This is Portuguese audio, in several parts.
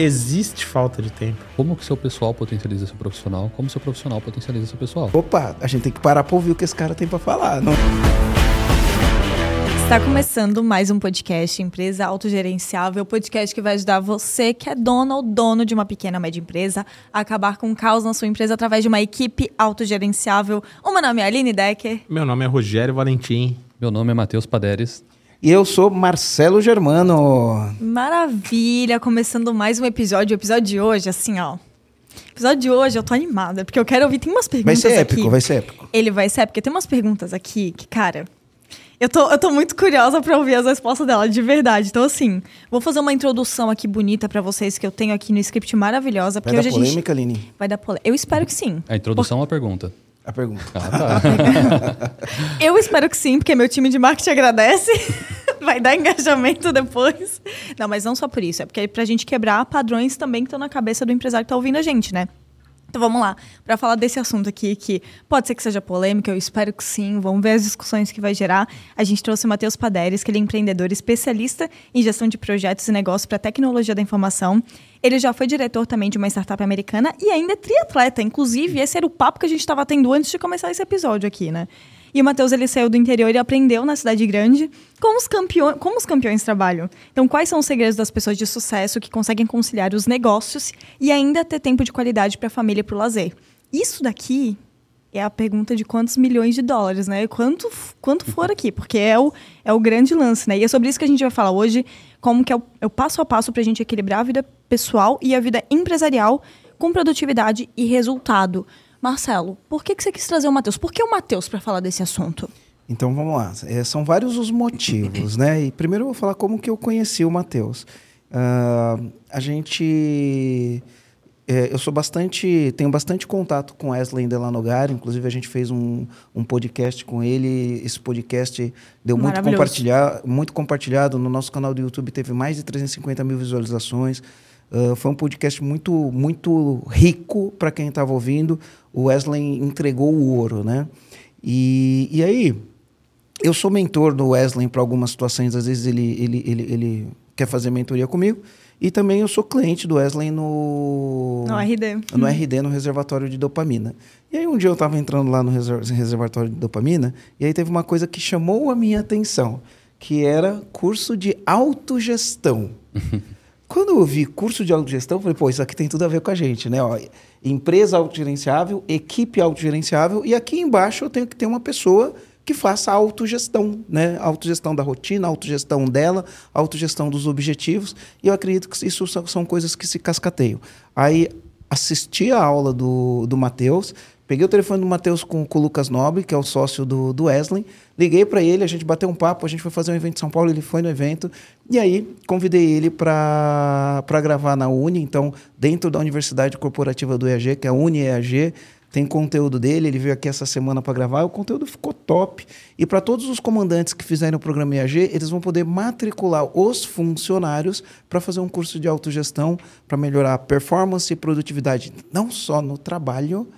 existe falta de tempo. Como que seu pessoal potencializa seu profissional? Como seu profissional potencializa seu pessoal? Opa, a gente tem que parar pra ouvir o que esse cara tem pra falar. Não... Está começando mais um podcast Empresa Autogerenciável, podcast que vai ajudar você que é dono ou dono de uma pequena ou média empresa a acabar com o caos na sua empresa através de uma equipe autogerenciável. O meu nome é Aline Decker. Meu nome é Rogério Valentim. Meu nome é Matheus Paderes. E eu sou Marcelo Germano. Maravilha, começando mais um episódio. O episódio de hoje, assim, ó. O episódio de hoje eu tô animada, porque eu quero ouvir. Tem umas Vai perguntas ser épico, aqui. vai ser épico. Ele vai ser, porque tem umas perguntas aqui que, cara. Eu tô, eu tô muito curiosa pra ouvir as respostas dela, de verdade. Então, assim, vou fazer uma introdução aqui bonita pra vocês que eu tenho aqui no script maravilhosa. Vai Porque dar hoje a gente. polêmica, Aline? Vai dar polêmica. Eu espero que sim. A introdução é uma pergunta. A pergunta. Ah, tá. Eu espero que sim, porque meu time de marketing agradece. Vai dar engajamento depois. Não, mas não só por isso. É porque é pra gente quebrar padrões também que estão na cabeça do empresário que tá ouvindo a gente, né? Então vamos lá, para falar desse assunto aqui, que pode ser que seja polêmica, eu espero que sim, vamos ver as discussões que vai gerar. A gente trouxe o Matheus Paderes, que ele é empreendedor especialista em gestão de projetos e negócios para tecnologia da informação. Ele já foi diretor também de uma startup americana e ainda é triatleta. Inclusive, esse era o papo que a gente estava tendo antes de começar esse episódio aqui, né? E o Matheus ele saiu do interior e aprendeu na cidade grande como os, campeões, como os campeões trabalham. Então, quais são os segredos das pessoas de sucesso que conseguem conciliar os negócios e ainda ter tempo de qualidade para a família e para o lazer? Isso daqui é a pergunta de quantos milhões de dólares, né? Quanto, quanto for aqui, porque é o, é o grande lance, né? E é sobre isso que a gente vai falar hoje, como que é o, é o passo a passo para a gente equilibrar a vida pessoal e a vida empresarial com produtividade e resultado. Marcelo, por que, que você quis trazer o Matheus? Por que o Matheus para falar desse assunto? Então vamos lá. É, são vários os motivos, né? E primeiro eu vou falar como que eu conheci o Matheus. Ah, a gente. é, eu sou bastante. tenho bastante contato com Wesley Delanogar, inclusive a gente fez um, um podcast com ele. Esse podcast deu muito, compartilhar, muito compartilhado. No nosso canal do YouTube teve mais de 350 mil visualizações. Ah, foi um podcast muito, muito rico para quem estava ouvindo. O Wesley entregou o ouro, né? E, e aí, eu sou mentor do Wesley para algumas situações, às vezes ele, ele, ele, ele quer fazer mentoria comigo. E também eu sou cliente do Wesley no, No RD. no RD, no reservatório de dopamina. E aí um dia eu estava entrando lá no reser- reservatório de dopamina, e aí teve uma coisa que chamou a minha atenção, que era curso de autogestão. Quando eu vi curso de autogestão, eu falei, pô, isso aqui tem tudo a ver com a gente, né? Ó, empresa autogerenciável, equipe autogerenciável, e aqui embaixo eu tenho que ter uma pessoa que faça autogestão, né? Autogestão da rotina, autogestão dela, autogestão dos objetivos, e eu acredito que isso são, são coisas que se cascateiam. Aí assisti a aula do, do Matheus, peguei o telefone do Matheus com, com o Lucas Nobre, que é o sócio do, do Wesley, liguei para ele, a gente bateu um papo, a gente foi fazer um evento em São Paulo, ele foi no evento, e aí convidei ele para gravar na Uni, então dentro da Universidade Corporativa do EAG, que é a Uni EAG, tem conteúdo dele, ele veio aqui essa semana para gravar, o conteúdo ficou top. E para todos os comandantes que fizerem o programa EAG, eles vão poder matricular os funcionários para fazer um curso de autogestão, para melhorar a performance e produtividade, não só no trabalho,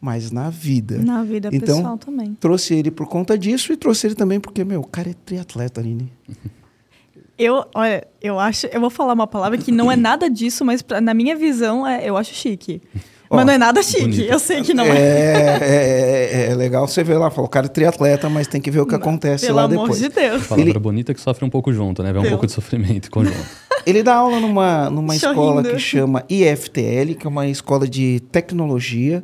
mas na vida. Na vida Então, pessoal também. Trouxe ele por conta disso e trouxe ele também porque, meu, o cara é triatleta, Aline. Eu, olha, eu acho, eu vou falar uma palavra que não é nada disso, mas pra- na minha visão é, eu acho chique. Ó, mas não é nada chique, bonito. eu sei que não é. É, é, é- é legal você ver lá, fala, o cara é triatleta, mas tem que ver o que acontece Pelo lá amor depois. de Deus. Palavra Ele- bonita que sofre um pouco junto, né? Vê um Pelo- pouco de sofrimento conjunto. Ele dá aula numa, numa escola que chama IFTL, que é uma escola de tecnologia.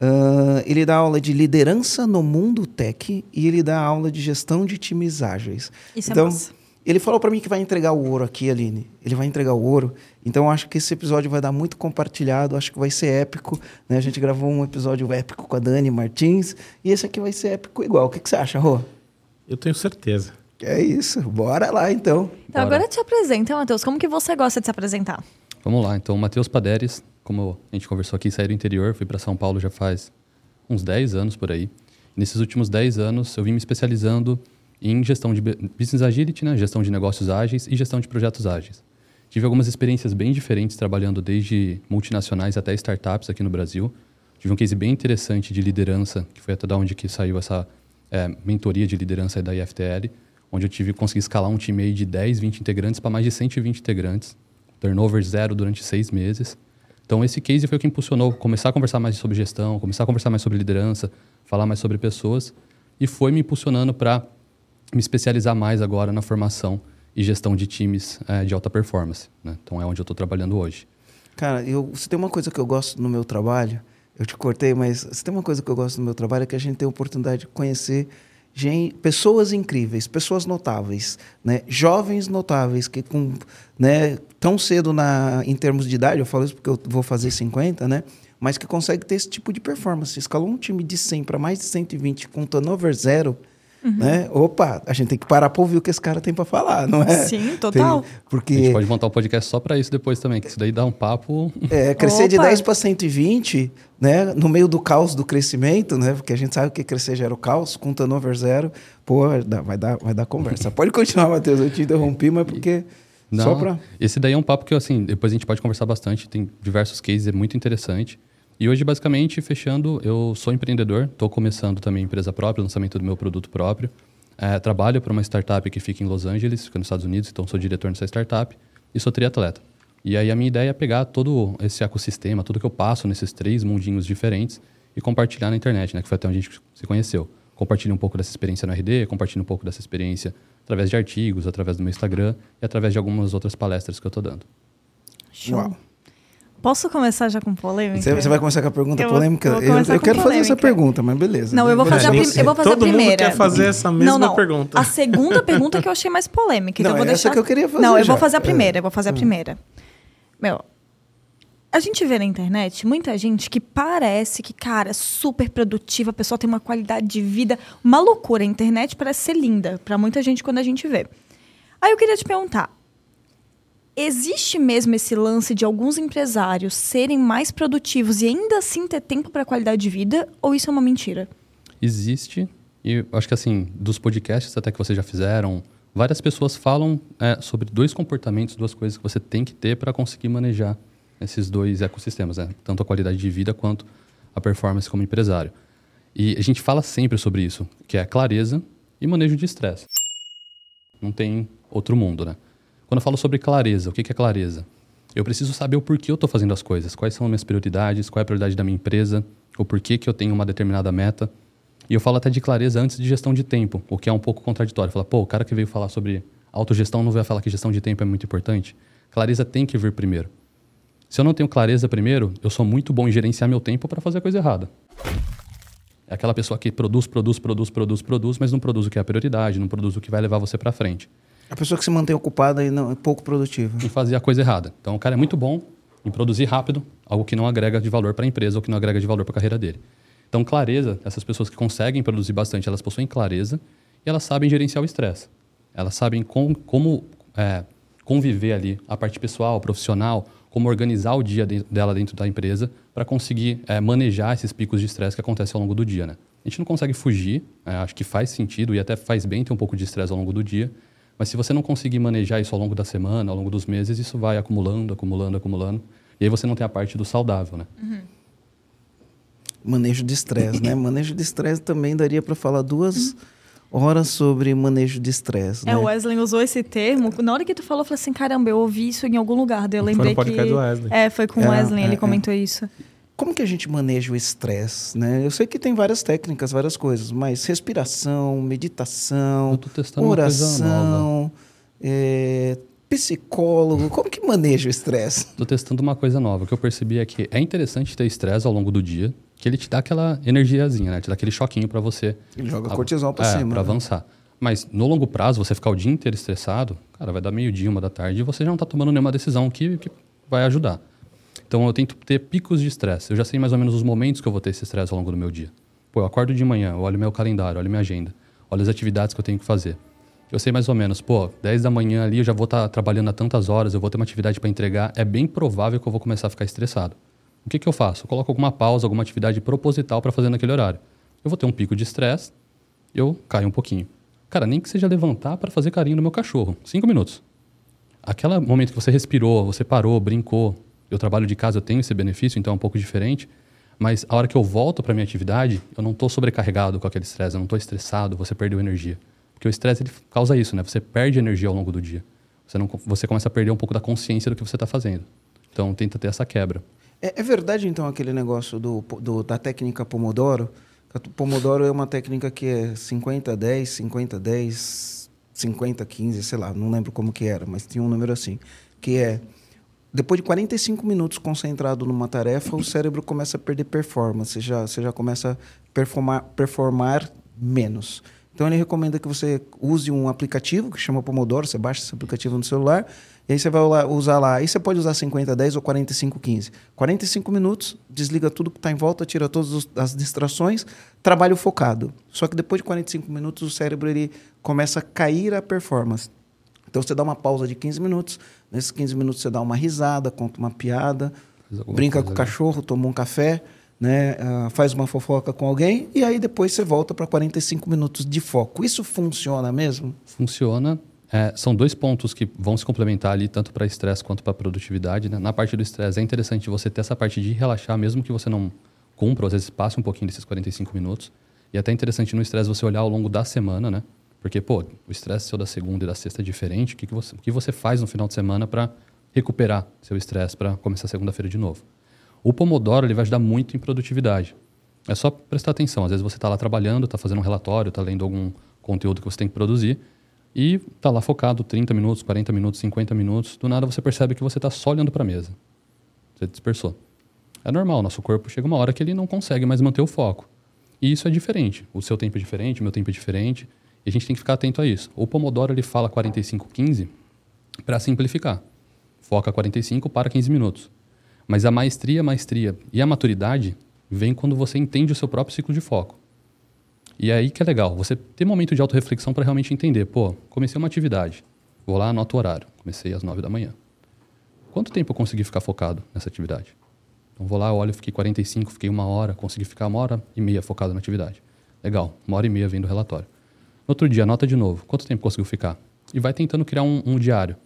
Ah, ele dá aula de liderança no mundo tech e ele dá aula de gestão de times ágeis. Isso é então, massa. ele falou para mim que vai entregar o ouro aqui, Aline. Ele vai entregar o ouro. Então, eu acho que esse episódio vai dar muito compartilhado. Acho que vai ser épico. né? A gente gravou um episódio épico com a Dani Martins. E esse aqui vai ser épico igual. O que, que você acha, Rô? Eu tenho certeza. É isso. Bora lá, então. Então Bora. agora te apresenta, Matheus. Como que você gosta de se apresentar? Vamos lá, então, Matheus Paderes, como a gente conversou aqui, saí do interior, fui para São Paulo já faz uns 10 anos por aí. Nesses últimos 10 anos, eu vim me especializando em gestão de bu- business agility, né? gestão de negócios ágeis e gestão de projetos ágeis. Tive algumas experiências bem diferentes trabalhando desde multinacionais até startups aqui no Brasil. Tive um case bem interessante de liderança, que foi até da onde que saiu essa é, mentoria de liderança da IFTL, onde eu tive consegui escalar um time de 10, 20 integrantes para mais de 120 integrantes. turnover zero durante seis meses. Então, esse case foi o que impulsionou começar a conversar mais sobre gestão, começar a conversar mais sobre liderança, falar mais sobre pessoas, e foi me impulsionando para me especializar mais agora na formação e gestão de times é, de alta performance. Né? Então, é onde eu estou trabalhando hoje. Cara, eu, se tem uma coisa que eu gosto no meu trabalho, eu te cortei, mas se tem uma coisa que eu gosto no meu trabalho é que a gente tem a oportunidade de conhecer gente, pessoas incríveis, pessoas notáveis, né? jovens notáveis que com, né, tão cedo na, em termos de idade, eu falo isso porque eu vou fazer 50, né? mas que consegue ter esse tipo de performance. Escalou um time de 100 para mais de 120 com turnover zero, Uhum. Né? Opa, a gente tem que parar para ouvir o que esse cara tem para falar, não é? Sim, total. Tem, porque... A gente pode montar um podcast só para isso depois também, que isso daí dá um papo. É, crescer Opa. de 10 para 120, né? No meio do caos do crescimento, né? Porque a gente sabe que crescer gera o caos, com turnover zero, pô, vai dar, vai dar conversa. pode continuar, Matheus, eu te interrompi, mas porque. Não, só pra... Esse daí é um papo que, assim, depois a gente pode conversar bastante, tem diversos cases, é muito interessante. E hoje, basicamente, fechando, eu sou empreendedor, estou começando também empresa própria, lançamento do meu produto próprio. É, trabalho para uma startup que fica em Los Angeles, fica nos Estados Unidos, então sou diretor nessa startup e sou triatleta. E aí a minha ideia é pegar todo esse ecossistema, tudo que eu passo nesses três mundinhos diferentes e compartilhar na internet, né? Que foi até onde a gente se conheceu. Compartilho um pouco dessa experiência no RD, compartilho um pouco dessa experiência através de artigos, através do meu Instagram e através de algumas outras palestras que eu estou dando. Show. Uau. Posso começar já com polêmica? Você, vai começar com a pergunta eu polêmica? Vou, vou eu, eu quero polêmica. fazer essa pergunta, mas beleza. Não, eu vou fazer, a, prim eu vou fazer Todo a primeira. Todo mundo quer fazer essa mesma não, não. pergunta. A segunda pergunta que eu achei mais polêmica. Não, então eu vou essa deixar... que eu queria fazer Não, eu já. vou fazer a primeira. Eu vou fazer a Hum. primeira. Meu, a gente vê na internet muita gente que parece que, cara, super produtiva, a pessoa tem uma qualidade de vida, uma loucura. A internet parece ser linda para muita gente quando a gente vê. Aí eu queria te perguntar, existe mesmo esse lance de alguns empresários serem mais produtivos e ainda assim ter tempo para qualidade de vida, ou isso é uma mentira? Existe, e acho que assim, dos podcasts até que vocês já fizeram, várias pessoas falam é, sobre dois comportamentos, duas coisas que você tem que ter para conseguir manejar esses dois ecossistemas, né? tanto a qualidade de vida quanto a performance como empresário. E a gente fala sempre sobre isso, que é clareza e manejo de estresse. Não tem outro mundo, né? Quando eu falo sobre clareza, o que é clareza? Eu preciso saber o porquê eu estou fazendo as coisas, quais são as minhas prioridades, qual é a prioridade da minha empresa, o porquê que eu tenho uma determinada meta. E eu falo até de clareza antes de gestão de tempo, o que é um pouco contraditório. Fala, pô, o cara que veio falar sobre autogestão não vai falar que gestão de tempo é muito importante. Clareza tem que vir primeiro. Se eu não tenho clareza primeiro, eu sou muito bom em gerenciar meu tempo para fazer a coisa errada. É aquela pessoa que produz, produz, produz, produz, produz, mas não produz o que é a prioridade, não produz o que vai levar você para frente. A pessoa que se mantém ocupada e não é pouco produtiva. Em fazer a coisa errada. Então, o cara é muito bom em produzir rápido, algo que não agrega de valor para a empresa ou que não agrega de valor para a carreira dele. Então, clareza, essas pessoas que conseguem produzir bastante, elas possuem clareza e elas sabem gerenciar o estresse. Elas sabem com, como é, conviver ali a parte pessoal, profissional, como organizar o dia de, dela dentro da empresa para conseguir é, manejar esses picos de estresse que acontecem ao longo do dia. Né? A gente não consegue fugir, é, acho que faz sentido e até faz bem ter um pouco de estresse ao longo do dia, mas se você não conseguir manejar isso ao longo da semana, ao longo dos meses, isso vai acumulando, acumulando, acumulando. E aí você não tem a parte do saudável, né? Uhum. Manejo de estresse, né? Manejo de estresse também daria para falar duas uhum. horas sobre manejo de estresse. É, né? o Wesley usou esse termo. Na hora que tu falou, eu falei assim: caramba, eu ouvi isso em algum lugar. Daí eu lembrei foi no que. do Wesley. É, foi com o É, Wesley, é, ele é. comentou isso. Como que a gente maneja o estresse, né? Eu sei que tem várias técnicas, várias coisas, mas respiração, meditação, oração, é, psicólogo, como que maneja o estresse? Estou testando uma coisa nova. O que eu percebi é que é interessante ter estresse ao longo do dia, que ele te dá aquela energiazinha, né? Te dá aquele choquinho para você Ele joga Ah, cortisol pra é, cima. Pra né? avançar. Mas no longo prazo, você ficar o dia inteiro estressado, cara, vai dar meio-dia, uma da tarde, e você já não tá tomando nenhuma decisão que, que vai ajudar. Então eu tento ter picos de estresse. Eu já sei mais ou menos os momentos que eu vou ter esse estresse ao longo do meu dia. Pô, eu acordo de manhã, olho meu calendário, olho minha agenda, olho as atividades que eu tenho que fazer. Eu sei mais ou menos, pô, 10 da manhã ali eu já vou estar trabalhando há tantas horas, eu vou ter uma atividade para entregar, é bem provável que eu vou começar a ficar estressado. O que, que eu faço? Eu coloco alguma pausa, alguma atividade proposital para fazer naquele horário. Eu vou ter um pico de estresse, eu caio um pouquinho. Cara, nem que seja levantar para fazer carinho no meu cachorro. Cinco minutos. Aquele momento que você respirou, você parou, brincou. Eu trabalho de casa, eu tenho esse benefício, então é um pouco diferente. Mas a hora que eu volto para minha atividade, eu não estou sobrecarregado com aquele estresse, eu não estou estressado, você perdeu energia. Porque o estresse ele causa isso, né? Você perde energia ao longo do dia. você, não, você começa a perder um pouco da consciência do que você está fazendo. Então, tenta ter essa quebra. É, é verdade, então, aquele negócio do, do, da técnica Pomodoro? Pomodoro é uma técnica que é 50, 10, 50, 10, 50, 15, sei lá, não lembro como que era, mas tinha um número assim, que é depois de 45 minutos concentrado numa tarefa, o cérebro começa a perder performance, você já, você já começa a performar, performar menos. Então ele recomenda que você use um aplicativo que chama Pomodoro, você baixa esse aplicativo no celular, e aí você vai usar lá. Aí você pode usar 50, 10 ou 45, 15. 45 minutos, desliga tudo que está em volta, tira todas as distrações, trabalho focado. Só que depois de 45 minutos, o cérebro ele começa a cair a performance. Então você dá uma pausa de 15 minutos, nesses 15 minutos você dá uma risada, conta uma piada, brinca com o cachorro, toma um café né, uh, faz uma fofoca com alguém e aí depois você volta para 45 minutos de foco. Isso funciona mesmo? Funciona. É, são dois pontos que vão se complementar ali, tanto para estresse quanto para produtividade. Né? Na parte do estresse, é interessante você ter essa parte de relaxar, mesmo que você não cumpra, às vezes passe um pouquinho desses 45 minutos. E é até interessante no estresse você olhar ao longo da semana, né? Porque, pô, o estresse seu da segunda e da sexta é diferente. O que, que, você, o que você faz no final de semana para recuperar seu estresse para começar segunda-feira de novo? O Pomodoro ele vai ajudar muito em produtividade. É só prestar atenção. Às vezes você está lá trabalhando, está fazendo um relatório, está lendo algum conteúdo que você tem que produzir e está lá focado 30 minutos, 40 minutos, 50 minutos. Do nada você percebe que você está só olhando para a mesa. Você dispersou. É normal, nosso corpo chega uma hora que ele não consegue mais manter o foco. E isso é diferente. O seu tempo é diferente, o meu tempo é diferente. E a gente tem que ficar atento a isso. O Pomodoro ele fala 45-15 para simplificar. Foca 45 para 15 minutos. Mas a maestria, a maestria e a maturidade vem quando você entende o seu próprio ciclo de foco. E é aí que é legal, você ter momento de autorreflexão para realmente entender, pô, comecei uma atividade, vou lá, anoto o horário, comecei às nove da manhã. Quanto tempo eu consegui ficar focado nessa atividade? Então vou lá, olho, fiquei 45, fiquei uma hora, consegui ficar uma hora e meia focado na atividade. Legal, uma hora e meia vendo o relatório. Outro dia, anota de novo, quanto tempo conseguiu ficar? E vai tentando criar um, um diário.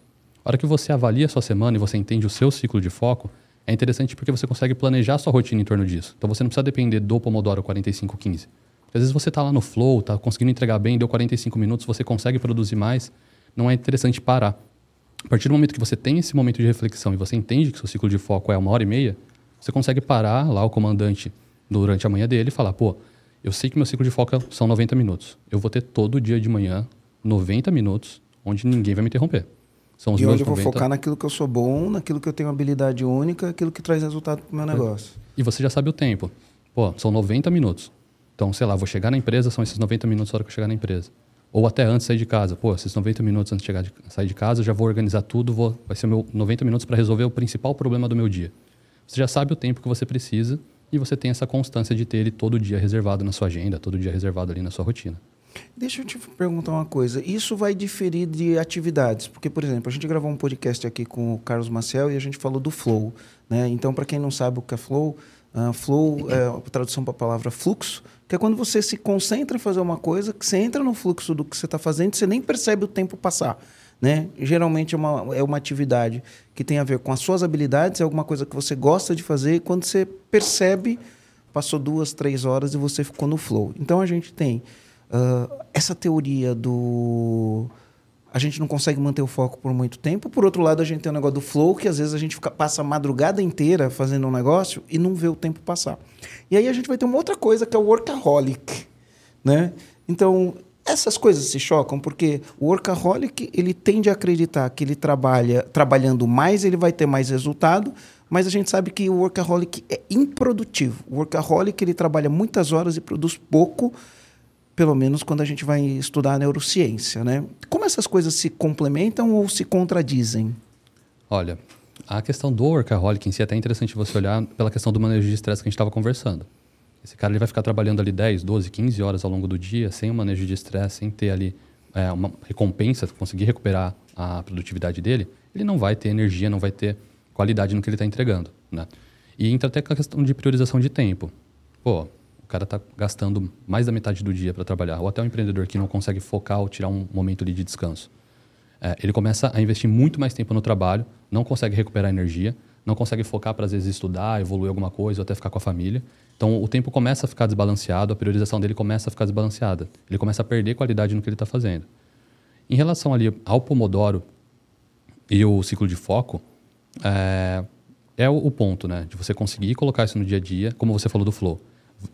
A hora que você avalia a sua semana e você entende o seu ciclo de foco, é interessante porque você consegue planejar a sua rotina em torno disso. Então você não precisa depender do Pomodoro 4515. Porque às vezes você está lá no flow, está conseguindo entregar bem, deu 45 minutos, você consegue produzir mais, não é interessante parar. A partir do momento que você tem esse momento de reflexão e você entende que seu ciclo de foco é uma hora e meia, você consegue parar lá o comandante durante a manhã dele e falar, pô, eu sei que meu ciclo de foco são 90 minutos. Eu vou ter todo dia de manhã 90 minutos onde ninguém vai me interromper. São os e onde eu vou focar naquilo que eu sou bom, naquilo que eu tenho habilidade única, aquilo que traz resultado para o meu negócio. E você já sabe o tempo. Pô, são 90 minutos. Então, sei lá, vou chegar na empresa, são esses 90 minutos na hora que eu chegar na empresa. Ou até antes de sair de casa. Pô, esses 90 minutos antes de chegar de, sair de casa, eu já vou organizar tudo, vou, vai ser meu 90 minutos para resolver o principal problema do meu dia. Você já sabe o tempo que você precisa e você tem essa constância de ter ele todo dia reservado na sua agenda, todo dia reservado ali na sua rotina. Deixa eu te perguntar uma coisa. Isso vai diferir de atividades? Porque, por exemplo, a gente gravou um podcast aqui com o Carlos Maciel e a gente falou do flow. Né? Então, para quem não sabe o que é flow, uh, flow é a tradução para a palavra fluxo, que é quando você se concentra em fazer uma coisa, que você entra no fluxo do que você está fazendo você nem percebe o tempo passar. Né? Geralmente é uma, é uma atividade que tem a ver com as suas habilidades, é alguma coisa que você gosta de fazer, e quando você percebe, passou duas, três horas e você ficou no flow. Então, a gente tem Uh, essa teoria do a gente não consegue manter o foco por muito tempo. Por outro lado, a gente tem o negócio do flow, que às vezes a gente fica, passa a madrugada inteira fazendo um negócio e não vê o tempo passar. E aí a gente vai ter uma outra coisa que é o workaholic, né? Então, essas coisas se chocam porque o workaholic, ele tende a acreditar que ele trabalha trabalhando mais, ele vai ter mais resultado, mas a gente sabe que o workaholic é improdutivo. O workaholic, ele trabalha muitas horas e produz pouco, pelo menos quando a gente vai estudar a neurociência, né? Como essas coisas se complementam ou se contradizem? Olha, a questão do workaholic em si é até interessante você olhar pela questão do manejo de estresse que a gente estava conversando. Esse cara ele vai ficar trabalhando ali 10, 12, 15 horas ao longo do dia sem o manejo de estresse, sem ter ali é, uma recompensa, conseguir recuperar a produtividade dele, ele não vai ter energia, não vai ter qualidade no que ele está entregando, né? E entra até com a questão de priorização de tempo. Pô, cara está gastando mais da metade do dia para trabalhar, ou até um empreendedor que não consegue focar ou tirar um momento ali de descanso. É, ele começa a investir muito mais tempo no trabalho, não consegue recuperar energia, não consegue focar para às vezes estudar, evoluir alguma coisa ou até ficar com a família. Então o tempo começa a ficar desbalanceado, a priorização dele começa a ficar desbalanceada. Ele começa a perder qualidade no que ele está fazendo. Em relação ali ao Pomodoro, e o ciclo de foco é, é o, o ponto, né? De você conseguir colocar isso no dia a dia, como você falou do flow.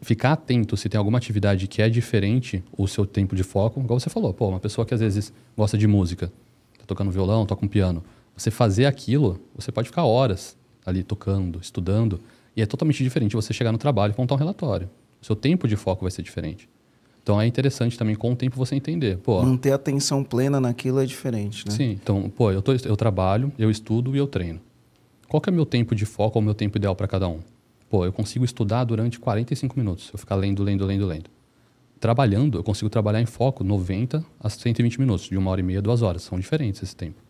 Ficar atento se tem alguma atividade que é diferente o seu tempo de foco, igual você falou, pô, uma pessoa que às vezes gosta de música, tá tocando violão, toca um piano. Você fazer aquilo, você pode ficar horas ali tocando, estudando, e é totalmente diferente você chegar no trabalho e montar um relatório. O seu tempo de foco vai ser diferente. Então é interessante também com o tempo você entender. Pô, Manter a atenção plena naquilo é diferente, né? Sim, então, pô, eu, tô, eu trabalho, eu estudo e eu treino. Qual que é o meu tempo de foco, ou o meu tempo ideal para cada um? Pô, eu consigo estudar durante 45 minutos, eu ficar lendo, lendo, lendo, lendo. Trabalhando, eu consigo trabalhar em foco 90 a 120 minutos, de uma hora e meia, duas horas. São diferentes esse tempo.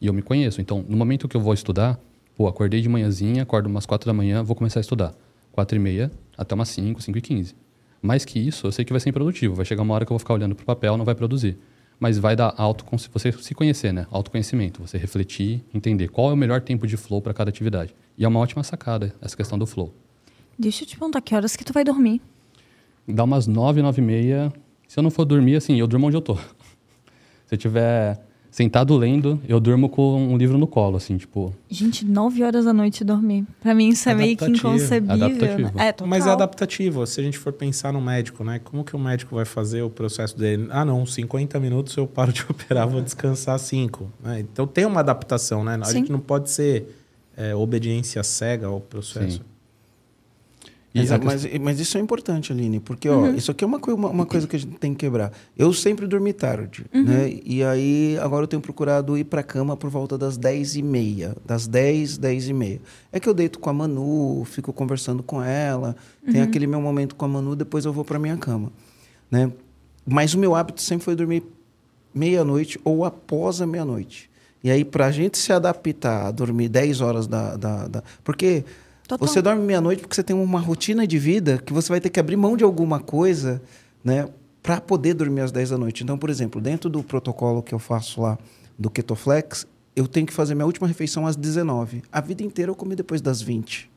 E eu me conheço. Então, no momento que eu vou estudar, pô, acordei de manhãzinha, acordo umas 4 da manhã, vou começar a estudar. 4 e meia até umas 5, 5 e 15. Mais que isso, eu sei que vai ser improdutivo. Vai chegar uma hora que eu vou ficar olhando para o papel, não vai produzir. Mas vai dar auto você se conhecer, né? Autoconhecimento, você refletir, entender qual é o melhor tempo de flow para cada atividade. E é uma ótima sacada essa questão do flow. Deixa eu te perguntar, que horas que tu vai dormir? Dá umas 9, 9 e meia. Se eu não for dormir, assim, eu durmo onde eu tô. Se eu tiver sentado lendo, eu durmo com um livro no colo, assim, tipo. Gente, 9 horas da noite dormir. Pra mim isso é meio que Adaptativo. inconcebível. Adaptativo. Né? É, total. Mas é adaptativo. Se a gente for pensar no médico, né? Como que o médico vai fazer o processo dele? Ah, não, 50 minutos eu paro de operar, vou descansar 5. Né? Então tem uma adaptação, né? A Sim. gente não pode ser é, obediência cega ao processo. Sim. E Mas, a mas, isso é importante, Aline, porque ó, isso aqui é uma, uma, uma coisa que a gente tem que quebrar. Eu sempre dormi tarde, né? E aí agora eu tenho procurado ir para cama por volta das 10 e meia. Das 10, 10 e meia. É que eu deito com a Manu, fico conversando com ela, tem aquele meu momento com a Manu, depois eu vou para minha cama, né? Mas o meu hábito sempre foi dormir meia-noite ou após a meia-noite. E aí, para a gente se adaptar a dormir 10 horas da. da, da- porque Total. você dorme meia-noite porque você tem uma rotina de vida que você vai ter que abrir mão de alguma coisa, né? Para poder dormir às 10 da noite. Então, por exemplo, dentro do protocolo que eu faço lá do Ketoflex, eu tenho que fazer minha última refeição às 19. A vida inteira eu comi depois das 20.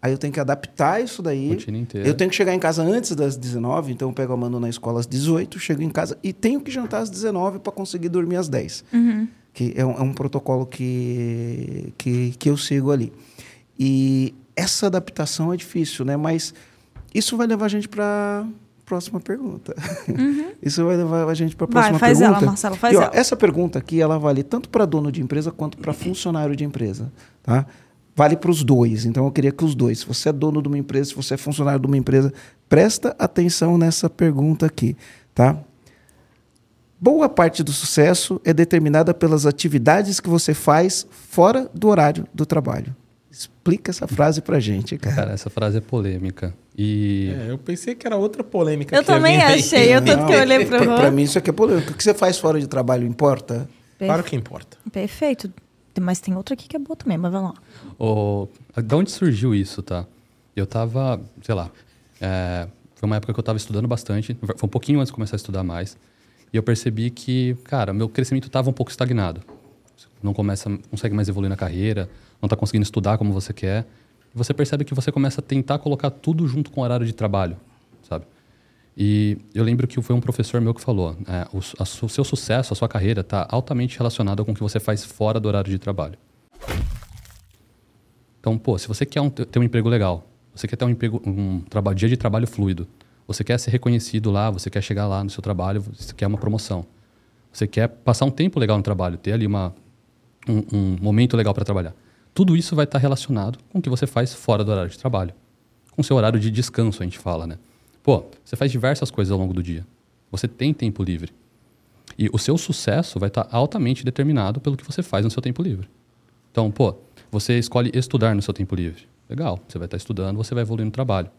Aí eu tenho que adaptar isso daí. Rotina inteira. Eu tenho que chegar em casa antes das 19, então eu pego a Manu na escola às 18, chego em casa e tenho que jantar às 19 para conseguir dormir às 10. Que é um, é um protocolo que, que, que eu sigo ali. E essa adaptação é difícil, né? Mas isso vai levar a gente para próxima pergunta. isso vai levar a gente para a Uhum. Vai, próxima faz pergunta. ela, Marcelo, faz E, ó, ela. Essa pergunta aqui, ela vale tanto para dono de empresa quanto para funcionário de empresa, tá? Vale para os dois. Então eu queria que os dois, se você é dono de uma empresa, se você é funcionário de uma empresa, presta atenção nessa pergunta aqui, tá? Boa parte do sucesso é determinada pelas atividades que você faz fora do horário do trabalho. Explica essa frase pra gente, cara. Cara, essa frase é polêmica. E É, eu pensei que era outra polêmica. Eu também achei, eu tanto que eu olhei pro pra, Rô. pra mim isso aqui é polêmico. O que você faz fora de trabalho importa? Claro que importa. Perfeito. Mas tem outra aqui que é boa também, mas vamos lá. O, da onde surgiu isso, tá? Eu tava, sei lá, é, foi uma época que eu tava estudando bastante, foi um pouquinho antes de começar a estudar mais, e eu percebi que, cara, meu crescimento tava um pouco estagnado. Não começa, não consegue mais evoluir na carreira, não tá conseguindo estudar como você quer. Você percebe que você começa a tentar colocar tudo junto com o horário de trabalho, sabe? E eu lembro que foi um professor meu que falou: é, o, a o seu sucesso, a sua carreira, está altamente relacionado com o que você faz fora do horário de trabalho. Então, pô, se você quer um- ter um emprego legal, você quer ter um, emprego, um traba- dia de trabalho fluido, você quer ser reconhecido lá, você quer chegar lá no seu trabalho, você quer uma promoção, você quer passar um tempo legal no trabalho, ter ali uma, um, um momento legal para trabalhar. Tudo isso vai estar relacionado com o que você faz fora do horário de trabalho. Com seu horário de descanso, a gente fala, né? Pô, você faz diversas coisas ao longo do dia. Você tem tempo livre. E o seu sucesso vai estar altamente determinado pelo que você faz no seu tempo livre. Então, pô, você escolhe estudar no seu tempo livre. Legal, você vai estar estudando, você vai evoluir no trabalho.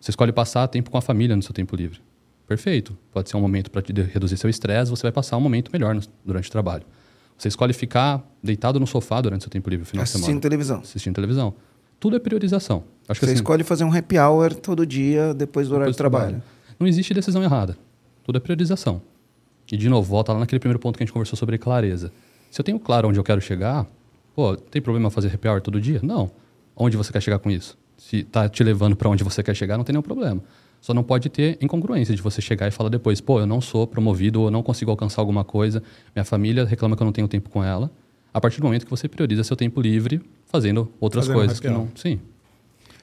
Você escolhe passar tempo com a família no seu tempo livre. Perfeito. Pode ser um momento para reduzir seu estresse, você vai passar um momento melhor no- durante o trabalho. Você escolhe ficar deitado no sofá durante seu tempo livre, final de Assistindo semana. televisão. Assistindo televisão. Tudo é priorização. Acho Você assim, escolhe fazer um happy hour todo dia depois do horário depois de do trabalho. Não existe decisão errada. Tudo é priorização. E, de novo, volta lá naquele primeiro ponto que a gente conversou sobre clareza. Se eu tenho claro onde eu quero chegar, pô, tem problema fazer happy hour todo dia? Não. Onde você quer chegar com isso? Se tá te levando para onde você quer chegar, não tem nenhum problema. Só não pode ter incongruência de você chegar e falar depois, pô, eu não sou promovido ou eu não consigo alcançar alguma coisa, minha família reclama que eu não tenho tempo com ela, a partir do momento que você prioriza seu tempo livre fazendo outras Fazendo coisas que não. Sim.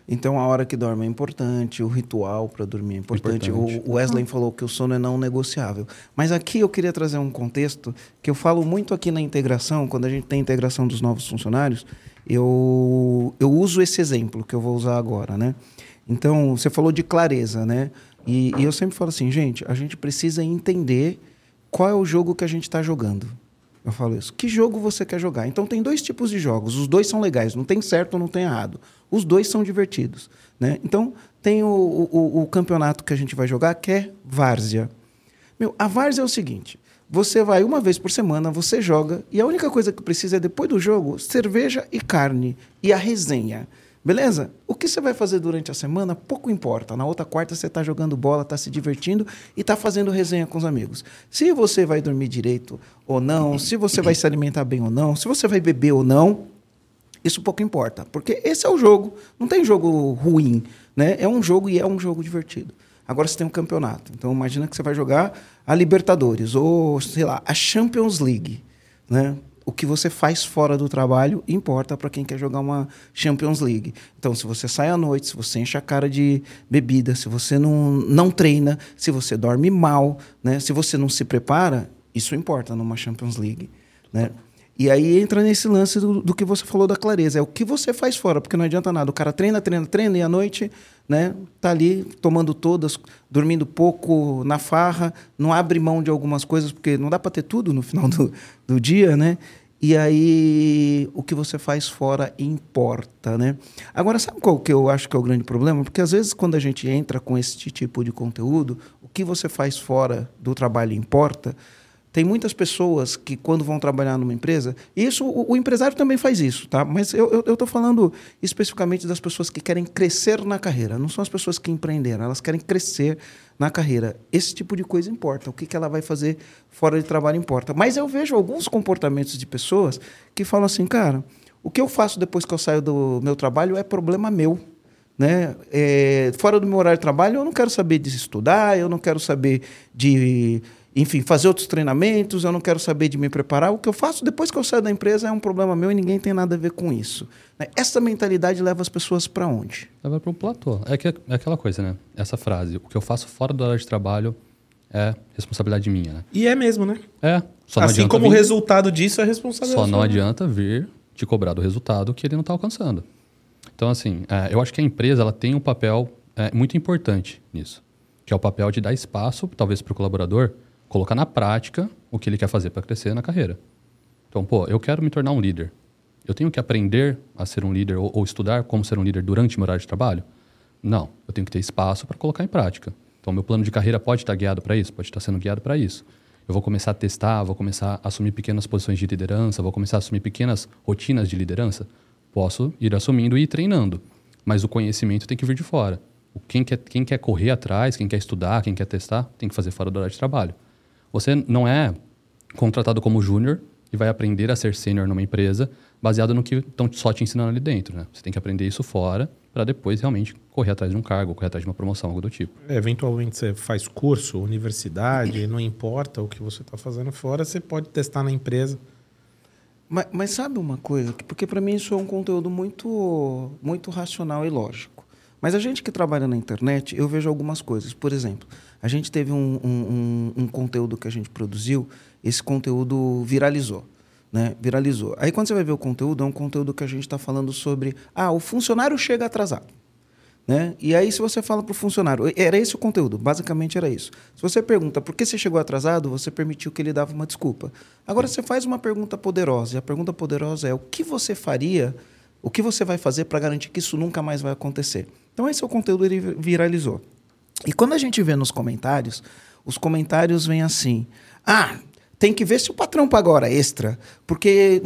Então a hora que dorme é importante, o ritual para dormir é importante. Importante. O Wesley falou que o sono é não negociável. Mas aqui eu queria trazer um contexto que eu falo muito aqui na integração, quando a gente tem a integração dos novos funcionários, eu, eu uso esse exemplo que eu vou usar agora, né? Então, você falou de clareza, né? E, e eu sempre falo assim, gente, a gente precisa entender qual é o jogo que a gente está jogando. Eu falo isso. Que jogo você quer jogar? Então tem dois tipos de jogos. Os dois são legais. Não tem certo não tem errado. Os dois são divertidos. Né? Então tem o, o, o campeonato que a gente vai jogar que é Várzea. Meu, a Várzea é o seguinte. Você vai uma vez por semana, você joga, e a única coisa que precisa é, depois do jogo, cerveja e carne. E a resenha. Beleza? O que você vai fazer durante a semana, pouco importa. Na outra quarta você está jogando bola, está se divertindo e está fazendo resenha com os amigos. Se você vai dormir direito ou não, se você vai se alimentar bem ou não, se você vai beber ou não, isso pouco importa. Porque esse é o jogo. Não tem jogo ruim. Né? É um jogo e é um jogo divertido. Agora você tem um campeonato. Então imagina que você vai jogar a Libertadores ou, sei lá, a Champions League. Né? O que você faz fora do trabalho importa para quem quer jogar uma Champions League. Então, se você sai à noite, se você enche a cara de bebida, se você não, não treina, se você dorme mal, né? se você não se prepara, isso importa numa Champions League. Né? E aí entra nesse lance do, do, que você falou da clareza. É o que você faz fora, porque não adianta nada. O cara treina, treina, treina e à noite né, tá ali tomando todas, dormindo pouco na farra, não abre mão de algumas coisas, porque não dá para ter tudo no final do, do dia, né? E aí o que você faz fora importa, né? Agora, sabe qual que eu acho que é o grande problema? Porque às vezes quando a gente entra com esse tipo de conteúdo, o que você faz fora do trabalho importa. Tem muitas pessoas que, quando vão trabalhar numa empresa, isso o, o empresário também faz isso, tá? Mas eu estou falando especificamente das pessoas que querem crescer na carreira. Não são as pessoas que empreenderam, elas querem crescer na carreira. Esse tipo de coisa importa. O que, que ela vai fazer fora de trabalho importa. Mas eu vejo alguns comportamentos de pessoas que falam assim, cara, o que eu faço depois que eu saio do meu trabalho é problema meu. Né? É, fora do meu horário de trabalho, eu não quero saber de estudar, eu não quero saber de enfim, fazer outros treinamentos, eu não quero saber de me preparar. O que eu faço depois que eu saio da empresa é um problema meu e ninguém tem nada a ver com isso. Né? Essa mentalidade leva as pessoas para onde? Leva para um platô. É, que, é aquela coisa, né? Essa frase, o que eu faço fora do horário de trabalho é responsabilidade minha, né? E é mesmo, né? É. assim como vir, o resultado disso é responsabilidade. Só não adianta vir te cobrar do resultado que ele não está alcançando. Então, assim, é, eu acho que a empresa ela tem um papel é, muito importante nisso, que é o papel de dar espaço, talvez, para o colaborador colocar na prática o que ele quer fazer para crescer na carreira. Então, pô, eu quero me tornar um líder. Eu tenho que aprender a ser um líder ou, ou estudar como ser um líder durante meu horário de trabalho? Não, eu tenho que ter espaço para colocar em prática. Então, meu plano de carreira pode estar guiado para isso, pode estar sendo guiado para isso. Eu vou começar a testar, vou começar a assumir pequenas posições de liderança, vou começar a assumir pequenas rotinas de liderança. Posso ir assumindo e ir treinando, mas o conhecimento tem que vir de fora. Quem quer, quem quer correr atrás, quem quer estudar, quem quer testar, tem que fazer fora do horário de trabalho. Você não é contratado como júnior e vai aprender a ser sênior numa empresa baseado no que estão só te ensinando ali dentro. Né? Você tem que aprender isso fora para depois realmente correr atrás de um cargo, correr atrás de uma promoção, algo do tipo. É, eventualmente você faz curso, universidade, não importa o que você está fazendo fora, você pode testar na empresa. Mas, mas sabe uma coisa? Porque para mim isso é um conteúdo muito, muito racional e lógico. Mas a gente que trabalha na internet, eu vejo algumas coisas. Por exemplo, a gente teve um, um, um, conteúdo que a gente produziu, esse conteúdo viralizou. Né? Viralizou. Aí quando você vai ver o conteúdo, é um conteúdo que a gente está falando sobre. Ah, o funcionário chega atrasado. Né? E aí, se você fala para o funcionário, era esse o conteúdo, basicamente era isso. Se você pergunta por que você chegou atrasado, você permitiu que ele dava uma desculpa. Agora, você faz uma pergunta poderosa, e a pergunta poderosa é: o que você faria, o que você vai fazer para garantir que isso nunca mais vai acontecer? Então, esse é o conteúdo, ele viralizou. E quando a gente vê nos comentários, os comentários vêm assim: ah, tem que ver se o patrão paga hora extra, porque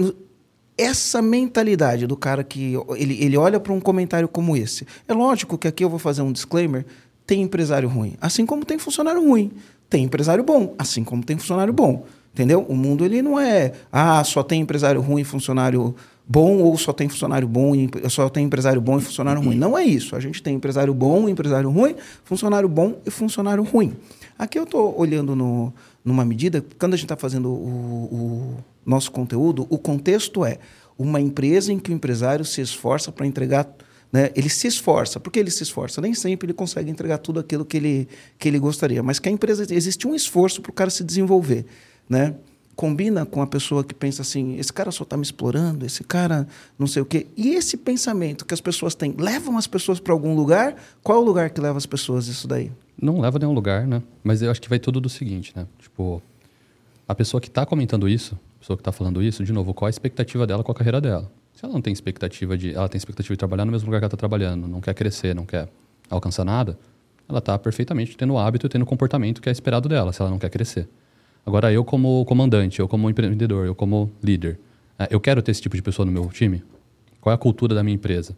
essa mentalidade do cara que ele, ele olha para um comentário como esse. É lógico que aqui eu vou fazer um disclaimer: tem empresário ruim, assim como tem funcionário ruim. Tem empresário bom, assim como tem funcionário bom. Entendeu? O mundo ele não é, ah, só tem empresário ruim e funcionário bom ou só tem funcionário bom e só tem empresário bom e funcionário ruim. Não é isso. A gente tem empresário bom, empresário ruim, funcionário bom e funcionário ruim. Aqui eu estou olhando no, numa medida, quando a gente está fazendo o, o, nosso conteúdo, o contexto é uma empresa em que o empresário se esforça para entregar. Né? Ele se esforça. Por que ele se esforça? Nem sempre ele consegue entregar tudo aquilo que ele, que ele gostaria. Mas que a empresa. Existe um esforço para o cara se desenvolver. Né? Combina com a pessoa que pensa assim: esse cara só está me explorando, esse cara não sei o quê. E esse pensamento que as pessoas têm, levam as pessoas para algum lugar? Qual é o lugar que leva as pessoas isso daí? Não leva a nenhum lugar, né? Mas eu acho que vai tudo do seguinte, né? Tipo, a pessoa que está comentando isso, a pessoa que está falando isso, de novo, qual a expectativa dela com a carreira dela? Se ela não tem expectativa de, ela tem expectativa de trabalhar no mesmo lugar que ela está trabalhando, não quer crescer, não quer alcançar nada, ela está perfeitamente tendo o hábito e tendo o comportamento que é esperado dela, se ela não quer crescer. Agora, eu como comandante, eu como empreendedor, eu como líder, é, eu quero ter esse tipo de pessoa no meu time? Qual é a cultura da minha empresa?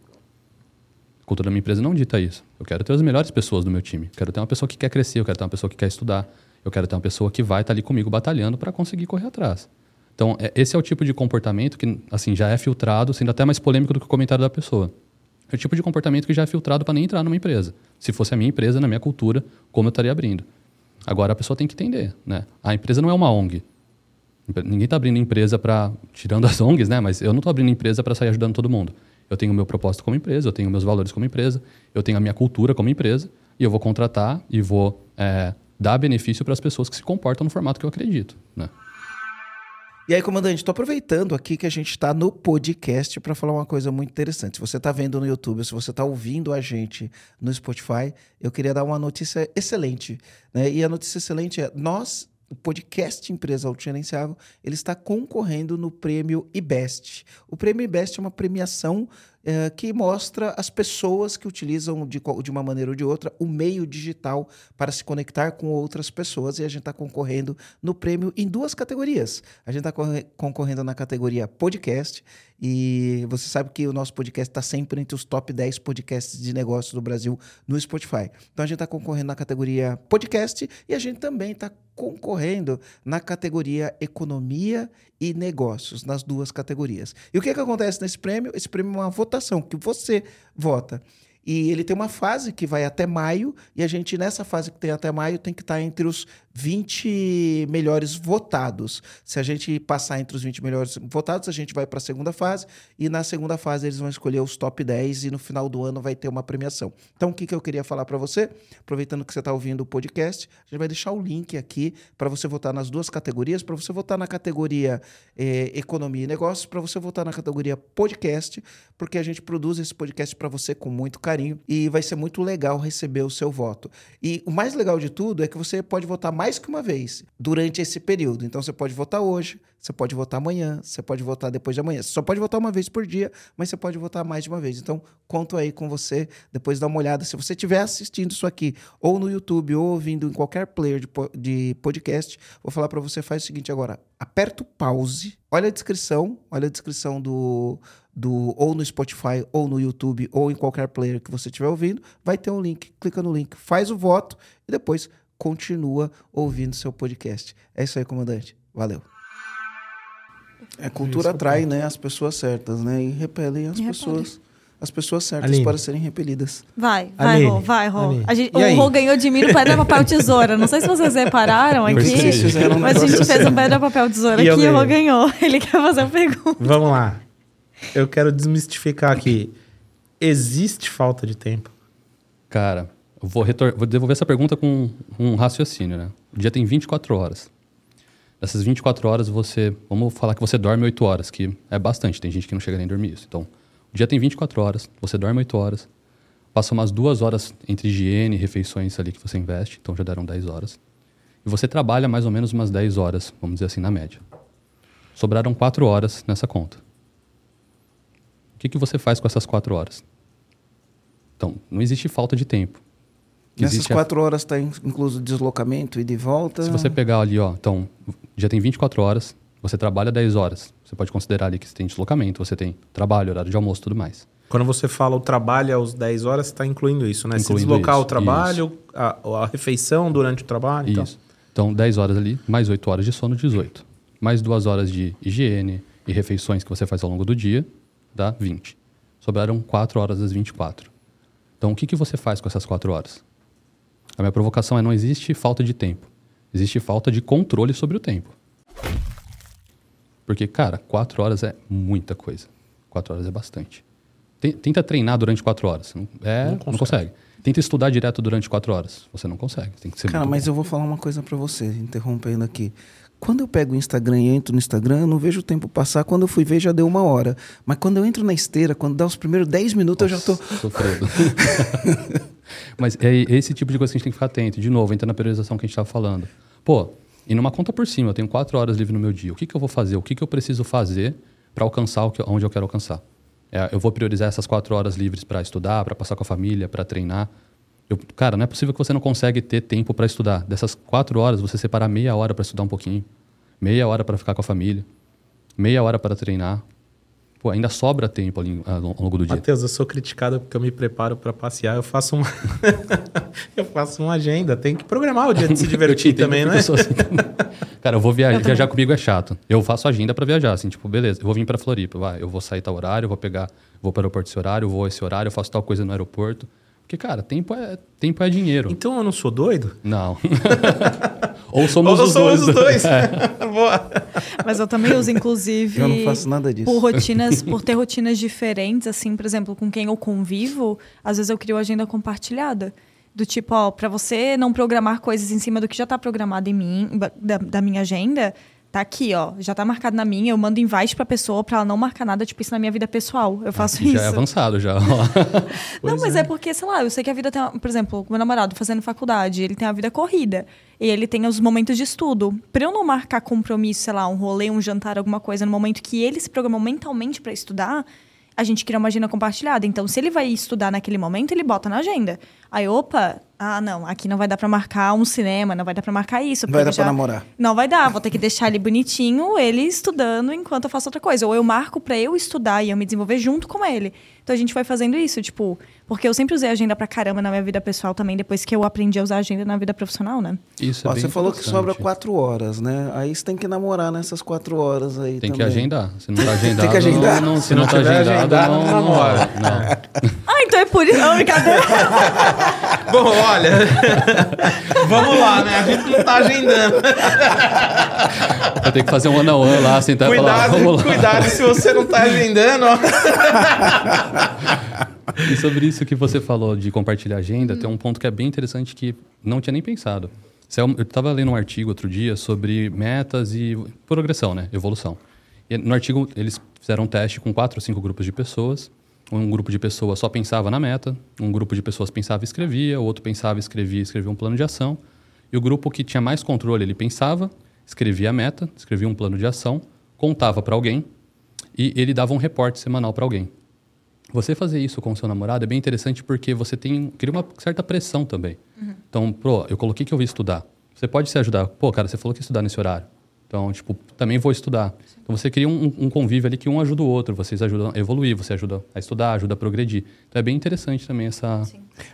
A cultura da minha empresa não dita isso. Eu quero ter as melhores pessoas no meu time. quero ter uma pessoa que quer crescer, eu quero ter uma pessoa que quer estudar, eu quero ter uma pessoa que vai estar ali comigo batalhando para conseguir correr atrás. Então, é, esse é o tipo de comportamento que assim já é filtrado, sendo até mais polêmico do que o comentário da pessoa. É o tipo de comportamento que já é filtrado para nem entrar numa empresa. Se fosse a minha empresa, na minha cultura, como eu estaria abrindo? Agora a pessoa tem que entender, né? A empresa não é uma ONG. Ninguém está abrindo empresa para tirando as ONGs, né? Mas eu não estou abrindo empresa para sair ajudando todo mundo. Eu tenho o meu propósito como empresa, eu tenho meus valores como empresa, eu tenho a minha cultura como empresa e eu vou contratar e vou é, dar benefício para as pessoas que se comportam no formato que eu acredito, né? E aí, comandante, estou aproveitando aqui que a gente está no podcast para falar uma coisa muito interessante. Se você está vendo no YouTube, se você está ouvindo a gente no Spotify, eu queria dar uma notícia excelente. Né? E a notícia excelente é: nós o podcast Empresa Autogerenciável, ele está concorrendo no prêmio IBEST. O prêmio IBEST é uma premiação é, que mostra as pessoas que utilizam de, de uma maneira ou de outra o meio digital para se conectar com outras pessoas e a gente está concorrendo no prêmio em duas categorias. A gente está concorrendo na categoria podcast e você sabe que o nosso podcast está sempre entre os top 10 podcasts de negócios do Brasil no Spotify. Então a gente está concorrendo na categoria podcast e a gente também está concorrendo na categoria economia e negócios, nas duas categorias. E o que, que acontece nesse prêmio? Esse prêmio é uma votação que você vota. E ele tem uma fase que vai até maio, e a gente, nessa fase que tem até maio, tem que estar entre os 20 melhores votados. Se a gente passar entre os 20 melhores votados, a gente vai para a segunda fase, e na segunda fase eles vão escolher os top 10 e no final do ano vai ter uma premiação. Então, o que, que eu queria falar para você? Aproveitando que você está ouvindo o podcast, a gente vai deixar o link aqui para você votar nas duas categorias, para você votar na categoria eh, Economia e Negócios, para você votar na categoria Podcast, porque a gente produz esse podcast para você com muito carinho e vai ser muito legal receber o seu voto. E o mais legal de tudo é que você pode votar mais mais que uma vez durante esse período. Então você pode votar hoje, você pode votar amanhã, você pode votar depois de amanhã. Você só pode votar uma vez por dia, mas você pode votar mais de uma vez. Então, conto aí com você, depois dá uma olhada. Se você estiver assistindo isso aqui, ou no YouTube, ou ouvindo em qualquer player de, podcast, vou falar para você, faz o seguinte agora. Aperta o pause, olha a descrição, olha a descrição do, do ou no Spotify, ou no YouTube, ou em qualquer player que você estiver ouvindo, vai ter um link, clica no link, faz o voto e depois continua ouvindo seu podcast. É isso aí, comandante. Valeu. É, cultura atrai, né, as pessoas certas, né, e repelem as pessoas as pessoas certas Aline. para serem repelidas. Vai, vai, Aline. Rô, vai, Rô. A gente, o Rô ganhou de mim no pedra, papel, tesoura. Não sei se vocês repararam aqui, mas a gente fez um pedra, papel, tesoura e aqui e o Rô ganhou. Ele quer fazer uma pergunta. Vamos lá. Eu quero desmistificar aqui. Existe falta de tempo? Cara, vou, vou devolver essa pergunta com um raciocínio, né? O dia tem 24 horas. Dessas 24 horas, você. Vamos falar que você dorme 8 horas, que é bastante, tem gente que não chega nem a dormir isso. Então, o dia tem 24 horas, você dorme 8 horas, passa umas 2 horas entre higiene e refeições ali que você investe, então já deram 10 horas. E você trabalha mais ou menos umas 10 horas, vamos dizer assim, na média. Sobraram 4 horas nessa conta. O que, que você faz com essas 4 horas? Então, não existe falta de tempo. Nessas quatro a... horas está incluso deslocamento e de volta? Se você pegar ali, ó, então, já tem 24 horas, você trabalha 10 horas. Você pode considerar ali que você tem deslocamento, você tem trabalho, horário de almoço e tudo mais. Quando você fala o trabalho aos 10 horas, está incluindo isso, né? Incluindo Se deslocar isso, o trabalho, a, a, refeição durante o trabalho. Então. Isso. Então. então, 10 horas ali, mais 8 horas de sono, 18. Mais 2 horas de higiene e refeições que você faz ao longo do dia, dá 20. Sobraram 4 horas das 24. Então, o que, que você faz com essas 4 horas? A minha provocação é: não existe falta de tempo, existe falta de controle sobre o tempo. Porque, cara, quatro horas é muita coisa. Quatro horas é bastante. Tenta treinar durante quatro horas. Não- É, Não não consegue. consegue. Tenta estudar direto durante quatro horas. Você não consegue. Tem que ser Cara, mas bom. eu vou falar uma coisa pra você, interrompendo aqui. Quando eu pego o Instagram e entro no Instagram, eu não vejo o tempo passar. Quando eu fui ver, já deu uma hora. Mas quando eu entro na esteira, quando dá os primeiros 10 minutos, eu já tô. Nossa, Sofrido. Mas é esse tipo de coisa que a gente tem que ficar atento. De novo, entra na priorização que a gente estava falando. Pô, e numa conta por cima, eu tenho quatro horas livre no meu dia. O que, que eu vou fazer? O que, que eu preciso fazer para alcançar o que, onde eu quero alcançar? É, eu vou priorizar essas quatro horas livres para estudar, para passar com a família, para treinar. Eu- cara, não é possível que você não consegue ter tempo para estudar. Dessas quatro horas, você separar meia hora para estudar um pouquinho, meia hora para ficar com a família, meia hora para treinar. Pô, ainda sobra tempo ali ah, ao longo do dia. Matheus, eu sou criticado porque eu me preparo para passear. Eu faço uma, eu faço uma agenda. Tem que programar o dia de se Eu divertir também, né? eu assim. Cara, eu vou viajar, viajar comigo é chato. Eu faço agenda pra viajar, assim, tipo, beleza, eu vou vir pra Floripa, vai, eu vou sair tal horário, eu vou pegar, vou para o aeroporto esse horário, eu vou esse horário, eu faço tal coisa no aeroporto. Porque, cara, tempo é, tempo é dinheiro. Então eu não sou doido? Não. Ou somos Ou os somos dois. os dois. É. Boa. Mas eu também uso, inclusive. Eu não faço nada disso. Por rotinas, por ter rotinas diferentes, assim, por exemplo, com quem eu convivo, às vezes eu crio agenda compartilhada. Do tipo, ó, pra você não programar coisas em cima do que já tá programado em mim, da, da minha agenda, tá aqui, ó. Já tá marcado na minha, eu mando invite pra pessoa pra ela não marcar nada, tipo, isso na minha vida pessoal. Eu faço isso. Já é avançado, já. Não, mas é. é. porque, sei lá, eu sei que a vida tem, por exemplo, meu namorado fazendo faculdade, ele tem a vida corrida. E ele tem os momentos de estudo. Pra eu não marcar compromisso, sei lá, um rolê, um jantar, alguma coisa, no momento que ele se programou mentalmente pra estudar, a gente cria uma agenda compartilhada. Então, se ele vai estudar naquele momento, ele bota na agenda. Aí, opa, ah, não, aqui não vai dar pra marcar um cinema, não vai dar pra marcar isso. Não vai dar já- pra namorar. não vai dar, vou ter que deixar ele bonitinho, ele estudando enquanto eu faço outra coisa. Ou eu marco pra eu estudar e eu me desenvolver junto com ele. Então a gente vai fazendo isso, tipo, porque eu sempre usei agenda pra caramba na minha vida pessoal também, depois que eu aprendi a usar agenda na vida profissional, né? Isso é Ó, bem você falou que sobra quatro horas, né? Aí você tem que namorar nessas quatro horas aí Tem que também. agendar. Se não tá agendado, que agendar. não, não, Se se não não tá agendado, agendado, não, não não namora. rola. Não. Ah, então é por isso. Não, brincadeira. Bom, olha. Vamos lá, né? A gente não tá agendando. Eu tenho que fazer um one on one lá, sentar e falar, Cuidado, vamos lá. cuidado se você não tá agendando. E sobre isso que você falou de compartilhar agenda, tem um ponto que é bem interessante que não tinha nem pensado. É Eu estava lendo um artigo outro dia sobre metas e progressão, né? Evolução. E no artigo eles fizeram um teste com quatro ou cinco grupos de pessoas. Um grupo de pessoas só pensava na meta, um grupo de pessoas pensava e escrevia, o outro pensava e escrevia e escrevia um plano de ação. E o grupo que tinha mais controle, ele pensava, escrevia a meta, escrevia um plano de ação, contava para alguém e ele dava um reporte semanal para alguém. Você fazer isso com o seu namorado é bem interessante porque você tem cria uma certa pressão também. Então, pô, eu coloquei que eu ia estudar. Você pode se ajudar. Pô, cara, você falou que ia estudar nesse horário. Então, tipo, também vou estudar. Então, você cria um, um convívio ali que um ajuda o outro. Vocês ajudam a evoluir, você ajuda a estudar, ajuda a progredir. Então, é bem interessante também essa...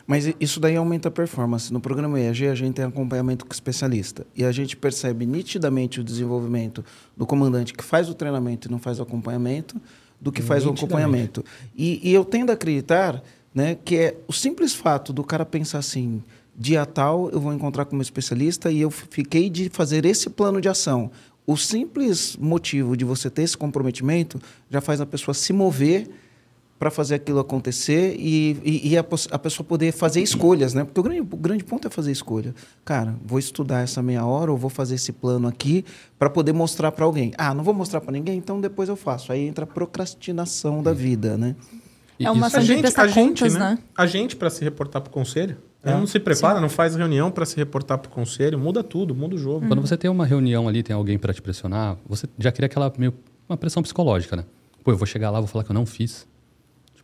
Mas i- isso daí aumenta a performance. No programa EAG, a gente tem acompanhamento com especialista. E a gente percebe nitidamente o desenvolvimento do comandante que faz o treinamento e não faz o acompanhamento, do que faz o acompanhamento. E, e eu tendo a acreditar né, que é o simples fato do cara pensar assim: dia tal eu vou encontrar com meu especialista e eu fiquei de fazer esse plano de ação. O simples motivo de você ter esse comprometimento já faz a pessoa se mover para fazer aquilo acontecer e, e, e a, a pessoa poder fazer escolhas, né? Porque o grande, o grande ponto é fazer escolha. Cara, vou estudar essa meia hora ou vou fazer esse plano aqui para poder mostrar para alguém. Ah, não vou mostrar para ninguém, então depois eu faço. Aí entra a procrastinação da vida, né? É uma ação de prestar contas, né? A gente para se reportar pro conselho. É. Não se prepara, não faz reunião para se reportar pro conselho, muda tudo, muda o jogo. Quando você tem uma reunião ali, tem alguém para te pressionar, você já cria aquela meio uma pressão psicológica, né? Pô, eu vou chegar lá, vou falar que eu não fiz.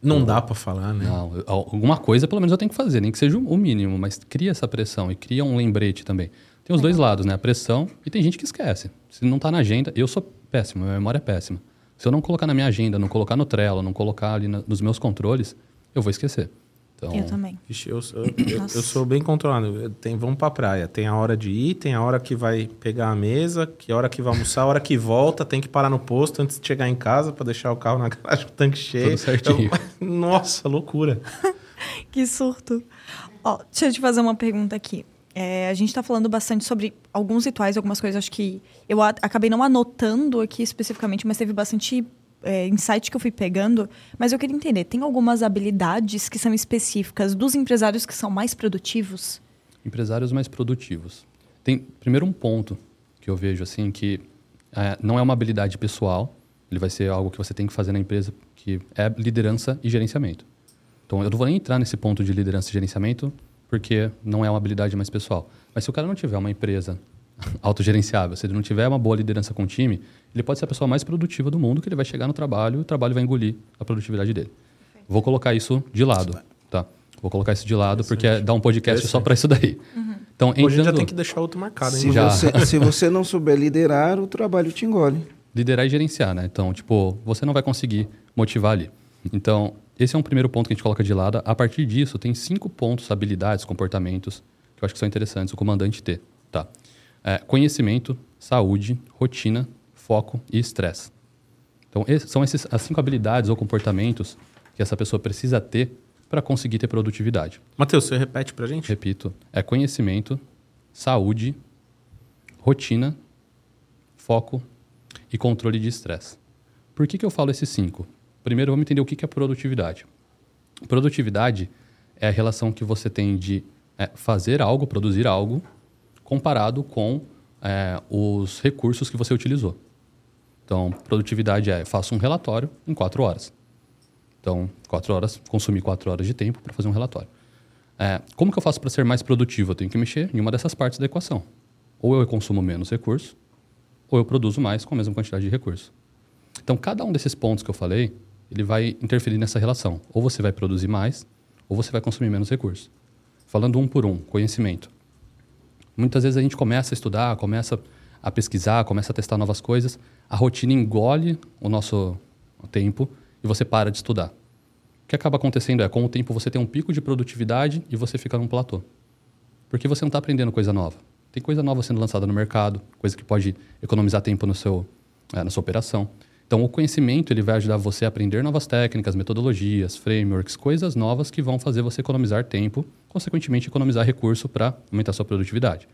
Não dá para falar, né? Não, eu- alguma coisa pelo menos eu tenho que fazer, nem que seja o mínimo, mas cria essa pressão e cria um lembrete também. Tem os dois lados, né? A pressão e tem gente que esquece. Se não tá na agenda, eu sou péssimo, minha memória é péssima. Se eu não colocar na minha agenda, não colocar no Trello, não colocar ali na- nos meus controles, eu vou esquecer. Então, Eu também. Vixe, eu, sou- eu- eu- sou bem controlado. Tem, vamos pra praia. Tem a hora de ir, tem a hora que vai pegar a mesa, que a hora que vai almoçar, a hora que volta, tem que parar no posto antes de chegar em casa para deixar o carro na garagem, o tanque cheio. Tudo certinho. Eu- nossa, loucura. Que surto. Ó, deixa eu te fazer uma pergunta aqui. É, a gente está falando bastante sobre alguns rituais, algumas coisas, acho que eu acabei não anotando aqui especificamente, mas teve bastante é, insight que eu fui pegando. Mas eu queria entender, tem algumas habilidades que são específicas dos empresários que são mais produtivos? Empresários mais produtivos. Tem, primeiro, um ponto que eu vejo assim que é, não é uma habilidade pessoal, ele vai ser algo que você tem que fazer na empresa, que é liderança e gerenciamento. Então, eu não vou nem entrar nesse ponto de liderança e gerenciamento, porque não é uma habilidade mais pessoal. Mas se o cara não tiver uma empresa autogerenciável, se ele não tiver uma boa liderança com o time, ele pode ser a pessoa mais produtiva do mundo, que ele vai chegar no trabalho e o trabalho vai engolir a produtividade dele. Vou colocar isso de lado, tá? Vou colocar isso de lado, porque dá um podcast só para isso daí. Então, Hoje a gente já entrando- tem que deixar outro marcado, hein? Se Já. você, se você não souber liderar, o trabalho te engole. liderar e gerenciar, né? Então, tipo, você não vai conseguir motivar ali. Então, esse é um primeiro ponto que a gente coloca de lado. A partir disso, tem cinco pontos, habilidades, comportamentos, que eu acho que são interessantes o comandante ter, tá? É, conhecimento, saúde, rotina, foco e estresse. Então, esses, são esses, as cinco habilidades ou comportamentos que essa pessoa precisa ter para conseguir ter produtividade. Matheus, você repete pra gente? Repito, é conhecimento, saúde, rotina, foco e controle de estresse. Por que, que eu falo esses cinco? Primeiro, vamos entender o que, que é produtividade. Produtividade é a relação que você tem de é, fazer algo, produzir algo, comparado com é, os recursos que você utilizou. Então, produtividade é faço um relatório em quatro horas. Então, quatro horas, consumi quatro horas de tempo para fazer um relatório. É, como que eu faço para ser mais produtivo? Eu tenho que mexer em uma dessas partes da equação. Ou eu consumo menos recurso, ou eu produzo mais com a mesma quantidade de recurso. Então, cada um desses pontos que eu falei, ele vai interferir nessa relação. Ou você vai produzir mais, ou você vai consumir menos recurso. Falando um por um, conhecimento. Muitas vezes a gente começa a estudar, começa a pesquisar, começa a testar novas coisas, a rotina engole o nosso tempo e você para de estudar. O que acaba acontecendo é, com o tempo você tem um pico de produtividade e você fica num platô. Porque você não está aprendendo coisa nova. Tem coisa nova sendo lançada no mercado, coisa que pode economizar tempo no seu, eh, na sua operação. Então, o conhecimento ele vai ajudar você a aprender novas técnicas, metodologias, frameworks, coisas novas que vão fazer você economizar tempo, consequentemente economizar recurso para aumentar sua produtividade.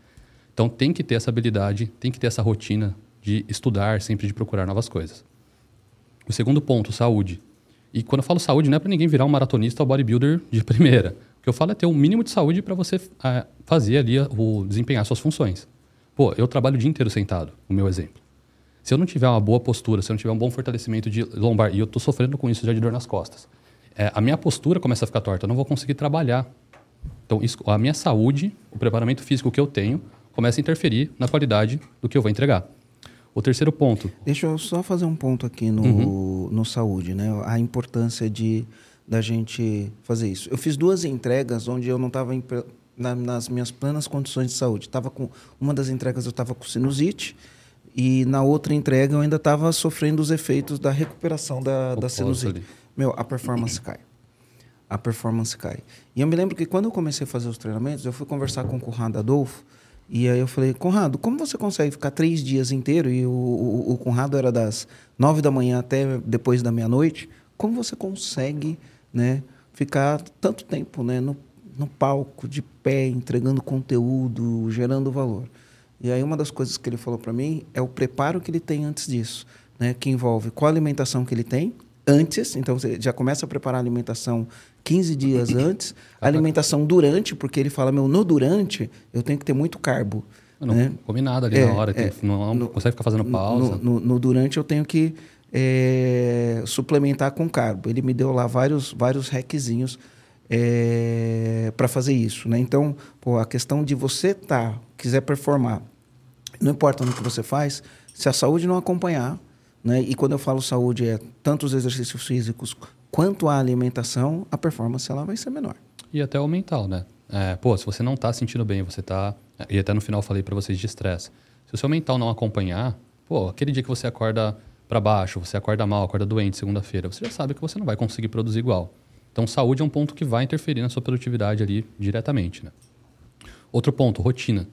Então, tem que ter essa habilidade, tem que ter essa rotina de estudar, sempre de procurar novas coisas. O segundo ponto, saúde. E quando eu falo saúde, não é para ninguém virar um maratonista ou bodybuilder de primeira. O que eu falo é ter um mínimo de saúde para você ah, fazer ali, o, desempenhar suas funções. Pô, eu trabalho o dia inteiro sentado, o meu exemplo. Se eu não tiver uma boa postura, se eu não tiver um bom fortalecimento de lombar, e eu estou sofrendo com isso já de dor nas costas, é, a minha postura começa a ficar torta, eu não vou conseguir trabalhar. Então, isso, a minha saúde, o preparamento físico que eu tenho, começa a interferir na qualidade do que eu vou entregar. O terceiro ponto, Deixa eu só fazer um ponto aqui no, no saúde, né? A importância de da gente fazer isso. Eu fiz duas entregas onde eu não estava na, nas minhas plenas condições de saúde. Tava com uma das entregas eu estava com sinusite e na outra entrega eu ainda estava sofrendo os efeitos da recuperação da, da pós sinusite. Meu, a performance cai. A performance cai. E eu me lembro que quando eu comecei a fazer os treinamentos, eu fui conversar com o Conrado Adolfo. E aí eu falei, Conrado, como você consegue ficar três dias inteiro? E o, o, o Conrado era das nove da manhã até depois da meia-noite. Como você consegue né, ficar tanto tempo né, no, no palco, de pé, entregando conteúdo, gerando valor? E aí uma das coisas que ele falou para mim é o preparo que ele tem antes disso, né, que envolve qual alimentação que ele tem antes, então você já começa a preparar a alimentação 15 dias antes, a alimentação durante, porque ele fala, meu, no durante eu tenho que ter muito carbo. eu não né? come nada ali É, na hora, é. não, No- consegue ficar fazendo pausa. No, no- no durante eu tenho que é, suplementar com carbo. Ele me deu lá vários, vários hackzinhos para fazer isso. Né? Então, pô, a questão de você tá, quiser performar, não importa no que você faz, se a saúde não acompanhar, né? e quando eu falo saúde é tanto os exercícios físicos quanto a alimentação, a performance ela vai ser menor. E até o mental, né? É, pô, se você não tá sentindo bem, você tá. E até no final falei para vocês de estresse. Se o seu mental não acompanhar, pô, aquele dia que você acorda para baixo, você acorda mal, acorda doente segunda-feira, você já sabe que você não vai conseguir produzir igual. Então, saúde é um ponto que vai interferir na sua produtividade ali diretamente, né? Outro ponto, rotina.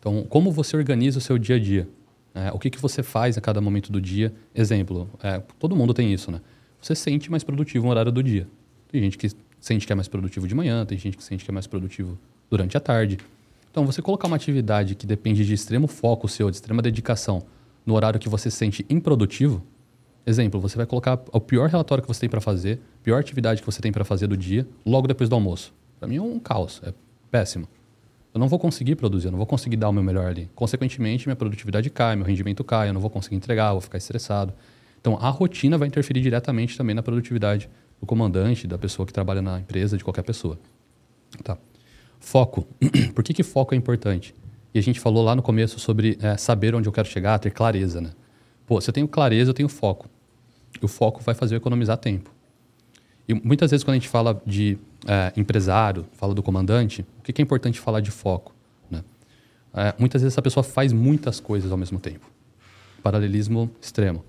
Então, como você organiza o seu dia a dia? É, o que, que você faz a cada momento do dia? Exemplo, é, todo mundo tem isso, né? Você se sente mais produtivo no horário do dia. Tem gente que sente que é mais produtivo de manhã, tem gente que sente que é mais produtivo durante a tarde. Então, você colocar uma atividade que depende de extremo foco seu, de extrema dedicação, no horário que você se sente improdutivo, exemplo, você vai colocar o pior relatório que você tem para fazer, pior atividade que você tem para fazer do dia, logo depois do almoço. Para mim é um caos, é péssimo. Eu não vou conseguir produzir, eu não vou conseguir dar o meu melhor ali. Consequentemente, minha produtividade cai, meu rendimento cai, eu não vou conseguir entregar, vou ficar estressado. Então, a rotina vai interferir diretamente também na produtividade do comandante, da pessoa que trabalha na empresa, de qualquer pessoa. Tá. Foco. Por que, que foco é importante? E a gente falou lá no começo sobre é, saber onde eu quero chegar, ter clareza, né? Pô, se eu tenho clareza, eu tenho foco. E o foco vai fazer eu economizar tempo. E muitas vezes, quando a gente fala de é, empresário, fala do comandante, o que, é importante falar de foco? Né? É, muitas vezes essa pessoa faz muitas coisas ao mesmo tempo. Paralelismo extremo.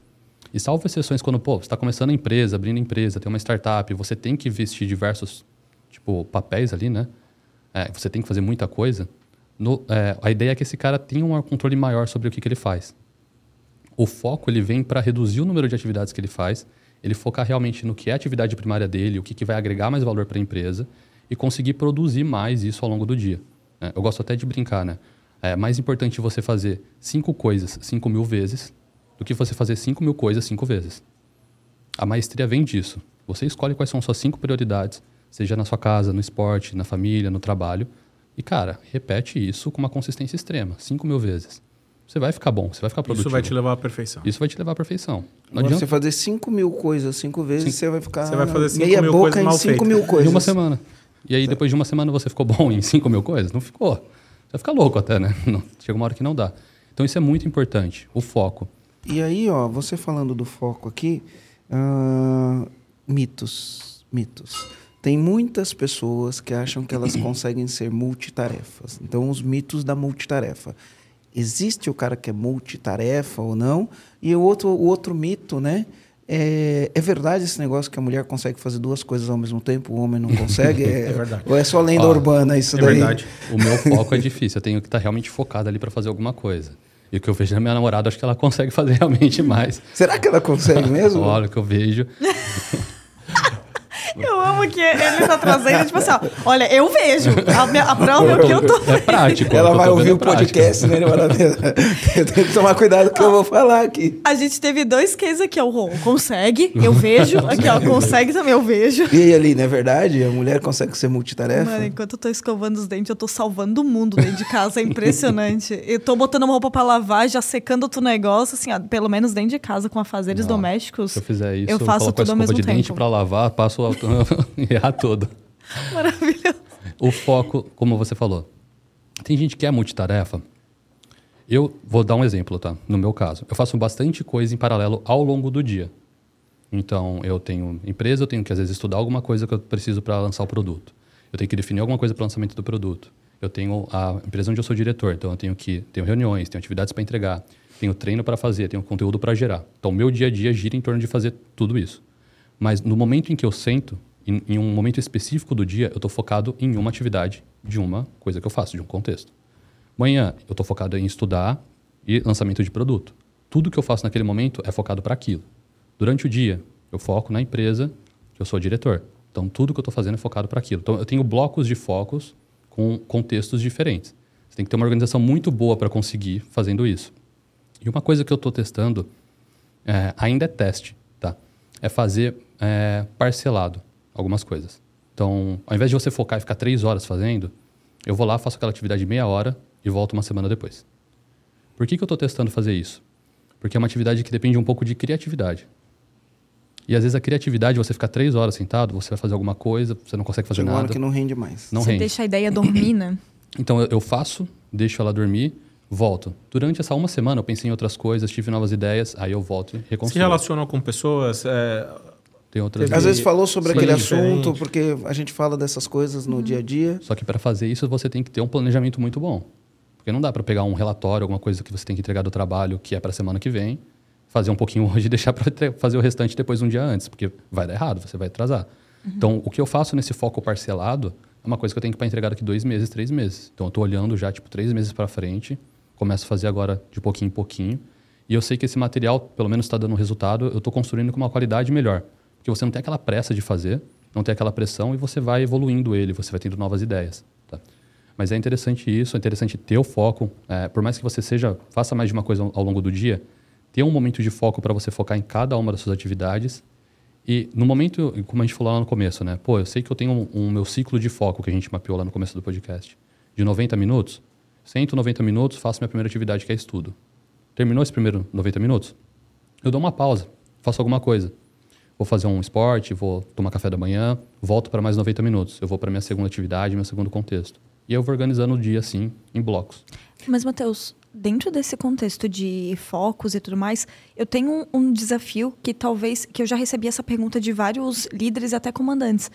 E salvo exceções quando, pô, você está começando a empresa, abrindo empresa, tem uma startup, você tem que vestir diversos, tipo, papéis ali, né? É, você tem que fazer muita coisa. No, é, a ideia é que esse cara tenha um controle maior sobre o que, que ele faz. O foco ele vem para reduzir o número de atividades que ele faz, ele focar realmente no que é a atividade primária dele, o que, que vai agregar mais valor para a empresa e conseguir produzir mais isso ao longo do dia. É, eu gosto até de brincar, né? É mais importante você fazer cinco coisas cinco mil vezes do que você fazer 5 mil coisas cinco vezes. A maestria vem disso. Você escolhe quais são suas cinco prioridades, seja na sua casa, no esporte, na família, no trabalho. E, cara, repete isso com uma consistência extrema, 5 mil vezes. Você vai ficar bom, você vai ficar produtivo. Isso vai te levar à perfeição. Isso vai te levar à perfeição. Não adianta você fazer 5 mil coisas cinco vezes, Sim. você vai ficar Você vai fazer cinco meia mil boca coisas em mal 5 feitas. mil coisas. Em uma semana. E aí, depois de uma semana, você ficou bom em 5 mil coisas? Não ficou. Você vai ficar louco até, né? Não, chega uma hora que não dá. Então, isso é muito importante, o foco. E aí, ó, você falando do foco aqui, ah, mitos, mitos. Tem muitas pessoas que acham que elas conseguem ser multitarefas. Então, os mitos da multitarefa. Existe o cara que é multitarefa ou não? E o outro, o outro mito, né? É, é verdade esse negócio que a mulher consegue fazer duas coisas ao mesmo tempo, o homem não consegue? É, É verdade. Ou é só lenda Ó, urbana isso É daí? verdade. O meu foco é difícil. Eu tenho que estar realmente focado ali para fazer alguma coisa. E o que eu vejo na minha namorada, acho que ela consegue fazer realmente mais. Será que ela consegue mesmo? Olha o que eu vejo. Eu amo que ele tá trazendo, tipo assim, ó, olha, eu vejo. A, minha, a prova é o que eu tô. É prático. Ela eu tô vai vendo ouvir o prático. podcast, né? Ela tem que tomar cuidado com o que eu vou falar aqui. A gente teve dois cases aqui, ó. O Rô consegue, eu vejo. Aqui, ó, consegue também, eu vejo. E aí, ali, não é verdade? A mulher consegue ser multitarefa? Mano, enquanto eu tô escovando os dentes, eu tô salvando o mundo dentro de casa. É impressionante. Eu tô botando uma roupa pra lavar, já secando outro negócio, assim, ó, pelo menos dentro de casa, com afazeres Não, domésticos. Se eu fizer isso, eu faço a tudo ao escova mesmo de dente tempo. para lavar, passo o errar todo. Maravilhoso. O foco, como você falou. Tem gente que é multitarefa. Eu vou dar um exemplo, tá? No meu caso, eu faço bastante coisa em paralelo ao longo do dia. Então, eu tenho empresa, eu tenho que às vezes estudar alguma coisa que eu preciso para lançar o produto. Eu tenho que definir alguma coisa para o lançamento do produto. Eu tenho a empresa onde eu sou diretor, então eu tenho que tenho reuniões, tenho atividades para entregar, tenho treino para fazer, tenho conteúdo para gerar. Então, meu dia a dia gira em torno de fazer tudo isso. Mas no momento em que eu sento, em, em um momento específico do dia, eu estou focado em uma atividade de uma coisa que eu faço, de um contexto. Manhã, eu estou focado em estudar e lançamento de produto. Tudo que eu faço naquele momento é focado para aquilo. Durante o dia, eu foco na empresa que eu sou diretor. Então, tudo que eu estou fazendo é focado para aquilo. Então, eu tenho blocos de focos com contextos diferentes. Você tem que ter uma organização muito boa para conseguir fazendo isso. E uma coisa que eu estou testando, é, ainda é teste, tá? É fazer é, parcelado algumas coisas. Então, ao invés de você focar e ficar três horas fazendo, eu vou lá, faço aquela atividade de meia hora e volto uma semana depois. Por que, que eu estou testando fazer isso? Porque é uma atividade que depende um pouco de criatividade. E às vezes a criatividade, você ficar três horas sentado, você vai fazer alguma coisa, você não consegue fazer Chega uma hora nada. que não rende mais. Não Você rende. deixa a ideia dormir, né? Então eu, eu faço, deixo ela dormir, volto. Durante essa uma semana eu pensei em outras coisas, tive novas ideias, aí eu volto e Se reconstruo. relacionou com pessoas, é, Tem outras Às vezes falou sobre Sim, aquele diferente. assunto, porque a gente fala dessas coisas no dia a dia. Só que para fazer isso você tem que ter um planejamento muito bom. Porque não dá para pegar um relatório, alguma coisa que você tem que entregar do trabalho que é para semana que vem, fazer um pouquinho hoje e deixar para fazer o restante depois um dia antes, porque vai dar errado, você vai atrasar. Então, o que eu faço nesse foco parcelado é uma coisa que eu tenho que para entregar daqui dois meses, três meses. Então, eu estou olhando já tipo três meses para frente, começo a fazer agora de pouquinho em pouquinho, e eu sei que esse material, pelo menos, está dando resultado. Eu estou construindo com uma qualidade melhor, porque você não tem aquela pressa de fazer, não tem aquela pressão e você vai evoluindo ele, você vai tendo novas ideias. Tá? Mas é interessante isso, é interessante ter o foco. É, por mais que você seja faça mais de uma coisa ao longo do dia, ter um momento de foco para você focar em cada uma das suas atividades. E no momento, como a gente falou lá no começo, né? Pô, eu sei que eu tenho um, um meu ciclo de foco que a gente mapeou lá no começo do podcast, de 90 minutos. Sento 90 minutos, faço minha primeira atividade, que é estudo. Terminou esse primeiro 90 minutos? Eu dou uma pausa, faço alguma coisa. Vou fazer um esporte, vou tomar café da manhã, volto para mais 90 minutos. Eu vou para minha segunda atividade, meu segundo contexto. E eu vou organizando o dia assim, em blocos. Mas, Matheus, dentro desse contexto de focos e tudo mais, eu tenho um, desafio que talvez que eu já recebi essa pergunta de vários líderes e até comandantes.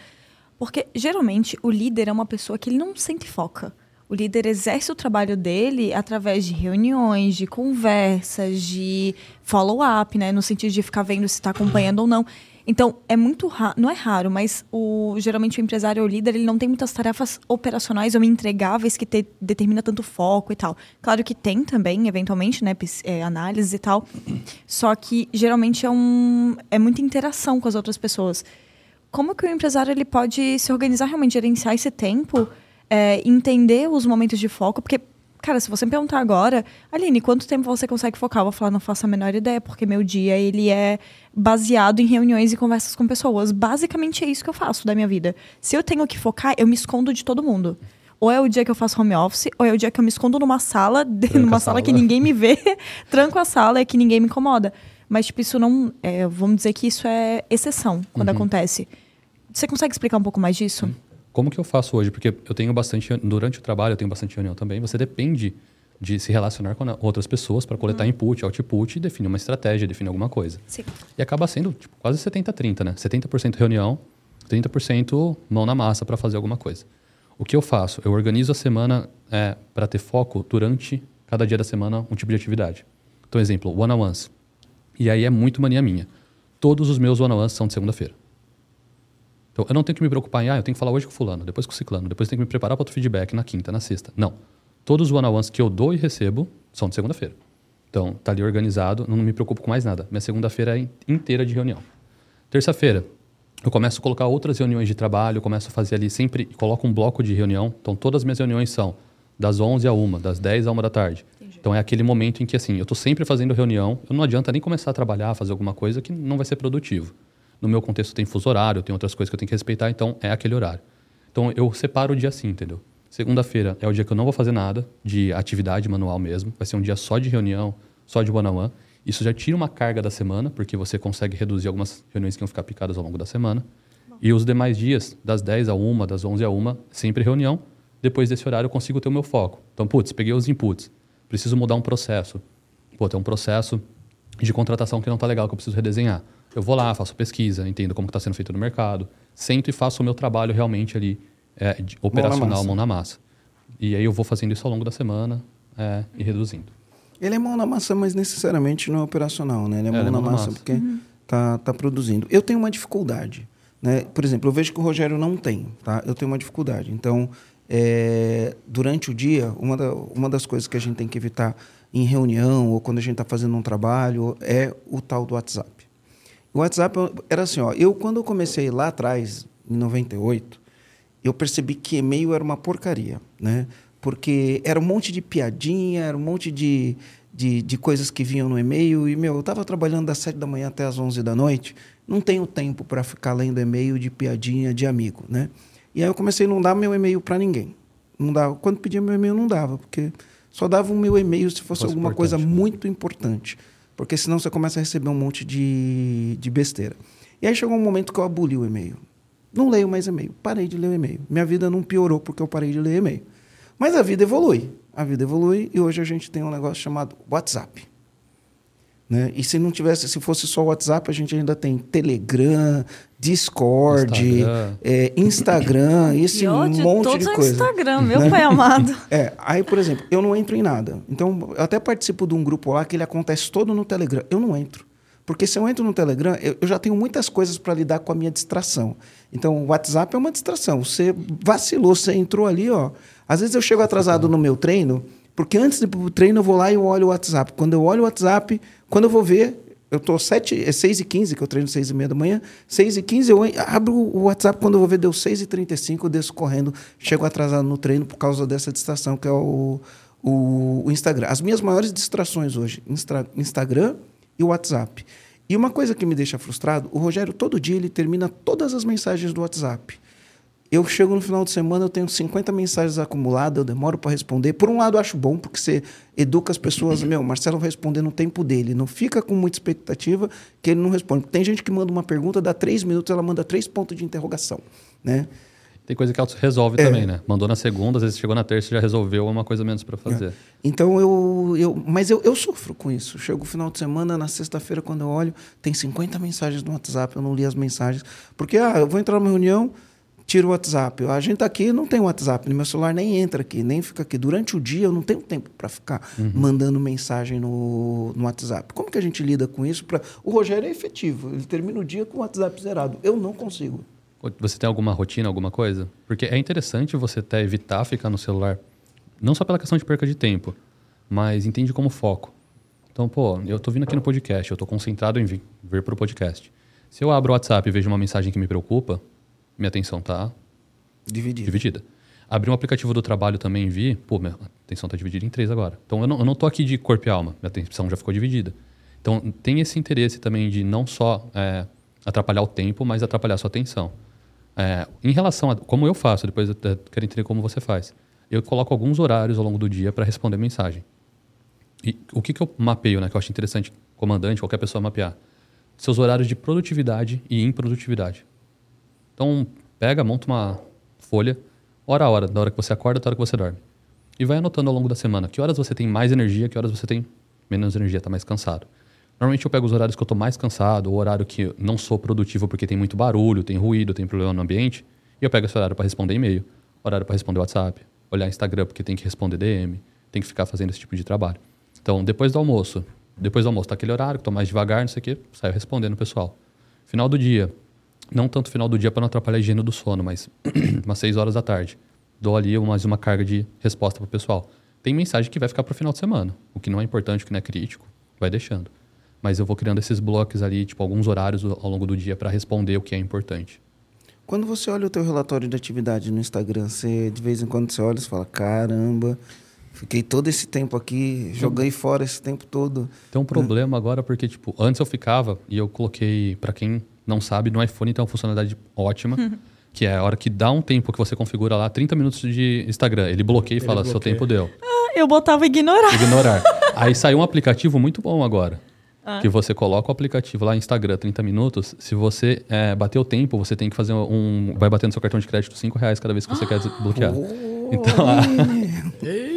Porque geralmente o líder é uma pessoa que ele não sente foca. O líder exerce o trabalho dele através de reuniões, de conversas, de follow-up, né? No sentido de ficar vendo se está acompanhando ou não. Então, é muito raro, não é raro, mas o, geralmente o empresário ou líder, ele não tem muitas tarefas operacionais ou entregáveis que te, determina tanto foco e tal. Claro que tem também, eventualmente, né, é, análises e tal. Só que geralmente é, um, é muita interação com as outras pessoas. Como que o empresário ele pode se organizar realmente, gerenciar esse tempo, é, entender os momentos de foco? Porque Cara, se você me perguntar agora, Aline, quanto tempo você consegue focar? Eu vou falar, não faço a menor ideia, porque meu dia ele é baseado em reuniões e conversas com pessoas. Basicamente é isso que eu faço da minha vida. Se eu tenho que focar, eu me escondo de todo mundo. Ou é o dia que eu faço home office, ou é o dia que eu me escondo numa sala, numa sala, sala que ninguém me vê, tranco a sala e que ninguém me incomoda. Mas, tipo, isso não. É, vamos dizer que isso é exceção quando uhum. acontece. Você consegue explicar um pouco mais disso? Como que eu faço hoje? Porque eu tenho bastante, durante o trabalho eu tenho bastante reunião também. Você depende de se relacionar com outras pessoas para coletar uhum. input, output e definir uma estratégia, definir alguma coisa. Sim. E acaba sendo tipo, quase 70-30, né? 70% reunião, 30% mão na massa para fazer alguma coisa. O que eu faço? Eu organizo a semana é, para ter foco durante cada dia da semana um tipo de atividade. Então, exemplo, one-on-ones. E aí é muito mania minha. Todos os meus one-on-ones são de segunda-feira. Então, eu não tenho que me preocupar em, ah, eu tenho que falar hoje com fulano, depois com o ciclano, depois tenho que me preparar para outro feedback na quinta, na sexta. Não. Todos os one-on-ones que eu dou e recebo são de segunda-feira. Então, tá ali organizado, não me preocupo com mais nada. Minha segunda-feira é inteira de reunião. Terça-feira, eu começo a colocar outras reuniões de trabalho, começo a fazer ali sempre, coloco um bloco de reunião. Então, todas as minhas reuniões são das 11 a 1, das 10 a 1 da tarde. Entendi. Então, é aquele momento em que, assim, eu estou sempre fazendo reunião, eu não adianta nem começar a trabalhar, fazer alguma coisa que não vai ser produtivo. No meu contexto tem fuso horário, tem outras coisas que eu tenho que respeitar, então é aquele horário. Então eu separo o dia assim, entendeu? Segunda-feira é o dia que eu não vou fazer nada de atividade manual mesmo. Vai ser um dia só de reunião, só de one-on-one. Isso já tira uma carga da semana, porque você consegue reduzir algumas reuniões que vão ficar picadas ao longo da semana. Bom. E os demais dias, das 10 a 1, das 11 a 1, sempre reunião. Depois desse horário eu consigo ter o meu foco. Então, putz, peguei os inputs. Preciso mudar um processo. Pô, tem um processo de contratação que não está legal, que eu preciso redesenhar. Eu vou lá, faço pesquisa, entendo como está sendo feito no mercado, sento e faço o meu trabalho realmente ali é, de, operacional, mão na, mão na, massa. E aí eu vou fazendo isso ao longo da semana é, e reduzindo. Ele é mão na massa, mas necessariamente não é operacional, né? Ele é, é mão, é, na, mão massa, massa porque uhum. tá, tá produzindo. Eu tenho uma dificuldade, né? Por exemplo, eu vejo que o Rogério não tem, tá? Eu tenho uma dificuldade. Então, é, durante o dia, uma, da, uma das coisas que a gente tem que evitar em reunião ou quando a gente está fazendo um trabalho é o tal do WhatsApp. O WhatsApp era assim, ó, eu quando eu comecei lá atrás, em 98, eu percebi que e-mail era uma porcaria, né? Porque era um monte de piadinha, era um monte de, de, de coisas que vinham no e-mail. E, meu, eu estava trabalhando das 7 da manhã até as 11 da noite. Não tenho tempo para ficar lendo e-mail de piadinha de amigo, né? E aí eu comecei a não dar meu e-mail para ninguém. Não dava. Quando pedia meu e-mail, não dava, porque só dava o meu e-mail se fosse, fosse alguma coisa né? muito importante porque senão você começa a receber um monte de, de besteira. E aí chegou um momento que eu aboli o e-mail. Não leio mais e-mail. Parei de ler o e-mail. Minha vida não piorou porque eu parei de ler e-mail. Mas a vida evolui. A vida evolui e hoje a gente tem um negócio chamado WhatsApp. Né? E se não tivesse, se fosse só WhatsApp, a gente ainda tem Telegram, Discord, Instagram, é, Instagram esse e hoje, monte de coisa. Instagram, meu né? pai amado. É, aí, por exemplo, eu não entro em nada. Então, eu até participo de um grupo lá que ele acontece todo no Telegram. Eu não entro. Porque se eu entro no Telegram, eu, eu já tenho muitas coisas para lidar com a minha distração. Então, o WhatsApp é uma distração. Você vacilou, você entrou ali, ó. Às vezes eu chego atrasado no meu treino, porque antes do treino eu vou lá e eu olho o WhatsApp. Quando eu olho o WhatsApp, quando eu vou ver, Eu tô 7, é 6 e 15 que eu treino 6 e meia da manhã. 6 e 15 eu abro o WhatsApp, quando eu vou ver deu 6 e 35 eu desço correndo, chego atrasado no treino por causa dessa distração que é o, o, o Instagram. As minhas maiores distrações hoje, Instra, Instagram e WhatsApp. E uma coisa que me deixa frustrado, o Rogério todo dia ele termina todas as mensagens do WhatsApp. Eu chego no final de semana, eu tenho 50 mensagens acumuladas, eu demoro para responder. Por um lado, eu acho bom, porque você educa as pessoas. Meu, Marcelo vai responder no tempo dele. Não fica com muita expectativa que ele não responde. Tem gente que manda uma pergunta, dá três minutos, ela manda três pontos de interrogação. Né? Tem coisa que resolve é. também, né? Mandou na segunda, às vezes chegou na terça e já resolveu uma coisa menos para fazer. É. Então eu, eu. Mas eu, eu sofro com isso. Chego no final de semana, na sexta-feira, quando eu olho, tem 50 mensagens no WhatsApp, eu não li as mensagens. Porque, ah, eu vou entrar numa reunião, tiro o WhatsApp. A gente tá aqui não tem WhatsApp, meu celular nem entra aqui, nem fica aqui. Durante o dia eu não tenho tempo para ficar uhum. mandando mensagem no, no WhatsApp. Como que a gente lida com isso? Pra... O Rogério é efetivo, ele termina o dia com o WhatsApp zerado. Eu não consigo. Você tem alguma rotina, alguma coisa? Porque é interessante você até evitar ficar no celular, não só pela questão de perca de tempo, mas entende como foco. Então, pô, eu tô vindo aqui no podcast, eu tô concentrado em vir, vir pro podcast. Se eu abro o WhatsApp e vejo uma mensagem que me preocupa, minha atenção tá dividida. dividida. Abri um aplicativo do trabalho também e vi, pô, minha atenção tá dividida em três agora. Então, eu não, eu não tô aqui de corpo e alma, minha atenção já ficou dividida. Então, tem esse interesse também de não só é, atrapalhar o tempo, mas atrapalhar a sua atenção. É, em relação a como eu faço, depois eu quero entender como você faz. Eu coloco alguns horários ao longo do dia para responder mensagem. E o que, que eu mapeio, né, que eu acho interessante, comandante, qualquer pessoa mapear? Seus horários de produtividade e improdutividade. Então, pega, monta uma folha, hora a hora, da hora que você acorda até a hora que você dorme. E vai anotando ao longo da semana que horas você tem mais energia, que horas você tem menos energia, está mais cansado. Normalmente eu pego os horários que eu estou mais cansado, ou horário que não sou produtivo porque tem muito barulho, tem ruído, tem problema no ambiente, e eu pego esse horário para responder e-mail, horário para responder WhatsApp, olhar Instagram porque tem que responder DM, tem que ficar fazendo esse tipo de trabalho. Então, depois do almoço, depois do almoço tá aquele horário, que estou mais devagar, não sei o quê, saio respondendo o pessoal. Final do dia, não tanto final do dia para não atrapalhar a higiene do sono, mas umas 6 horas da tarde. Dou ali mais uma carga de resposta para o pessoal. Tem mensagem que vai ficar para o final de semana. O que não é importante, o que não é crítico, vai deixando mas eu vou criando esses blocos ali, tipo alguns horários ao longo do dia para responder o que é importante. Quando você olha o teu relatório de atividade no Instagram, você de vez em quando você olha e fala, caramba, fiquei todo esse tempo aqui, joguei fora esse tempo todo. Tem um problema agora porque tipo, antes eu ficava e eu coloquei, para quem não sabe, no iPhone tem uma funcionalidade ótima. que é a hora que dá um tempo que você configura lá, 30 minutos de Instagram. Ele bloqueia e fala, bloqueia. seu tempo deu. Ah, eu botava ignorar. Ignorar. Aí saiu um aplicativo muito bom agora. Ah. Que você coloca o aplicativo lá, Instagram, 30 minutos. Se você é, bater o tempo, você tem que fazer um. Vai batendo seu cartão de crédito 5 reais cada vez que você ah. quer desbloquear. Oh, então.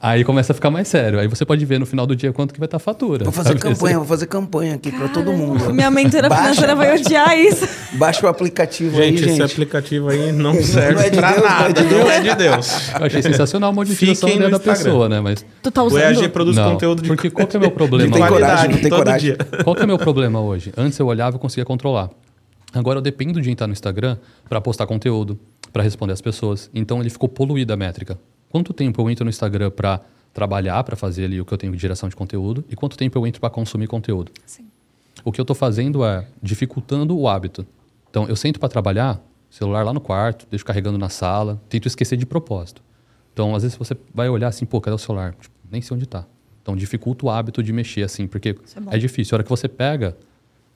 Aí começa a ficar mais sério. Aí você pode ver no final do dia quanto que vai estar a fatura. Vou fazer campanha, vou fazer campanha aqui para todo mundo. Minha mentora baixa, financeira vai odiar isso. Baixa o aplicativo gente, aí, gente. Esse aplicativo aí não serve não é pra Deus, nada. Não é de Deus. Eu achei sensacional a modificação da Instagram. pessoa, né? Mas... Tu tá usando? O EAG produz não, conteúdo de Porque qual que é o meu problema? Não tem coragem, não tem coragem. Qual que é o meu problema hoje? Antes eu olhava e conseguia controlar. Agora eu dependo de entrar no Instagram para postar conteúdo, para responder as pessoas. Então ele ficou poluída a métrica. Quanto tempo eu entro no Instagram para trabalhar para fazer ali o que eu tenho de direção de conteúdo e quanto tempo eu entro para consumir conteúdo. Sim. O que eu estou fazendo é dificultando o hábito. Então, eu sento para trabalhar, celular lá no quarto, deixo carregando na sala, tento esquecer de propósito. Então, às vezes você vai olhar assim, pô, cadê o celular? Tipo, nem sei onde está. Então, dificulta o hábito de mexer assim, porque é, é, difícil. A hora que você pega.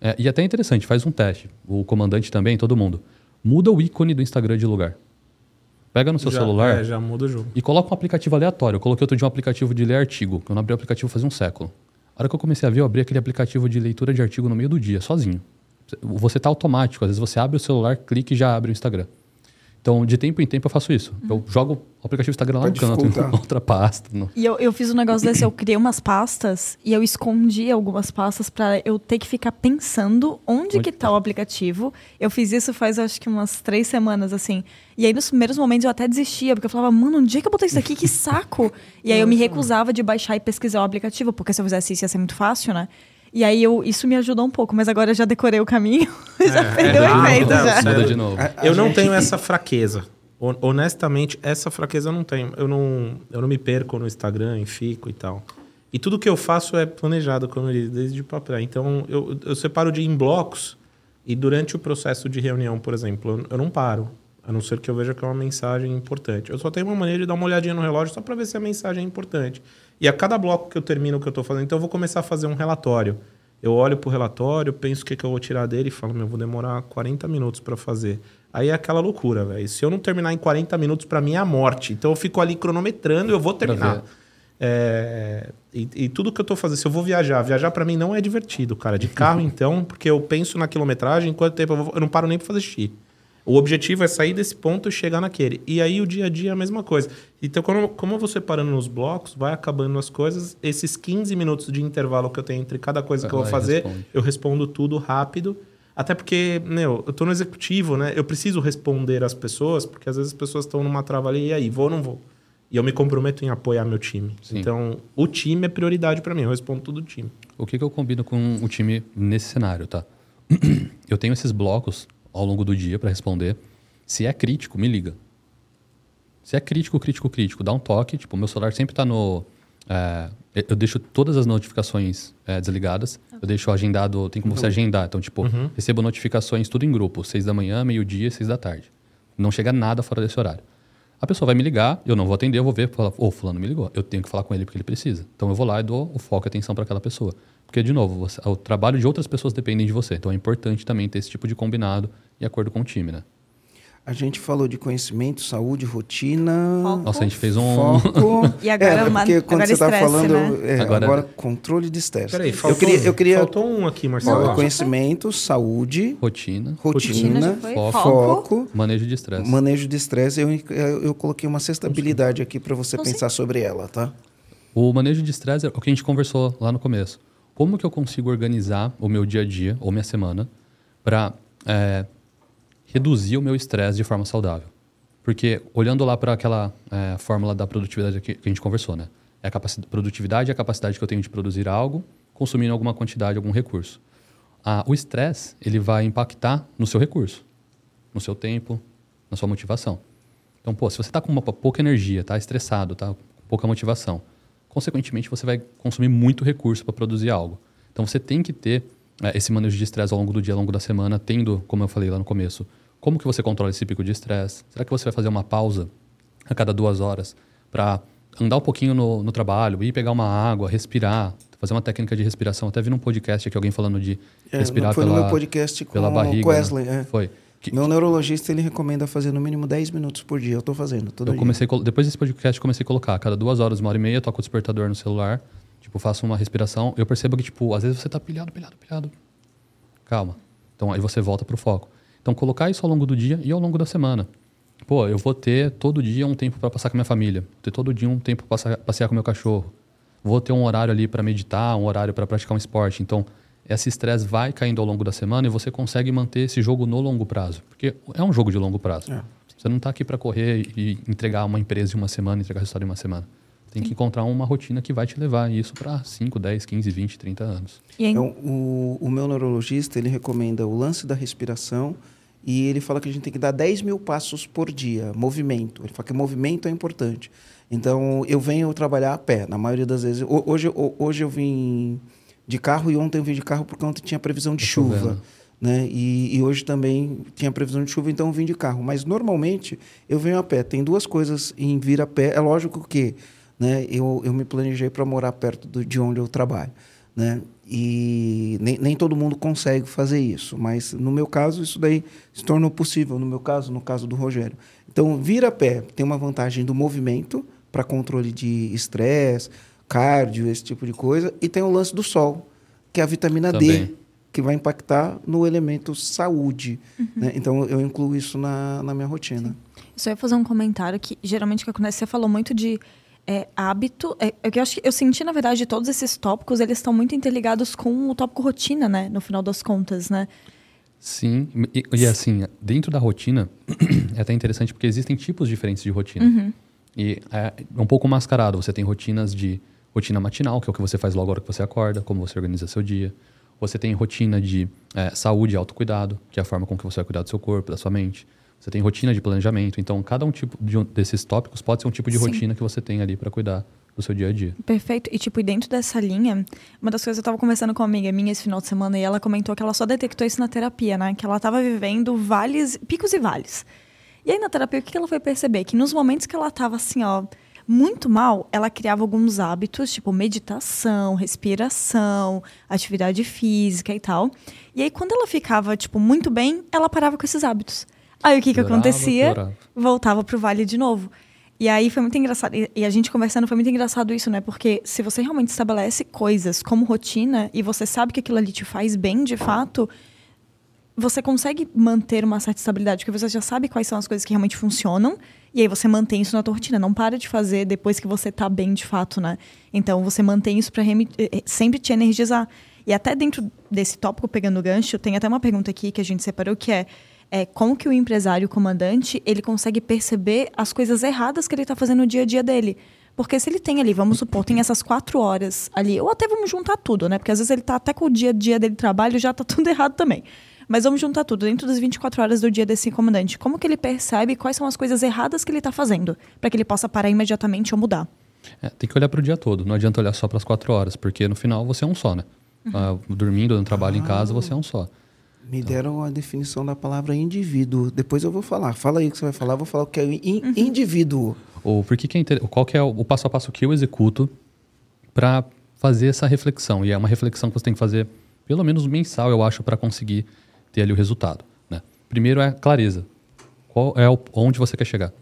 É, e até é interessante, faz um teste. O comandante também, todo mundo. Muda o ícone do Instagram de lugar. Pega no seu já, celular é, já muda o jogo. e coloca um aplicativo aleatório. Eu coloquei outro dia um aplicativo de ler artigo, que eu não abri o aplicativo faz um século. A hora que eu comecei a ver, eu abri aquele aplicativo de leitura de artigo no meio do dia, sozinho. Você tá automático, às vezes você abre o celular, clica e já abre o Instagram. Então, de tempo em tempo eu faço isso. Uhum. Eu jogo o aplicativo Instagram lá no canto, em outra pasta. No... E eu, eu fiz um negócio desse, eu criei umas pastas e eu escondi algumas pastas para eu ter que ficar pensando onde, onde que tá, tá o aplicativo. Eu fiz isso faz acho que umas três semanas, assim. E aí nos primeiros momentos eu até desistia, porque eu falava, mano, onde é que eu botei isso aqui? Que saco! e aí eu me recusava de baixar e pesquisar o aplicativo, porque se eu fizesse isso ia ser muito fácil, né? E aí eu, isso me ajudou um pouco, mas agora eu já decorei o caminho, é, já perdeu é, o efeito. já. Muda de novo. A, a eu gente... não tenho essa fraqueza. Honestamente, essa fraqueza eu não tenho. Eu não, eu não me perco no Instagram e fico e tal. E tudo que eu faço é planejado, como eu disse, desde para trás. Então, eu, eu separo de em blocos e durante o processo de reunião, por exemplo, eu, eu não paro. A não ser que eu veja que é uma mensagem importante. Eu só tenho uma maneira de dar uma olhadinha no relógio só para ver se a mensagem é importante. E a cada bloco que eu termino o que eu estou fazendo, então eu vou começar a fazer um relatório. Eu olho para o relatório, penso o que, que eu vou tirar dele e falo, meu, vou demorar 40 minutos para fazer. Aí é aquela loucura, velho. Se eu não terminar em 40 minutos, para mim é a morte. Então eu fico ali cronometrando e eu vou terminar. É, e, e, tudo que eu tô fazendo, se eu vou viajar, viajar para mim não é divertido, cara. De carro, então, porque eu penso na quilometragem, quanto tempo eu, vou, eu não paro nem para fazer xixi. O objetivo é sair desse ponto e chegar naquele. E aí o dia a dia é a mesma coisa. Então, como, como eu vou separando nos blocos, vai acabando as coisas. Esses 15 minutos de intervalo que eu tenho entre cada coisa que eu vou fazer, responde. eu respondo tudo rápido. Até porque, meu, eu tô no executivo, né? Eu preciso responder às pessoas, porque às vezes as pessoas estão numa trava ali, e aí, vou ou não vou? E eu me comprometo em apoiar meu time. Sim. Então, o time é prioridade para mim, eu respondo tudo o time. O que, que eu combino com o time nesse cenário, tá? eu tenho esses blocos ao longo do dia para responder. Se é crítico, me liga. Se é crítico, crítico, crítico, dá um toque. Tipo, meu celular sempre está no. É, eu deixo todas as notificações é, desligadas. Eu deixo agendado, tem como você agendar. Então, tipo, uhum. recebo notificações tudo em grupo: seis da manhã, meio-dia, seis da tarde. Não chega nada fora desse horário. A pessoa vai me ligar, eu não vou atender, eu vou ver, falar, ô, oh, fulano me ligou. Eu tenho que falar com ele porque ele precisa. Então eu vou lá e dou o foco e atenção para aquela pessoa. Porque, de novo, você, o trabalho de outras pessoas depende de você. Então é importante também ter esse tipo de combinado e acordo com o time, né? A gente falou de conhecimento, saúde, rotina. Foco. Nossa, a gente fez um. Foco. e agora, é, porque quando agora você está falando. Né? É, agora... agora... controle de estresse. Peraí, faltou, eu queria, eu queria... faltou um aqui, Marcelo. Ó, conhecimento, saúde. Rotina. Rotina. rotina foco, foco, Manejo de estresse. Manejo de estresse. Eu, eu, eu coloquei uma sexta habilidade aqui para você pensar sobre ela, tá? O manejo de estresse é o que a gente conversou lá no começo. Como que eu consigo organizar o meu dia a dia ou minha semana para é, reduzir o meu estresse de forma saudável? Porque olhando lá para aquela é, fórmula da produtividade que, que, a gente conversou, né? É a capacidade, produtividade é a capacidade que eu tenho de produzir algo consumindo alguma quantidade, algum recurso. Ah, o estresse ele vai impactar no seu recurso, no seu tempo, na sua motivação. Então, pô, se você está com uma, pouca energia, está estressado, está com pouca motivação, consequentemente você vai consumir muito recurso para produzir algo. Então, você tem que ter é, esse manejo de estresse ao longo do dia, ao longo da semana, tendo, como eu falei lá no começo, como que você controla esse pico de estresse? Será que você vai fazer uma pausa a cada duas horas para andar um pouquinho no, no, trabalho, ir pegar uma água, respirar, fazer uma técnica de respiração? Até vi num podcast aqui alguém falando de é, respirar foi pela, no meu podcast com pela barriga. o Wesley. Né? É. Foi. Que, meu neurologista ele recomenda fazer no mínimo 10 minutos por dia. Eu estou fazendo todo eu dia. Comecei, depois desse podcast, comecei a colocar. Cada duas horas, uma hora e meia, toco o despertador no celular. Tipo, faço uma respiração. Eu percebo que, tipo, às vezes você está pilhado, pilhado, pilhado. Calma. Então, aí você volta para o foco. Então, colocar isso ao longo do dia e ao longo da semana. Pô, eu vou ter todo dia um tempo para passar com a minha família, vou ter todo dia um tempo para passear com meu cachorro, vou ter um horário ali para meditar, um horário para praticar um esporte. Então, esse estresse vai caindo ao longo da semana e você consegue manter esse jogo no longo prazo. Porque é um jogo de longo prazo. É. Você não está aqui para correr e entregar uma empresa em uma semana, entregar resultado em uma semana. Tem Sim. que encontrar uma rotina que vai te levar isso para 5, 10, 15, 20, 30 anos. Então, o, o meu neurologista, ele recomenda o lance da respiração e ele fala que a gente tem que dar 10 mil passos por dia, movimento. Ele fala que movimento é importante. Então, eu venho trabalhar a pé, na maioria das vezes. Hoje, hoje eu vim de carro e ontem eu vim de carro porque ontem tinha previsão de chuva. Né? E, e, hoje também tinha previsão de chuva, então eu vim de carro. Mas normalmente eu venho a pé. Tem duas coisas em vir a pé. É lógico que né? Eu, eu me planejei para morar perto do, de onde eu trabalho, né? E nem, nem todo mundo consegue fazer isso, mas no meu caso isso daí se tornou possível. No meu caso, no caso do Rogério. Então, vir a pé tem uma vantagem do movimento para controle de estresse, cardio, esse tipo de coisa, e tem o lance do sol, que é a vitamina Também. D, que vai impactar no elemento saúde. Uhum. Né? Então, eu incluo isso na, na minha rotina. Só ia fazer um comentário que geralmente o que acontece, você falou muito de é, hábito. É, é eu, acho que eu senti, na verdade, todos esses tópicos, eles estão muito interligados com o tópico rotina, né? No final das contas, né? Sim, e, e assim, dentro da rotina, é até interessante porque existem tipos diferentes de rotina. Uhum. E é, é um pouco mascarado. Você tem rotinas de rotina matinal, que é o que você faz logo na hora que você acorda, como você organiza seu dia. Você tem rotina de é, saúde e autocuidado, que é a forma com que você vai cuidar do seu corpo, da sua mente. Você tem rotina de planejamento. Então, cada um tipo de um desses tópicos pode ser um tipo de Sim. rotina que você tem ali para cuidar do seu dia a dia. Perfeito. E, tipo, e dentro dessa linha, uma das coisas eu tava conversando com uma amiga minha esse final de semana e ela comentou que ela só detectou isso na terapia, né? Que ela tava vivendo vales, picos e vales. E aí, na terapia, o que ela foi perceber? Que nos momentos que ela tava assim, ó, muito mal, ela criava alguns hábitos, tipo meditação, respiração, atividade física e tal. E aí, quando ela ficava, tipo, muito bem, ela parava com esses hábitos. Aí o que, que Piorava, acontecia? piorava. Voltava pro vale de novo. E aí foi muito engraçado. E a gente conversando foi muito engraçado isso, né? Porque se você realmente estabelece coisas como rotina e você sabe que aquilo ali te faz bem de fato, você consegue manter uma certa estabilidade, porque você já sabe quais são as coisas que realmente funcionam, e aí você mantém isso na tua rotina, não para de fazer depois que você tá bem de fato, né? Então você mantém isso para sempre te energizar. E até dentro desse tópico, pegando o gancho, tem até uma pergunta aqui que a gente separou, que é, é como que o empresário, o comandante, ele consegue perceber as coisas erradas que ele tá fazendo no dia a dia dele. Porque se ele tem ali, vamos supor, tem essas quatro horas ali, ou até vamos juntar tudo, né? Porque às vezes ele tá até com o dia a dia dele de trabalho, já tá tudo errado também. Mas vamos juntar tudo, dentro das 24 horas do dia desse comandante. Como que ele percebe quais são as coisas erradas que ele tá fazendo? para que ele possa parar imediatamente ou mudar. É, tem que olhar para o dia todo. Não adianta olhar só para as quatro horas, porque no final você é um só, né? Ah, dormindo, no trabalho, em casa, você é um só. Me deram a definição da palavra indivíduo. Depois eu vou falar. Fala aí o que você vai falar, eu vou falar o que é in- indivíduo. Ou por que que é inter... qual que é o, o passo a passo que eu executo para fazer essa reflexão? E é uma reflexão que você tem que fazer pelo menos mensal, eu acho, para conseguir ter ali o resultado. Né? Primeiro é clareza. Qual é o, onde você quer chegar?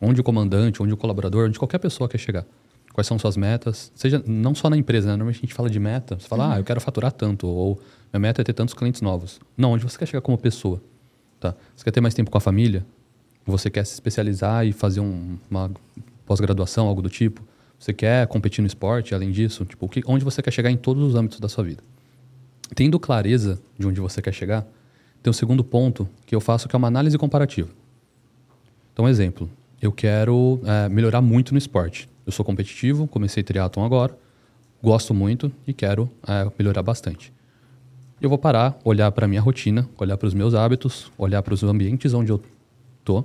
Onde o comandante, onde o colaborador, onde qualquer pessoa quer chegar? Quais são suas metas? Seja não só na empresa, né? Normalmente a gente fala de meta. Você fala, ah, eu quero faturar tanto, ou minha meta é ter tantos clientes novos. Não, onde você quer chegar como pessoa? Tá? Você quer ter mais tempo com a família? Você quer se especializar e fazer um- uma pós-graduação, algo do tipo? Você quer competir no esporte, além disso? Tipo, que, onde você quer chegar em todos os âmbitos da sua vida? Tendo clareza de onde você quer chegar, tem o segundo ponto que eu faço, que é uma análise comparativa. Então, um exemplo. Eu quero eh, melhorar muito no esporte. Eu sou competitivo, comecei triatlon agora, gosto muito e quero eh, melhorar bastante. Eu vou parar, olhar para a minha rotina, olhar para os meus hábitos, olhar para os ambientes onde eu tô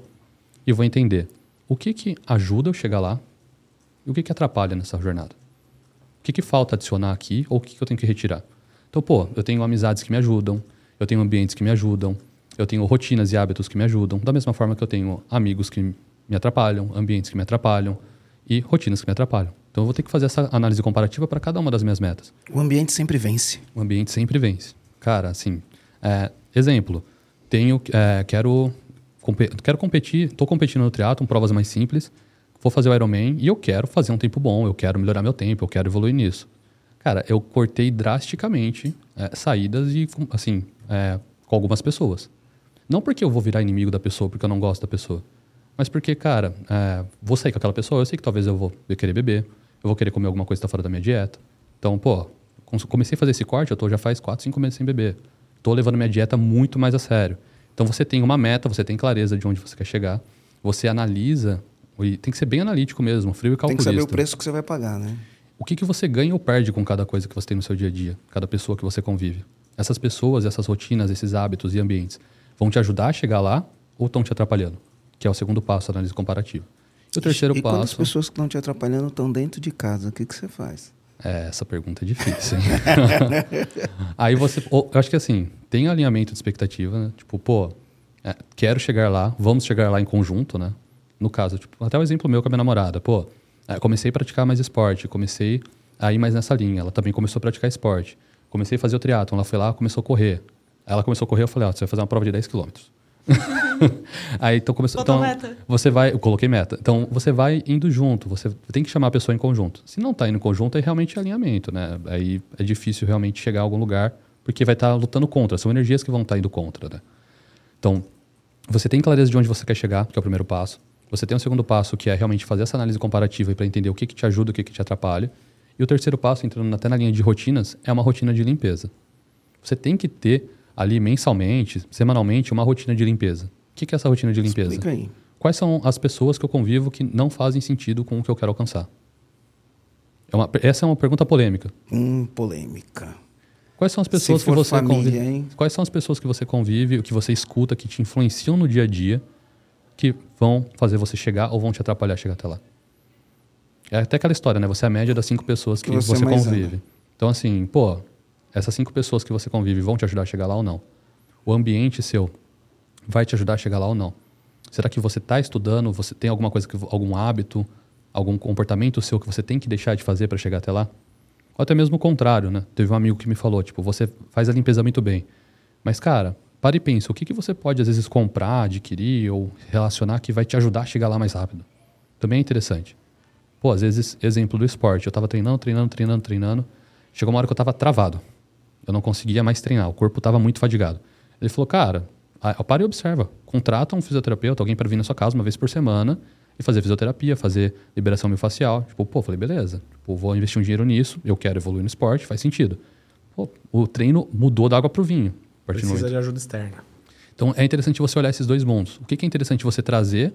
e vou entender o que, que ajuda eu chegar lá e o que, que atrapalha nessa jornada. O que, que falta adicionar aqui ou o que, que eu tenho que retirar. Então, pô, eu tenho amizades que me ajudam, eu tenho ambientes que me ajudam, eu tenho rotinas e hábitos que me ajudam, da mesma forma que eu tenho amigos que me atrapalham, ambientes que me atrapalham e rotinas que me atrapalham. Então, eu vou ter que fazer essa análise comparativa para cada uma das minhas metas. O ambiente sempre vence. O ambiente sempre vence. Cara, assim, é, exemplo, tenho, é, quero, quero competir, estou competindo no triatlon, provas mais simples, vou fazer o Ironman e eu quero fazer um tempo bom, eu quero melhorar meu tempo, eu quero evoluir nisso. Cara, eu cortei drasticamente é, saídas e, assim, é, com algumas pessoas. Não porque eu vou virar inimigo da pessoa, porque eu não gosto da pessoa. Mas porque, cara, é, vou sair com aquela pessoa, eu sei que talvez eu vou querer beber, eu vou querer comer alguma coisa que está fora da minha dieta. Então, pô, comecei a fazer esse corte, eu tô já faz 4, 5 meses sem beber. Tô levando minha dieta muito mais a sério. Então, você tem uma meta, você tem clareza de onde você quer chegar, você analisa, e tem que ser bem analítico mesmo, frio e Tem que calculista. saber o preço que você vai pagar, né? O que, que você ganha ou perde com cada coisa que você tem no seu dia a dia, cada pessoa que você convive? Essas pessoas, essas rotinas, esses hábitos e ambientes vão te ajudar a chegar lá ou estão te atrapalhando? Que é o segundo passo, análise comparativa. E o terceiro e quando as passo. pessoas que estão te atrapalhando estão dentro de casa, o que, que você faz? É, essa pergunta é difícil. Aí você. Eu acho que assim, tem alinhamento de expectativa, né? Tipo, pô, é, quero chegar lá, vamos chegar lá em conjunto, né? No caso, tipo, até o exemplo meu com a minha namorada. Pô, comecei a praticar mais esporte, comecei a ir mais nessa linha. Ela também começou a praticar esporte. Comecei a fazer o triatlon, ela foi lá, começou a correr. Aí ela começou a correr, eu falei, ó, você vai fazer uma prova de 10 quilômetros. Aí então começou. Botou Então, meta. você vai, eu coloquei meta. Então você vai indo junto, você tem que chamar a pessoa em conjunto. Se não está indo em conjunto, é realmente alinhamento, né? Aí é difícil realmente chegar a algum lugar, porque vai estar lutando contra. São energias que vão estar indo contra, né? Então, você tem clareza de onde você quer chegar, que é o primeiro passo. Você tem o segundo passo, que é realmente fazer essa análise comparativa para entender o que, que te ajuda, o que, que te atrapalha. E o terceiro passo, entrando até na linha de rotinas, é uma rotina de limpeza. Você tem que ter ali mensalmente, semanalmente, uma rotina de limpeza. O que, que é essa rotina de limpeza? Explica aí. Quais são as pessoas que eu convivo que não fazem sentido com o que eu quero alcançar? É uma- essa é uma pergunta polêmica. Hum, polêmica. Quais são as pessoas que você família, convive? hein? Quais são as pessoas que você convive, o que você escuta, que te influenciam no dia a dia, que vão fazer você chegar ou vão te atrapalhar a chegar até lá? É até aquela história, né? Você é a média das cinco pessoas que, Que você você, mais convive. Então, assim, pô, essas cinco pessoas que você convive vão te ajudar a chegar lá ou não? O ambiente seu vai te ajudar a chegar lá ou não? Será que você está estudando? Você tem alguma coisa, que, algum hábito, algum comportamento seu que você tem que deixar de fazer para chegar até lá? Ou até mesmo o contrário, né? Teve um amigo que me falou, tipo, você faz a limpeza muito bem. Mas, cara, pare e pensa, o que, que você pode, às vezes, comprar, adquirir ou relacionar que vai te ajudar a chegar lá mais rápido? Também é interessante. Pô, às vezes, exemplo do esporte. Eu tava treinando, treinando, treinando, treinando. Chegou uma hora que eu tava travado. Eu não conseguia mais treinar. O corpo tava muito fadigado. Ele falou, cara, para e observa. Contrata um fisioterapeuta, alguém para vir na sua casa uma vez por semana e fazer fisioterapia, fazer liberação miofascial. Tipo, pô, falei, beleza. Tipo, vou investir um dinheiro nisso, eu quero evoluir no esporte, faz sentido. Pô, o treino mudou da água pro vinho. Precisa momento. de ajuda externa. Então é interessante você olhar esses dois mundos. O que que é interessante você trazer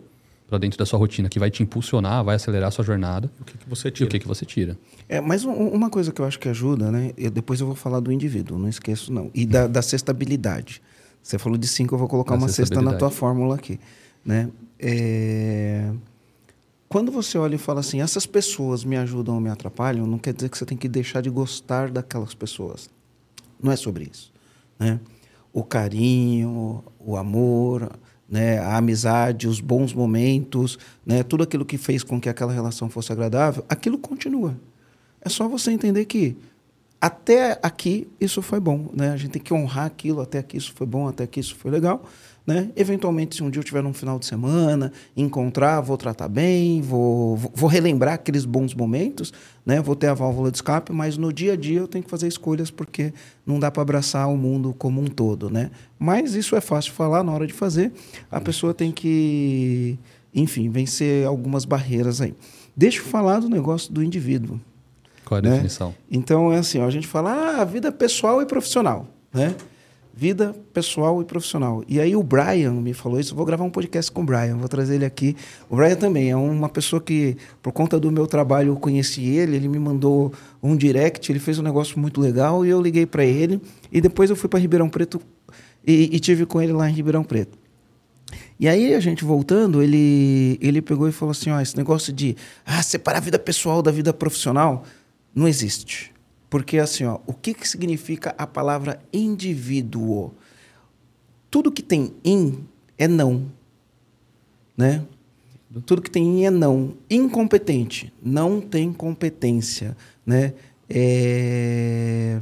para dentro da sua rotina que vai te impulsionar, vai acelerar a sua jornada O que, que você e tira? o que que você tira. É, mas um- uma coisa que eu acho que ajuda, né? Eu, depois eu vou falar do indivíduo, não esqueço não. E da, da cestabilidade. Você falou de cinco, eu vou colocar Da uma cesta na tua fórmula aqui, né? É, Quando você olha e fala assim, essas pessoas me ajudam ou me atrapalham, não quer dizer que você tem que deixar de gostar daquelas pessoas. Não é sobre isso, né? O carinho, o amor, né, a amizade, os bons momentos, né, tudo aquilo que fez com que aquela relação fosse agradável, aquilo continua. É só você entender que até aqui isso foi bom, né? A gente tem que honrar aquilo, até aqui isso foi bom, até aqui isso foi legal, né? Eventualmente, se um dia eu tiver num final de semana, encontrar, vou tratar bem, vou, vou- relembrar aqueles bons momentos, né? Vou ter a válvula de escape, mas no dia a dia eu tenho que fazer escolhas porque não dá para abraçar o mundo como um todo, né? Mas isso é fácil de falar na hora de fazer. A pessoa tem que, enfim, vencer algumas barreiras aí. Deixa eu falar do negócio do indivíduo. Qual a Né? definição? Então é assim, ó, a gente fala, ah, vida pessoal e profissional, né? Vida pessoal e profissional. E aí o Brian me falou isso, vou gravar um podcast com o Brian, vou trazer ele aqui. O Brian também é uma pessoa que, por conta do meu trabalho, eu conheci ele, ele me mandou um direct, ele fez um negócio muito legal e eu liguei para ele. E depois eu fui para Ribeirão Preto e, e tive com ele lá em Ribeirão Preto. E aí, a gente voltando, ele, ele pegou e falou assim: ó, esse negócio de ah, separar a vida pessoal da vida profissional não existe. Porque assim, ó, o que, que significa a palavra indivíduo? Tudo que tem in é não. Né? Tudo que tem in é não. Incompetente. Não tem competência. Né? É...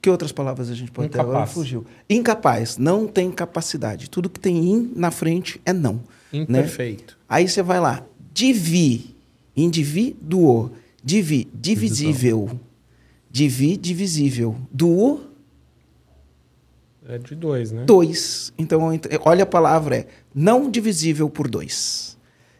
Que outras palavras a gente pode ter? Agora Incapaz. fugiu. Incapaz. Não tem capacidade. Tudo que tem in na frente é não. Né? Imperfeito. Aí você vai lá, divi, indivíduo, divi, divisível, divi, divisível, duo, É de dois, né? dois. Então, ent- olha a palavra, é não divisível por dois.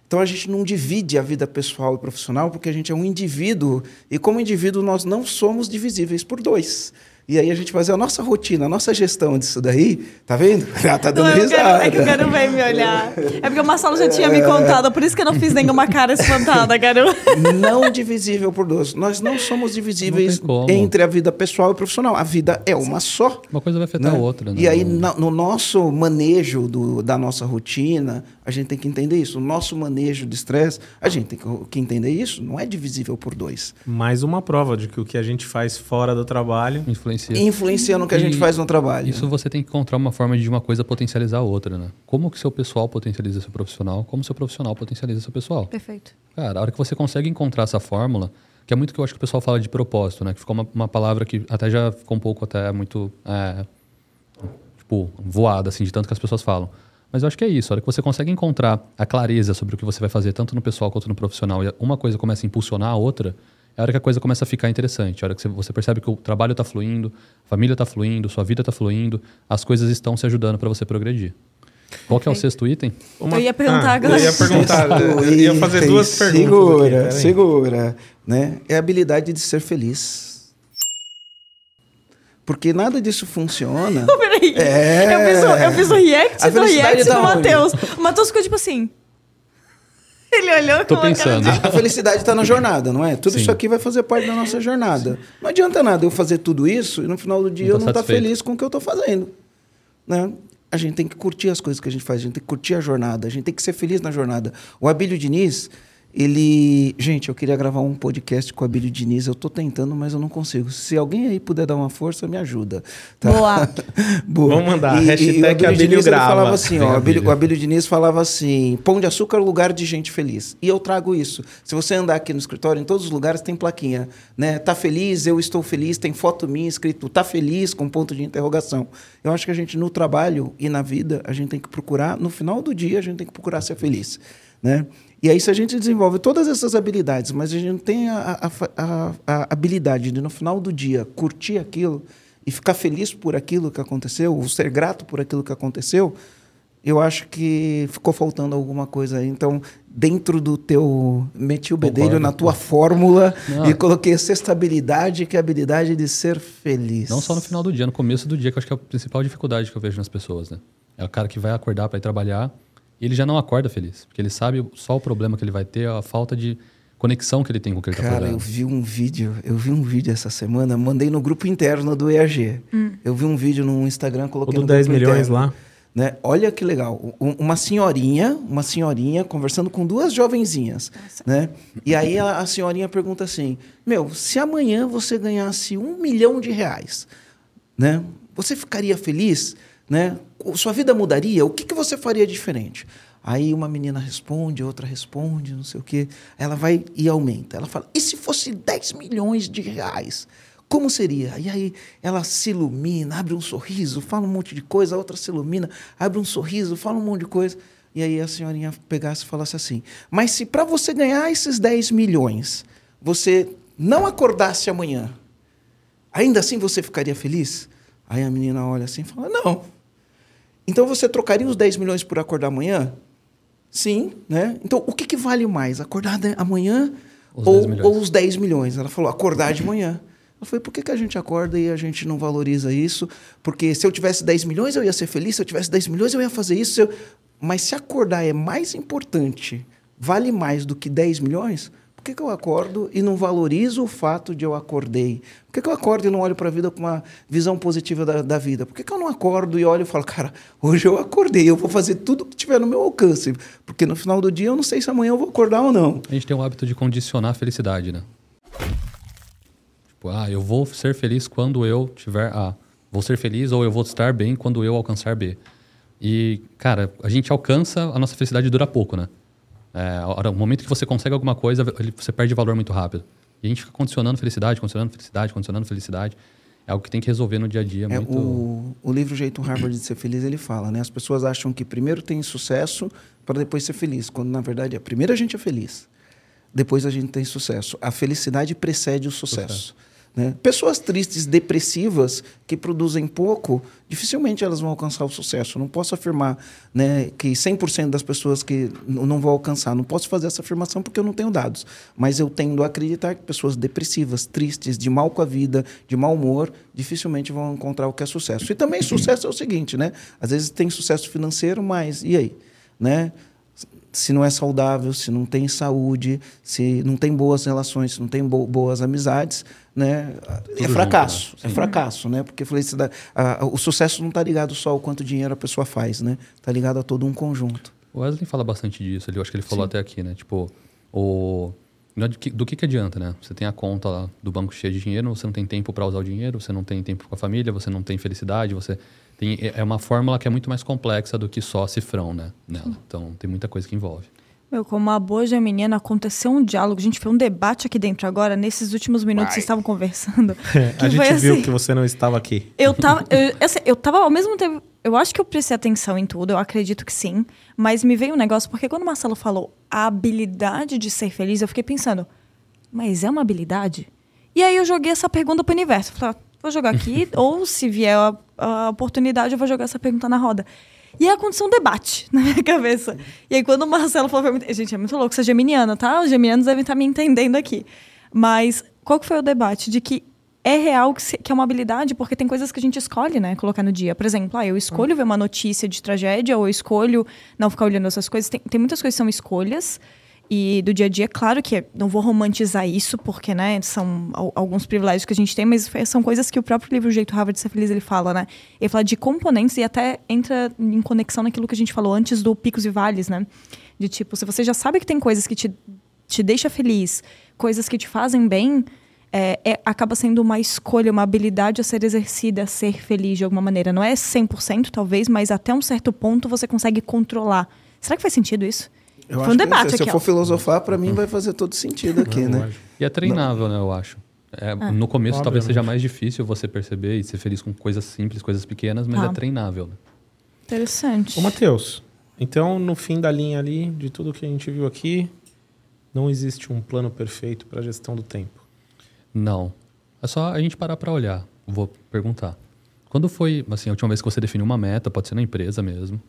Então, a gente não divide a vida pessoal e profissional porque a gente é um indivíduo e, como indivíduo, nós não somos divisíveis por dois. E aí a gente fazer a nossa rotina, a nossa gestão disso daí, tá vendo? Ela tá dando Não, risada. quero, é que o Garu veio me olhar. É porque o Marcelo já tinha me contado, por isso que eu não fiz nenhuma cara espantada, Garu. não divisível por dois. Nós não somos divisíveis Não entre a vida pessoal e profissional. A vida é uma só. Uma coisa vai afetar né? a outra, né? E aí, no nosso manejo do- da nossa rotina, a gente tem que entender isso. O nosso manejo de estresse, a gente tem que, que entender isso. Não é divisível por dois. Mais uma prova de que o que a gente faz fora do trabalho Influencia. Influencia no que a gente faz no trabalho. Isso você tem que encontrar uma forma de uma coisa potencializar a outra, né? Como que seu pessoal potencializa seu profissional, como seu profissional potencializa seu pessoal. Perfeito. Cara, a hora que você consegue encontrar essa fórmula, que é muito que eu acho que o pessoal fala de propósito, né? Que ficou uma, uma palavra que até já ficou um pouco até muito, é, tipo, voada, assim, de tanto que as pessoas falam. Mas eu acho que é isso. A hora que você consegue encontrar a clareza sobre o que você vai fazer, tanto no pessoal quanto no profissional, e uma coisa começa a impulsionar a outra, é a hora que a coisa começa a ficar interessante. A hora que você- percebe que o trabalho está fluindo, a família está fluindo, sua vida está fluindo, as coisas estão se ajudando para você progredir. Qual que é o sexto item? Eu ia perguntar Ah, agora. Eu ia perguntar, eu ia fazer Item, duas perguntas. Segura, aqui, segura. Né? É a habilidade de ser feliz. Porque nada disso funciona. Peraí. É. Eu, fiz o, eu fiz o react A do react tá do onde? Matheus. O Matheus ficou tipo assim. Ele olhou Tô com pensando. de... A felicidade está na jornada, não é? Tudo Sim. isso aqui vai fazer parte da nossa jornada. Não adianta nada eu fazer tudo isso e no final do dia Não eu tá não estar satisfeito. feliz com o que eu estou fazendo. Né? A gente tem que curtir as coisas que a gente faz, a gente tem que curtir a jornada, a gente tem que ser feliz na jornada. O Abílio Diniz, Ele. Gente, eu queria gravar um podcast com a Abílio Diniz. Eu tô tentando, mas eu não consigo. Se alguém aí puder dar uma força, me ajuda. tá? Boa. Boa. Vamos mandar, E, hashtag e o Abílio Abílio Diniz falava assim, ó, o Abílio. o Abílio Diniz falava assim, pão de açúcar é lugar de gente feliz. E eu trago isso. Se você andar aqui no escritório, em todos os lugares tem plaquinha, né? Tá feliz, eu estou feliz, tem foto minha escrito tá feliz com ponto de interrogação. Eu acho que a gente no trabalho e na vida, a gente tem que procurar, no final do dia, a gente tem que procurar ser feliz, né? E aí, se a gente desenvolve todas essas habilidades, mas a gente não tem a, a- a- a habilidade de, no final do dia, curtir aquilo e ficar feliz por aquilo que aconteceu, ou ser grato por aquilo que aconteceu, eu acho que ficou faltando alguma coisa. Então, dentro do teu. Meti o bedelho Concordo. na tua fórmula Não. e coloquei essa habilidade, que é a habilidade de ser feliz. Não só no final do dia, no começo do dia, que eu acho que é a principal dificuldade que eu vejo nas pessoas, né? É o cara que vai acordar para ir trabalhar e ele já não acorda feliz, porque ele sabe só o problema que ele vai ter, a falta de conexão que ele tem com o que ele tá Cara, eu vi um vídeo, eu vi um vídeo essa semana, mandei no grupo interno do EAG. Eu vi um vídeo no Instagram, O coloquei do no 10 grupo milhões interno. lá. né? Olha que legal. Um- Uma senhorinha, uma senhorinha conversando com duas jovenzinhas, né? E aí a, a senhorinha pergunta assim: Meu, se amanhã você ganhasse um milhão de reais, né? Você ficaria feliz, né? Sua vida mudaria? O que, que você faria diferente? Aí uma menina responde, outra responde, não sei o quê. Ela vai e aumenta. Ela fala: e se fosse 10 milhões de reais? Como seria? E aí ela se ilumina, abre um sorriso, fala um monte de coisa, a outra se ilumina, abre um sorriso, fala um monte de coisa. E aí a senhorinha pegasse e falasse assim: Mas se para você ganhar esses 10 milhões, você não acordasse amanhã, ainda assim você ficaria feliz? Aí a menina olha assim e fala: Não. Então você trocaria os 10 milhões por acordar amanhã? Sim, né? Então o que, que vale mais? Acordar amanhã Os ou, 10 milhões. ou os 10 milhões? Ela falou: acordar de manhã. Eu falei, por que, que a gente acorda e a gente não valoriza isso? Porque se eu tivesse 10 milhões, eu ia ser feliz. Se eu tivesse 10 milhões, eu ia fazer isso. eu- Mas se acordar é mais importante, vale mais do que 10 milhões, que, que eu acordo e não valorizo o fato de eu acordei? Por que, que eu acordo e não olho para a vida com uma visão positiva da, da vida? Por que, que eu não acordo e olho e falo, cara, hoje eu acordei, eu vou fazer tudo que tiver no meu alcance? Porque no final do dia eu não sei se amanhã eu vou acordar ou não. A gente tem o hábito de condicionar a felicidade, né? Tipo, ah, eu vou ser feliz quando eu tiver A. Vou ser feliz ou eu vou estar bem quando eu alcançar B. E, cara, a gente alcança, a nossa felicidade dura pouco, né? É, o momento que você consegue alguma coisa, você perde valor muito rápido. E a gente fica condicionando felicidade, condicionando felicidade, condicionando felicidade. É algo que tem que resolver no dia a dia. É, muito... o, o livro Jeito Harvard de Ser Feliz, ele fala, né? As pessoas acham que primeiro tem sucesso para depois ser feliz, quando na verdade é primeiro a gente é feliz, depois a gente tem sucesso. A felicidade precede o sucesso. Né? Pessoas tristes, depressivas, que produzem pouco, dificilmente elas vão alcançar o sucesso. Não posso afirmar né, que 100% das pessoas que não vão alcançar. Não posso fazer essa afirmação porque eu não tenho dados. Mas eu tendo a acreditar que pessoas depressivas, tristes, de mal com a vida, de mau humor, dificilmente vão encontrar o que é sucesso. E também sucesso é o seguinte, né? Às vezes tem sucesso financeiro, mas e aí? Né? se não é saudável, se não tem saúde, se não tem boas relações, se não tem bo- boas amizades, né? é junto, fracasso, né? é Sim. fracasso, né? Porque felicidade, a- a- o sucesso não está ligado só ao quanto dinheiro a pessoa faz, né? Está ligado a todo um conjunto. O Wesley fala bastante disso, ele, eu acho que ele falou até aqui, né? Tipo, o, é do, que, do que que adianta, né? Você tem a conta lá do banco cheia de dinheiro, você não tem tempo para usar o dinheiro, você não tem tempo com a família, você não tem felicidade, você tem é é uma fórmula que é muito mais complexa do que só cifrão, né? Nela. Então tem muita coisa que envolve. Meu, como uma boa geminiana, aconteceu um diálogo. Gente, foi um debate aqui dentro agora, nesses últimos minutos vocês estavam conversando. a que gente foi viu assim, que você não estava aqui. Eu tava, eu, assim, eu tava ao mesmo tempo. Eu acho que eu prestei atenção em tudo, eu acredito que sim. Mas me veio um negócio, porque quando o Marcelo falou a habilidade de ser feliz, eu fiquei pensando, mas é uma habilidade? E aí eu joguei essa pergunta pro universo. Falei, ah, vou jogar aqui, ou se vier a, a oportunidade, eu vou jogar essa pergunta na roda. E aí aconteceu um debate na minha cabeça. E aí quando o Marcelo falou pra mim, gente, é muito louco ser geminiana, tá? Os geminianos devem estar me entendendo aqui. Mas qual que foi o debate? De que é real que, se- que é uma habilidade, porque tem coisas que a gente escolhe, né? Colocar no dia. Por exemplo, ah, eu escolho ver uma notícia de tragédia, ou eu escolho não ficar olhando essas coisas. Tem, tem muitas coisas que são escolhas. E do dia a dia, claro que não vou romantizar isso, porque, né, são al- alguns privilégios que a gente tem, mas são coisas que o próprio livro Jeito Harvard de Ser Feliz, ele fala, né? Ele fala de componentes e até entra em conexão naquilo que a gente falou antes do picos e vales, né? De tipo, se você já sabe que tem coisas que te te deixa feliz, coisas que te fazem bem, é, é, acaba sendo uma escolha, uma habilidade a ser exercida, a ser feliz de alguma maneira. Não é 100% talvez, mas até um certo ponto você consegue controlar. Será que faz sentido isso? Eu Foi um debate se aqui, eu for ó. filosofar, para mim vai fazer todo sentido aqui, Não, né? lógico. E é treinável, né, eu acho. É, No começo talvez Obviamente. seja mais difícil você perceber e ser feliz com coisas simples, coisas pequenas, mas Tá. é treinável. Né? Interessante. Ô, Matheus, então no fim da linha ali, de tudo que a gente viu aqui, não existe um plano perfeito para a gestão do tempo. Não. É só a gente parar para olhar. Vou perguntar. Quando foi, assim, a última vez que você definiu uma meta, pode ser na empresa mesmo,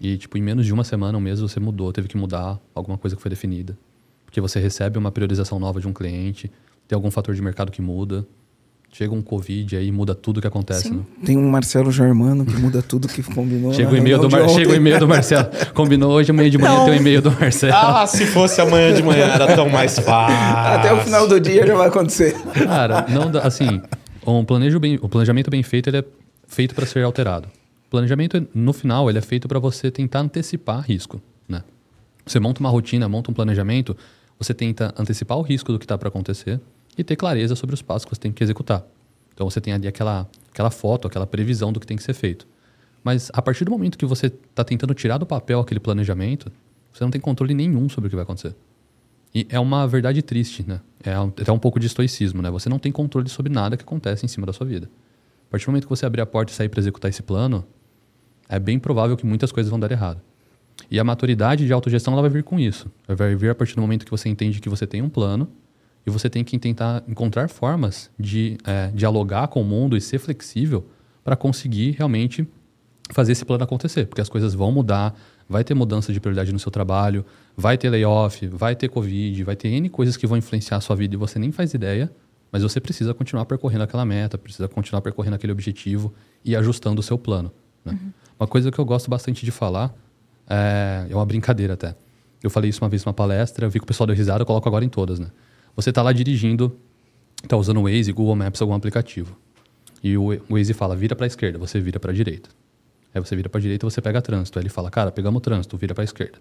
e, tipo, em menos de uma semana, um mês, você mudou, teve que mudar alguma coisa que foi definida. Porque você recebe uma priorização nova de um cliente, tem algum fator de mercado que muda, chega um Covid aí, muda tudo que acontece. Né? Tem um Marcelo Germano que muda tudo que combinou. Chega, o e-mail do Mar... chega o e-mail do Marcelo. Combinou hoje, amanhã de manhã Então- tem o e-mail do Marcelo. Ah, se fosse amanhã de manhã era tão mais fácil. Até o final do dia já vai acontecer. Cara, não dá, assim, um planejo bem, o planejamento bem feito, ele é feito para ser alterado. Planejamento, no final, ele é feito para você tentar antecipar risco, né? Você monta uma rotina, monta um planejamento, você tenta antecipar o risco do que está para acontecer e ter clareza sobre os passos que você tem que executar. Então você tem ali aquela, aquela foto, aquela previsão do que tem que ser feito. Mas a partir do momento que você está tentando tirar do papel aquele planejamento, você não tem controle nenhum sobre o que vai acontecer. E é uma verdade triste, né? É um- até um pouco de estoicismo, né? Você não tem controle sobre nada que acontece em cima da sua vida. A partir do momento que você abrir a porta e sair para executar esse plano, é bem provável que muitas coisas vão dar errado. E a maturidade de autogestão ela vai vir com isso. Ela vai vir a partir do momento que você entende que você tem um plano e você tem que tentar encontrar formas de é, dialogar com o mundo e ser flexível para conseguir realmente fazer esse plano acontecer, porque as coisas vão mudar, vai ter mudança de prioridade no seu trabalho, vai ter layoff, vai ter covid, vai ter N coisas que vão influenciar a sua vida e você nem faz ideia, mas você precisa continuar percorrendo aquela meta, precisa continuar percorrendo aquele objetivo e ajustando o seu plano. né? Uma coisa que eu gosto bastante de falar é, é uma brincadeira até. Eu falei isso uma vez numa palestra, eu vi que o pessoal deu risada, eu coloco agora em todas, né? Você está lá dirigindo, está usando o Waze, Google Maps, algum aplicativo. E o Waze fala, vira para esquerda, você vira para direita. Aí você vira para direita, você pega trânsito. Aí ele fala, cara, pegamos o trânsito, vira para esquerda.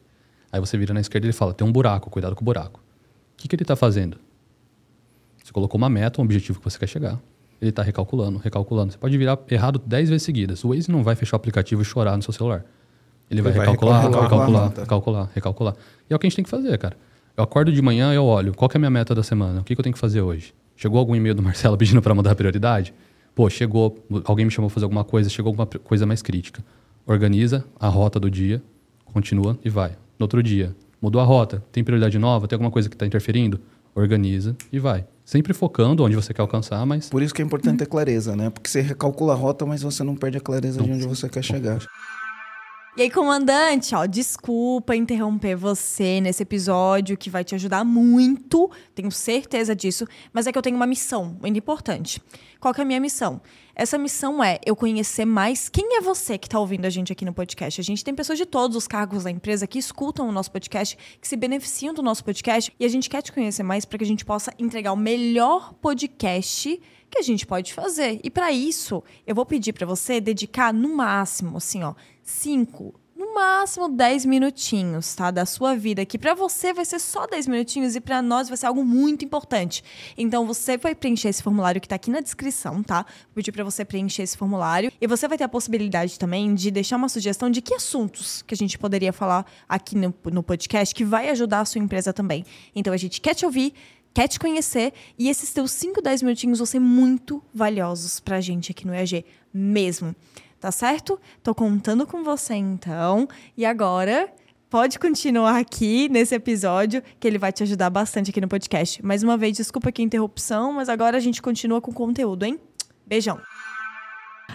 Aí você vira na esquerda e ele fala, tem um buraco, cuidado com o buraco. O que, que ele está fazendo? Você colocou uma meta, um objetivo que você quer chegar. Ele está recalculando, recalculando. Você pode virar errado 10 vezes seguidas. O Waze não vai fechar o aplicativo e chorar no seu celular. Ele vai Ele vai recalcular, recalcular recalcular, recalcular, recalcular. E é o que a gente tem que fazer, cara. Eu acordo de manhã e eu olho, qual é a minha meta da semana? O que, que eu tenho que fazer hoje? Chegou algum e-mail do Marcelo pedindo para mudar a prioridade? Pô, chegou, alguém me chamou para fazer alguma coisa, chegou alguma coisa mais crítica. Organiza a rota do dia, continua e vai. No outro dia, mudou a rota, tem prioridade nova, tem alguma coisa que está interferindo? Organiza e vai. Sempre focando onde você quer alcançar, mas Por isso que é importante ter clareza, né? Porque você recalcula a rota, mas você não perde a clareza de onde você quer chegar. E aí, comandante, ó, desculpa interromper você nesse episódio que vai te ajudar muito, tenho certeza disso, mas é que eu tenho uma missão muito importante. Qual que é a minha missão? Essa missão é eu conhecer mais quem é você que está ouvindo a gente aqui no podcast. A gente tem pessoas de todos os cargos da empresa que escutam o nosso podcast, que se beneficiam do nosso podcast, e a gente quer te conhecer mais para que a gente possa entregar o melhor podcast que a gente pode fazer. E para isso, eu vou pedir para você dedicar no máximo, assim, ó, 5, no máximo 10 minutinhos, tá? Da sua vida, que para você vai ser só 10 minutinhos e para nós vai ser algo muito importante. Então você vai preencher esse formulário que tá aqui na descrição, tá? Vou pedir para você preencher esse formulário e você vai ter a possibilidade também de deixar uma sugestão de que assuntos que a gente poderia falar aqui no, no podcast que vai ajudar a sua empresa também. Então a gente quer te ouvir, quer te conhecer e esses teus 5, 10 minutinhos vão ser muito valiosos pra gente aqui no EAG, mesmo. Tá certo? Tô contando com você então. E agora, pode continuar aqui nesse episódio, que ele vai te ajudar bastante aqui no podcast. Mais uma vez, desculpa aqui a interrupção, mas agora a gente continua com o conteúdo, hein? Beijão.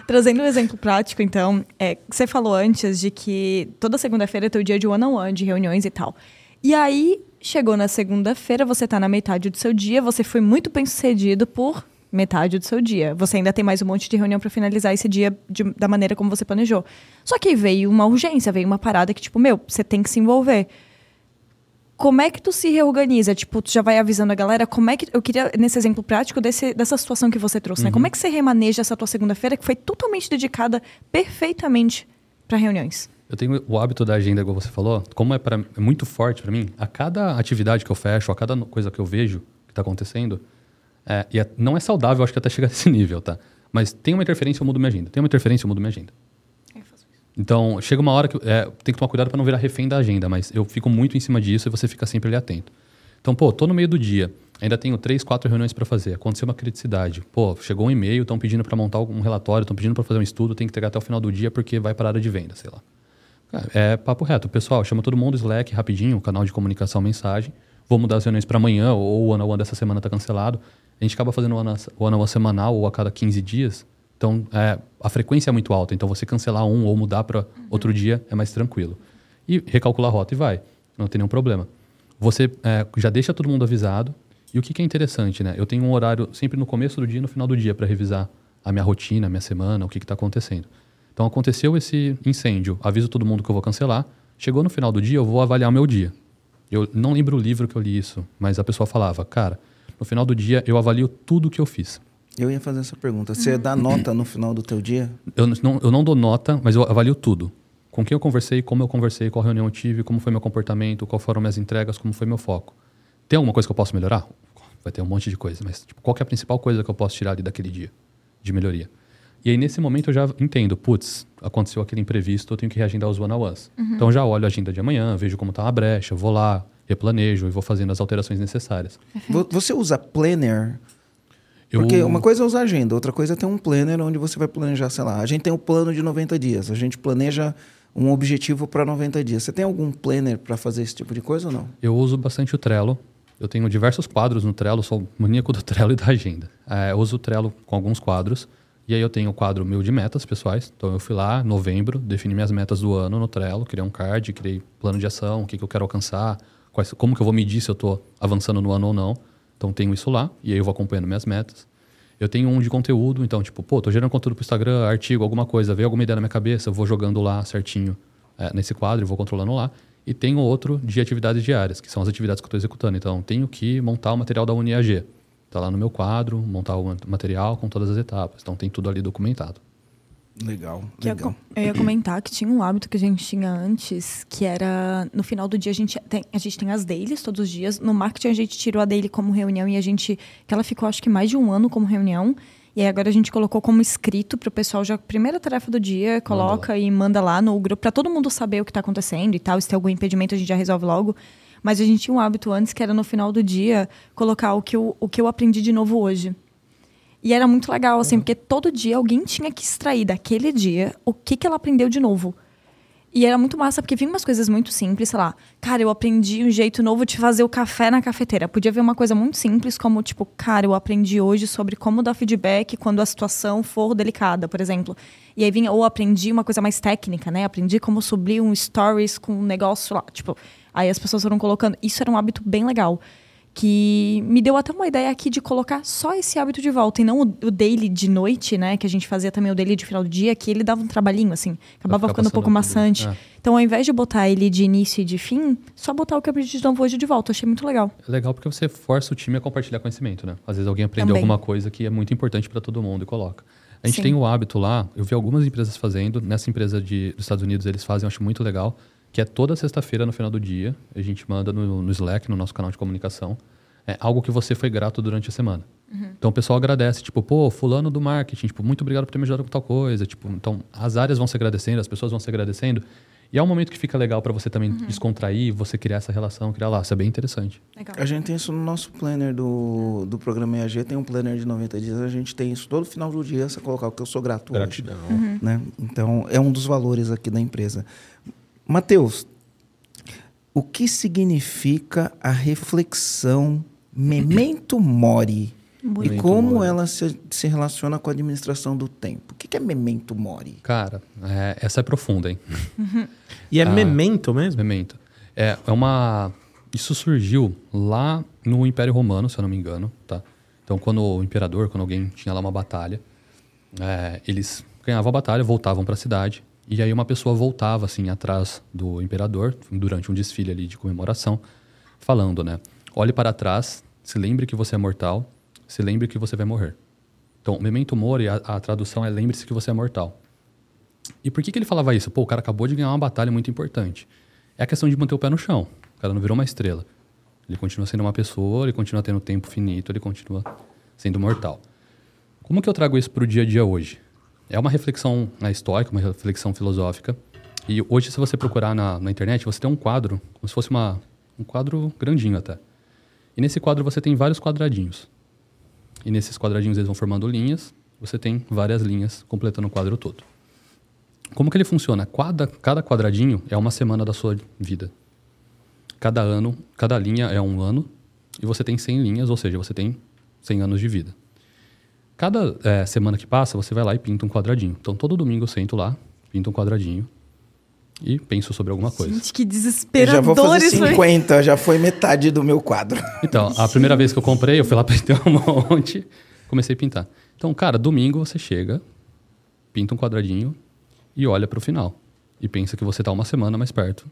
Trazendo um exemplo prático, então, é, você falou antes de que toda segunda-feira é teu dia de one-on-one, de reuniões e tal. E aí, chegou na segunda-feira, você tá na metade do seu dia, você foi muito bem sucedido por metade do seu dia. Você ainda tem mais um monte de reunião para finalizar esse dia de- da maneira como você planejou. Só que veio uma urgência, veio uma parada que, tipo, meu, você tem que se envolver. Como é que tu se reorganiza? Tipo, tu já vai avisando a galera, como é que... Eu queria, nesse exemplo prático, desse, dessa situação que você trouxe, né? Como é que você remaneja essa tua segunda-feira que foi totalmente dedicada perfeitamente para reuniões? Eu tenho o hábito da agenda, como você falou, como é, pra, é muito forte para mim, a cada atividade que eu fecho, a cada coisa que eu vejo que está acontecendo, é, e é, não é saudável, acho que até chegar nesse nível, tá? Mas tem uma interferência, eu mudo minha agenda. Tem uma interferência, eu mudo minha agenda. Então, chega uma hora que é, tem que tomar cuidado para não virar refém da agenda, mas eu fico muito em cima disso e você fica sempre ali atento. Então, pô, tô no meio do dia, ainda tenho três, quatro reuniões para fazer, aconteceu uma criticidade. Pô, chegou um e-mail, estão pedindo para montar um relatório, estão pedindo para fazer um estudo, tem que entregar até o final do dia porque vai para a área de venda, sei lá. É papo reto. Pessoal, chama todo mundo, Slack, rapidinho, canal de comunicação, mensagem. Vou mudar as reuniões para amanhã, ou o on one dessa semana está cancelado. A gente acaba fazendo o on one semanal ou a cada 15 dias. Então, é, a frequência é muito alta. Então, você cancelar um ou mudar para uhum. outro dia é mais tranquilo. E recalcular a rota e vai. Não tem nenhum problema. Você é, já deixa todo mundo avisado. E o que, que é interessante, né? Eu tenho um horário sempre no começo do dia e no final do dia para revisar a minha rotina, a minha semana, o que está acontecendo. Então aconteceu esse incêndio, aviso todo mundo que eu vou cancelar. Chegou no final do dia, eu vou avaliar o meu dia. Eu não lembro o livro que eu li isso, mas a pessoa falava, cara, no final do dia eu avalio tudo que eu fiz. Eu ia fazer essa pergunta. Você dá nota no final do teu dia? Eu não, eu não dou nota, mas eu avalio tudo. Com quem eu conversei, como eu conversei, qual reunião eu tive, como foi meu comportamento, qual foram minhas entregas, como foi meu foco. Tem alguma coisa que eu posso melhorar? Vai ter um monte de coisa, mas tipo, qual é a principal coisa que eu posso tirar ali daquele dia de melhoria? E aí, nesse momento, eu já entendo, putz, aconteceu aquele imprevisto, eu tenho que reagendar os one-on-ones. Uhum. Então, já olho a agenda de amanhã, vejo como está a brecha, vou lá, replanejo e vou fazendo as alterações necessárias. Você usa Planner? Porque eu... uma coisa é usar agenda, outra coisa é ter um planner onde você vai planejar, sei lá, a gente tem um plano de 90 dias, a gente planeja um objetivo para 90 dias. Você tem algum planner para fazer esse tipo de coisa ou não? Eu uso bastante o Trello. Eu tenho diversos quadros no Trello, sou maníaco do Trello e da agenda. É, eu uso o Trello com alguns quadros. E aí eu tenho o quadro meu de metas pessoais. Então eu fui lá, novembro, defini minhas metas do ano no Trello, criei um card, criei plano de ação, o que, que eu quero alcançar, quais, como que eu vou medir se eu estou avançando no ano ou não. Então tenho isso lá, e aí eu vou acompanhando minhas metas. Eu tenho um de conteúdo, então, tipo, pô, tô gerando conteúdo pro Instagram, artigo, alguma coisa, veio alguma ideia na minha cabeça, eu vou jogando lá certinho é, nesse quadro, vou controlando lá. E tenho outro de atividades diárias, que são as atividades que eu estou executando. Então, tenho que montar o material da UniAG. Está lá no meu quadro, montar o material com todas as etapas. Então tem tudo ali documentado. Legal, legal. Eu ia comentar que tinha um hábito que a gente tinha antes, que era no final do dia a gente tem, a gente tem as dailies todos os dias. No marketing a gente tirou a daily como reunião e a gente. que ela ficou acho que mais de um ano como reunião. E aí agora a gente colocou como escrito para o pessoal já primeira tarefa do dia, coloca manda e manda lá no grupo para todo mundo saber o que está acontecendo e tal. Se tem algum impedimento a gente já resolve logo. Mas a gente tinha um hábito antes que era no final do dia colocar o que eu, o que eu aprendi de novo hoje. E era muito legal, assim, uhum. porque todo dia alguém tinha que extrair daquele dia o que, que ela aprendeu de novo. E era muito massa, porque vinha umas coisas muito simples, sei lá. Cara, eu aprendi um jeito novo de fazer o café na cafeteira. Podia ver uma coisa muito simples, como, tipo, cara, eu aprendi hoje sobre como dar feedback quando a situação for delicada, por exemplo. E aí vinha, ou aprendi uma coisa mais técnica, né? Aprendi como subir um stories com um negócio lá. Tipo, Aí as pessoas foram colocando. Isso era um hábito bem legal. Que me deu até uma ideia aqui de colocar só esse hábito de volta e não o, o daily de noite, né? Que a gente fazia também o daily de final do dia, que ele dava um trabalhinho, assim. Acabava ficando um pouco maçante. É. Então, ao invés de botar ele de início e de fim, só botar o que eu aprendi de novo hoje de volta. Eu achei muito legal. É legal porque você força o time a compartilhar conhecimento, né? Às vezes alguém aprendeu também. alguma coisa que é muito importante para todo mundo e coloca. A gente Sim. tem o hábito lá, eu vi algumas empresas fazendo, nessa empresa de, dos Estados Unidos eles fazem, eu acho muito legal, que é toda sexta-feira no final do dia. A gente manda no, no, Slack, no nosso canal de comunicação, é algo que você foi grato durante a semana. Uhum. Então o pessoal agradece, tipo, pô, fulano do marketing, tipo, muito obrigado por ter me ajudado com tal coisa. Tipo, então as áreas vão se agradecendo, as pessoas vão se agradecendo. E é um momento que fica legal para você também uhum. descontrair, você criar essa relação, criar lá. Isso é bem interessante. Legal. A gente tem isso no nosso planner do, do programa EAG, tem um planner de 90 dias, a gente tem isso todo final do dia, você colocar o que eu sou grato Gratidão. hoje. Uhum. Né? Então, é um dos valores aqui da empresa. Mateus, o que significa a reflexão memento mori? Muito e como mori. ela se, se, relaciona com a administração do tempo? O que, que é memento mori? Cara, é, essa é profunda, hein? e é ah, memento mesmo? Memento. É, é uma. Isso surgiu lá no Império Romano, se eu não me engano, tá? Então, quando o imperador, quando alguém tinha lá uma batalha, é, eles ganhavam a batalha, voltavam para a cidade e aí uma pessoa voltava assim atrás do imperador durante um desfile ali de comemoração, falando, né? Olhe para trás, se lembre que você é mortal, se lembre que você vai morrer. Então, memento mori, a, a tradução é lembre-se que você é mortal. E por que, que ele falava isso? Pô, o cara acabou de ganhar uma batalha muito importante. É a questão de manter o pé no chão. O cara não virou uma estrela. Ele continua sendo uma pessoa, ele continua tendo tempo finito, ele continua sendo mortal. Como que eu trago isso para o dia a dia hoje? É uma reflexão na estoica, uma reflexão filosófica. E hoje, se você procurar na, na internet, você tem um quadro, como se fosse uma, um quadro grandinho até. E nesse quadro você tem vários quadradinhos. E nesses quadradinhos eles vão formando linhas. Você tem várias linhas completando o quadro todo. Como que ele funciona? Cada, cada quadradinho é uma semana da sua vida. Cada ano, cada linha é um ano. E você tem 100 linhas, ou seja, você tem 100 anos de vida. Cada é, semana que passa, você vai lá e pinta um quadradinho. Então, todo domingo eu sento lá, pinto um quadradinho e penso sobre alguma coisa. Gente, que Eu desesperador já vou fazer isso aí. 50, já foi metade do meu quadro. Então, a primeira vez que eu comprei, eu fui lá pintar um monte, comecei a pintar. Então, cara, domingo você chega, pinta um quadradinho e olha pro final. E pensa que você tá uma semana mais perto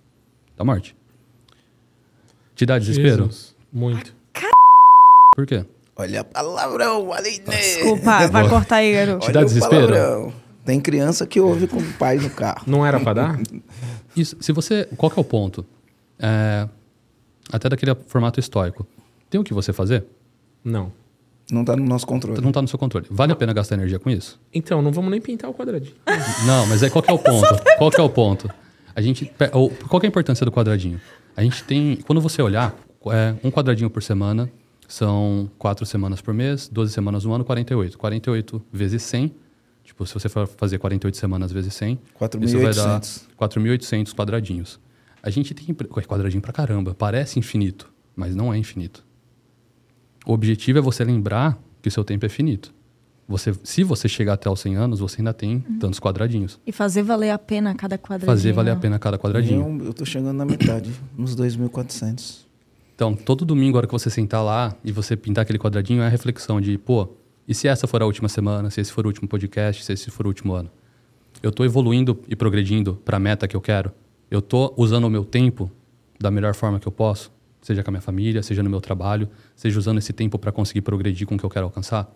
da morte. Te dá desespero? Jesus, Muito. Por quê? Olha palavrão, Aline. Desculpa, vai cortar aí, garoto. Te dá Olha o desespero? palavrão. Tem criança que ouve com o pai no carro. Não era pra dar? Isso, se você, qual que é o ponto? É, até daquele formato estoico. Tem o que você fazer? Não. Não tá no nosso controle. Não tá no seu controle. Vale a pena gastar energia com isso? Então, não vamos nem pintar o quadradinho. Não, mas é qual que é o ponto? Qual que é o ponto? A gente, ou, qual que é a importância do quadradinho? A gente tem, quando você olhar, é, um quadradinho por semana são quatro semanas por mês, 12 semanas no ano, 48. 48 vezes 100, tipo, se você for fazer 48 semanas vezes 100, isso vai dar 4.800. 4.800 quadradinhos. A gente tem quadradinho pra caramba, parece infinito, mas não é infinito. O objetivo é você lembrar que o seu tempo é finito. Você, se você chegar até os 100 anos, você ainda tem tantos quadradinhos. E fazer valer a pena cada quadradinho. Fazer valer a pena cada quadradinho. Eu, eu tô chegando na metade, nos 2.400. Então, todo domingo, a hora que você sentar lá e você pintar aquele quadradinho, é a reflexão de, pô, e se essa for a última semana, se esse for o último podcast, se esse for o último ano? Eu tô evoluindo e progredindo para a meta que eu quero? Eu tô usando o meu tempo da melhor forma que eu posso? Seja com a minha família, seja no meu trabalho, seja usando esse tempo para conseguir progredir com o que eu quero alcançar?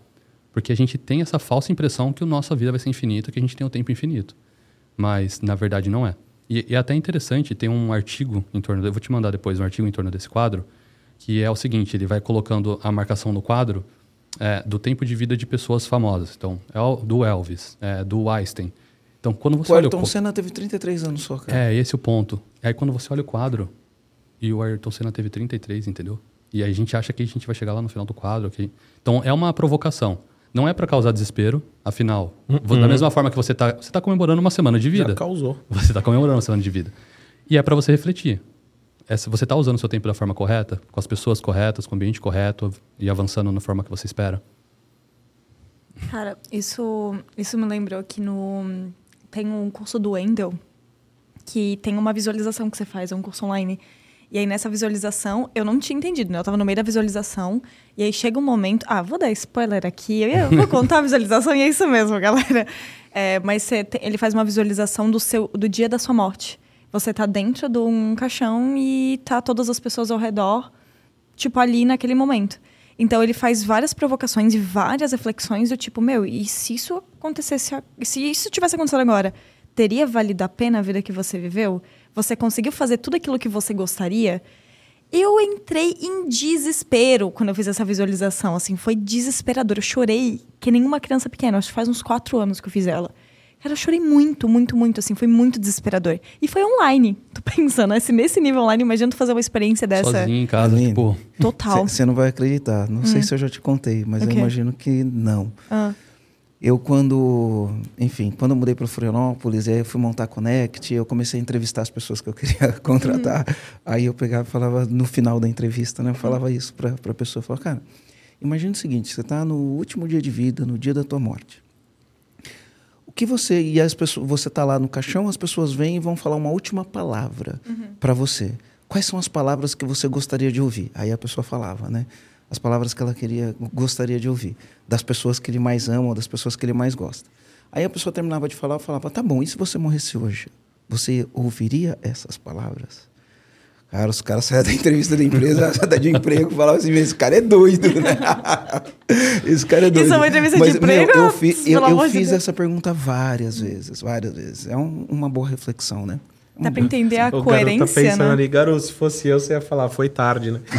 Porque a gente tem essa falsa impressão que a nossa vida vai ser infinita, que a gente tem o tempo infinito. Mas, na verdade, não é. E, e é até interessante, tem um artigo em torno... Eu vou te mandar depois um artigo em torno desse quadro, que é o seguinte, ele vai colocando a marcação no quadro é, do tempo de vida de pessoas famosas. Então, é o do Elvis, é, do Einstein. Então, quando você O olha... Ayrton co- Senna teve 33 anos só, cara. É, esse é o ponto. Aí, quando você olha o quadro, e o Ayrton Senna teve 33, entendeu? E aí a gente acha que a gente vai chegar lá no final do quadro. ok? Então, é uma provocação. Não é para causar desespero, afinal, vo- da mesma forma que você está você tá comemorando uma semana de vida. Já causou. Você está comemorando uma semana de vida. E é para você refletir. É se você está usando o seu tempo da forma correta, com as pessoas corretas, com o ambiente correto e avançando na forma que você espera. Cara, isso, isso me lembrou que no tem um curso do Wendel que tem uma visualização que você faz, é um curso online. E aí nessa visualização, eu não tinha entendido, né? Eu tava no meio da visualização, e aí chega um momento. Ah, vou dar spoiler aqui, eu vou contar a visualização, e é isso mesmo, galera. É, mas te- ele faz uma visualização do, seu, do dia da sua morte. Você tá dentro de um caixão e tá todas as pessoas ao redor tipo, ali naquele momento. Então ele faz várias provocações e várias reflexões do tipo, meu, e se isso acontecesse, se isso tivesse acontecido agora, teria valido a pena a vida que você viveu? Você conseguiu fazer tudo aquilo que você gostaria? Eu entrei em desespero quando eu fiz essa visualização, assim, foi desesperador. Eu chorei que nem uma criança pequena, acho que faz uns quatro anos que eu fiz ela. Cara, eu chorei muito, muito, muito, assim, foi muito desesperador. E foi online. Tô pensando, assim, nesse nível online, imagina tu fazer uma experiência dessa. Sozinho em casa, Aline. tipo... Total. Você não vai acreditar. Não sei se eu já te contei, mas O eu imagino que não. Ah. Eu quando, enfim, quando eu mudei para Florianópolis, aí eu fui montar a Connect, eu comecei a entrevistar as pessoas que eu queria contratar. Aí eu pegava e falava no final da entrevista, né? Eu falava isso para a pessoa, eu falava, cara, imagina o seguinte, você está no último dia de vida, no dia da tua morte. O que você e as pessoas, você está lá no caixão, as pessoas vêm e vão falar uma última palavra para você. Quais são as palavras que você gostaria de ouvir? Aí a pessoa falava, né? As palavras que ela queria, gostaria de ouvir, das pessoas que ele mais ama, das pessoas que ele mais gosta. Aí a pessoa terminava de falar, eu falava, tá bom, e se você morresse hoje? Você ouviria essas palavras? Cara, os caras saíam da entrevista da empresa, da de emprego, falavam assim, esse cara é doido, né? esse cara é doido. Isso é uma entrevista de emprego? Meu, eu, fi, eu, eu de fiz Deus. essa pergunta várias vezes, várias vezes. É um- uma boa reflexão, né? Dá pra entender a o garoto coerência, tá pensando né? ali, garoto, se fosse eu, você ia falar, foi tarde, né?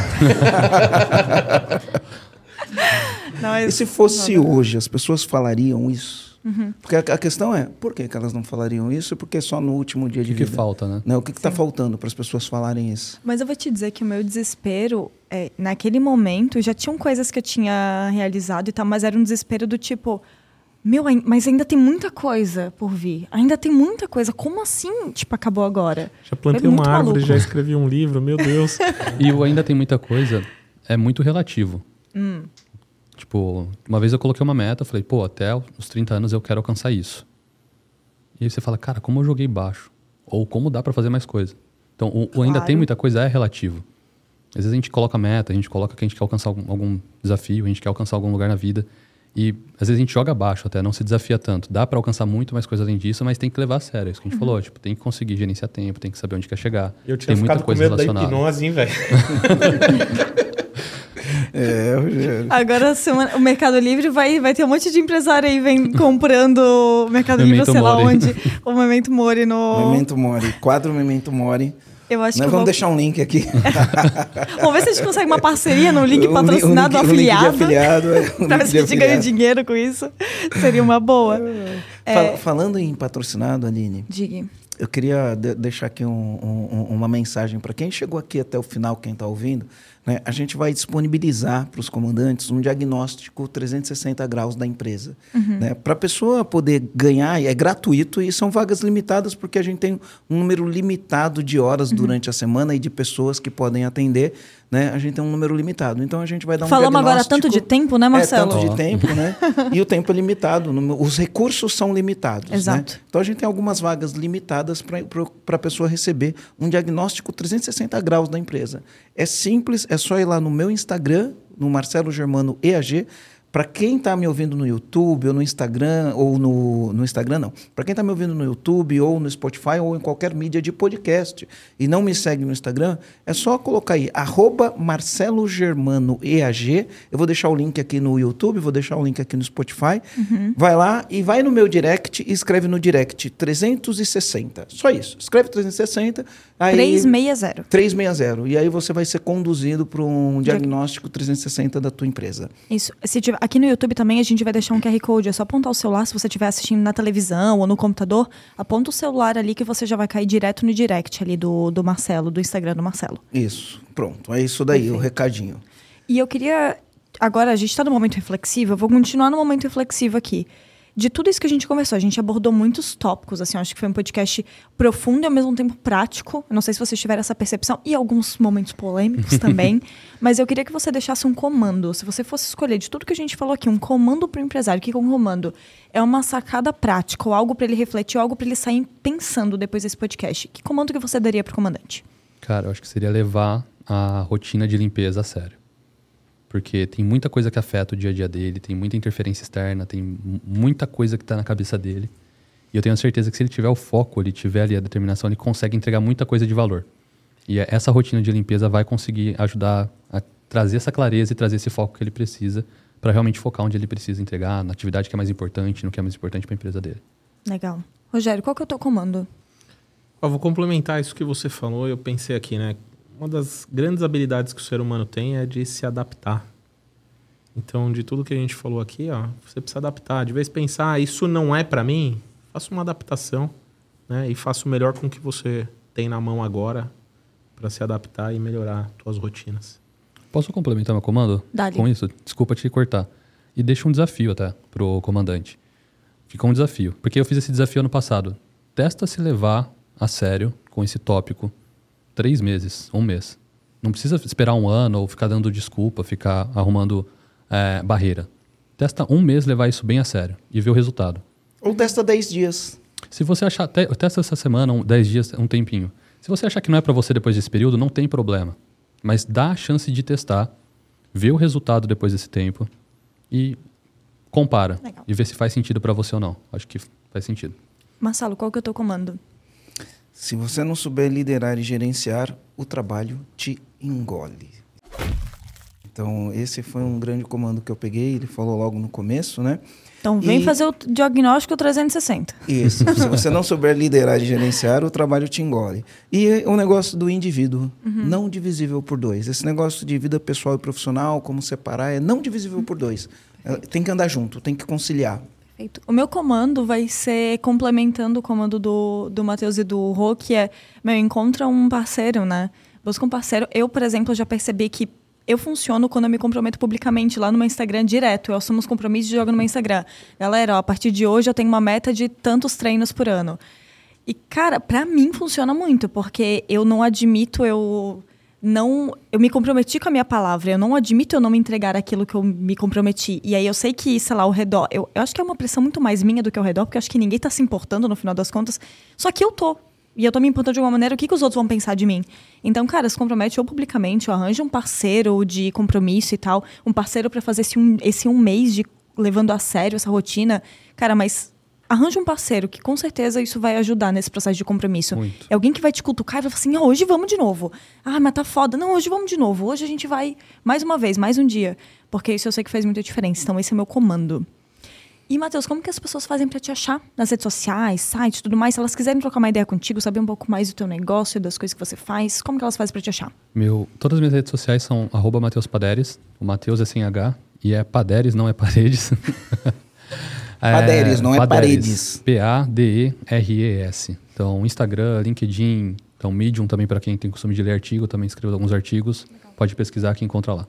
Não, mas- E se fosse hoje, as pessoas falariam isso? Uhum. Porque a, a questão é, por que, que elas não falariam isso? Porque só no último dia O de que, que vida. falta, né? Né? O que está faltando para as pessoas falarem isso? Mas eu vou te dizer que o meu desespero, é, naquele momento, já tinham coisas que eu tinha realizado e tal, mas era um desespero do tipo, meu, mas ainda tem muita coisa por vir. Ainda tem muita coisa. Como assim, tipo, acabou agora? Já plantei muito uma árvore, maluco. já escrevi um livro, meu Deus. E o ainda tem muita coisa, é muito relativo. Hum. Tipo, uma vez eu coloquei uma meta, falei, pô, até os 30 anos eu quero alcançar isso. E aí você fala, cara, como eu joguei baixo? Ou como dá pra fazer mais coisa? Então, o, o ainda Claro. tem muita coisa é relativo. Às vezes a gente coloca meta, a gente coloca que a gente quer alcançar algum, algum desafio, a gente quer alcançar algum lugar na vida. E às vezes a gente joga baixo até, não se desafia tanto. Dá pra alcançar muito mais coisa além disso, mas tem que levar a sério. É isso que a gente falou. Tipo, tem que conseguir gerenciar tempo, tem que saber onde quer chegar. Eu tinha tem muita ficado com coisa medo da relacionada. hipnose, hein, velho? É, Rogério. Agora semana- o Mercado Livre vai, vai ter um monte de empresário aí vem comprando o Mercado Livre, sei lá Mori. onde. O Memento Mori no. Memento Mori, quadro Memento Mori. Eu acho Nós que eu vamos vou... deixar um link aqui. Vamos ver se a gente consegue uma parceria no link patrocinado, um link- um link de afiliado. é, um link ver se a gente ganha dinheiro com isso. Seria uma boa. É. Fal- falando em patrocinado, Aline, Diga. Eu queria de- deixar aqui um- um- um- uma mensagem para quem chegou aqui até o final, quem está ouvindo. né? A gente vai disponibilizar para os comandantes um diagnóstico 360 graus da empresa. Né? Para a pessoa poder ganhar, é gratuito e são vagas limitadas, porque a gente tem um número limitado de horas durante a semana e de pessoas que podem atender. Né? A gente tem um número limitado. Então a gente vai dar um Falamos agora tanto de tempo, né, Marcelo? É, tanto Ó. de tempo, né? E o tempo é limitado. Os recursos são limitados. né? Exato. Então a gente tem algumas vagas limitadas para a pessoa receber um diagnóstico 360 graus da empresa. É simples, é só ir lá no meu Instagram, no Marcelo Germano EAG. Para quem está me ouvindo no YouTube ou no Instagram, ou no, no Instagram não. Para quem está me ouvindo no YouTube ou no Spotify ou em qualquer mídia de podcast e não me segue no Instagram, é só colocar aí, arroba Marcelo Germano EAG. Eu vou deixar o link aqui no YouTube, vou deixar o link aqui no Spotify. Vai lá e vai no meu direct e escreve no direct 360. Só isso. Escreve 360. Aí 360. 360. E aí você vai ser conduzido para um diagnóstico 360 da tua empresa. Isso. Se tiver, aqui no YouTube também a gente vai deixar um QR Code. É só apontar o celular. Se você estiver assistindo na televisão ou no computador, aponta o celular ali que você já vai cair direto no direct ali do, do Marcelo, do Instagram do Marcelo. Isso. Pronto. É isso daí, o Perfeito. recadinho. E eu queria. Agora, a gente está no momento reflexivo, eu vou continuar no momento reflexivo aqui. De tudo isso que a gente conversou, a gente abordou muitos tópicos, assim, acho que foi um podcast profundo e ao mesmo tempo prático. Eu não sei se vocês tiveram essa percepção, e alguns momentos polêmicos também. Mas eu queria que você deixasse um comando. Se você fosse escolher de tudo que a gente falou aqui, um comando para o empresário, o que que é um comando? É uma sacada prática, ou algo para ele refletir, ou algo para ele sair pensando depois desse podcast. Que comando que você daria para o comandante? Cara, eu acho que seria levar a rotina de limpeza a sério. Porque tem muita coisa que afeta o dia a dia dele, tem muita interferência externa, tem mu- muita coisa que está na cabeça dele. E eu tenho certeza que se ele tiver o foco, ele tiver ali a determinação, ele consegue entregar muita coisa de valor. E é- essa rotina de limpeza vai conseguir ajudar a trazer essa clareza e trazer esse foco que ele precisa para realmente focar onde ele precisa entregar, na atividade que é mais importante, no que é mais importante para a empresa dele. Legal. Rogério, qual que é o teu comando? Ó, vou complementar isso que você falou. Eu pensei aqui, né? Uma das grandes habilidades que o ser humano tem é de se adaptar. Então, de tudo que a gente falou aqui, ó, você precisa adaptar. De vez pensar, ah, isso não é para mim, faça uma adaptação, né? E faça o melhor com o que você tem na mão agora para se adaptar e melhorar suas rotinas. Posso complementar meu comando Dá-lhe. com isso? Desculpa te cortar. E deixa um desafio até pro comandante. Fica um desafio. Porque eu fiz esse desafio ano passado. Testa se levar a sério com esse tópico três meses, um mês. Não precisa esperar um ano ou ficar dando desculpa, ficar arrumando é, barreira. Testa um mês levar isso bem a sério e ver o resultado. Ou testa 10 dias. Se você achar, te- testa essa semana, um, 10 dias, um tempinho. Se você achar que não é para você depois desse período, não tem problema. Mas dá a chance de testar, ver o resultado depois desse tempo e compara. Legal. E ver se faz sentido para você ou não. Acho que faz sentido. Marcelo, qual que é o teu comando? Se você não souber liderar e gerenciar, o trabalho te engole. Então, esse foi um grande comando que eu peguei, ele falou logo no começo, né? Então vem E- fazer o diagnóstico 360. Isso. Se você não souber liderar e gerenciar, o trabalho te engole. E o negócio do indivíduo, não divisível por dois. Esse negócio de vida pessoal e profissional, como separar, é não divisível por dois. Tem que andar junto, tem que conciliar. Perfeito. O meu comando vai ser complementando o comando do, do Matheus e do Rô, que é, meu, encontra um parceiro, né? Busca um parceiro. Eu, por exemplo, já percebi que eu funciono quando eu me comprometo publicamente lá no meu Instagram direto. Eu assumo os compromissos e jogo no meu Instagram. Galera, ó, a partir de hoje eu tenho uma meta de tantos treinos por ano. E, cara, pra mim funciona muito, porque eu não admito eu não eu me comprometi com a minha palavra, eu não admito eu não me entregar aquilo que eu me comprometi. E aí eu sei que, sei lá, ao redor, eu, eu acho que é uma pressão muito mais minha do que ao redor, porque eu acho que ninguém tá se importando no final das contas. Só que eu tô. E eu tô me importando de alguma maneira, o que, que os outros vão pensar de mim? Então, cara, se compromete ou publicamente, ou arranja um parceiro de compromisso e tal, um parceiro pra fazer esse um, esse um mês de levando a sério essa rotina. Cara, mas arranja um parceiro que com certeza isso vai ajudar nesse processo de compromisso. Muito. É alguém que vai te cutucar e vai falar assim: "Ah, hoje vamos de novo. Ah, mas tá foda. Não, hoje vamos de novo. Hoje a gente vai mais uma vez, mais um dia. Porque isso eu sei que faz muita diferença. Então, esse é o meu comando. E, Matheus, como que as pessoas fazem para te achar nas redes sociais, sites, tudo mais? Se elas quiserem trocar uma ideia contigo, saber um pouco mais do teu negócio, das coisas que você faz, como que elas fazem para te achar? Meu, todas as minhas redes sociais são arroba Mateus Paderes. O Mateus é sem H. E é Paderes, não é Paredes. Paderes, não é paredes. P-A-D-E-R-E-S. Então, Instagram, LinkedIn, então Medium também para quem tem costume de ler artigo, também escrevo alguns artigos. Pode pesquisar que encontra lá.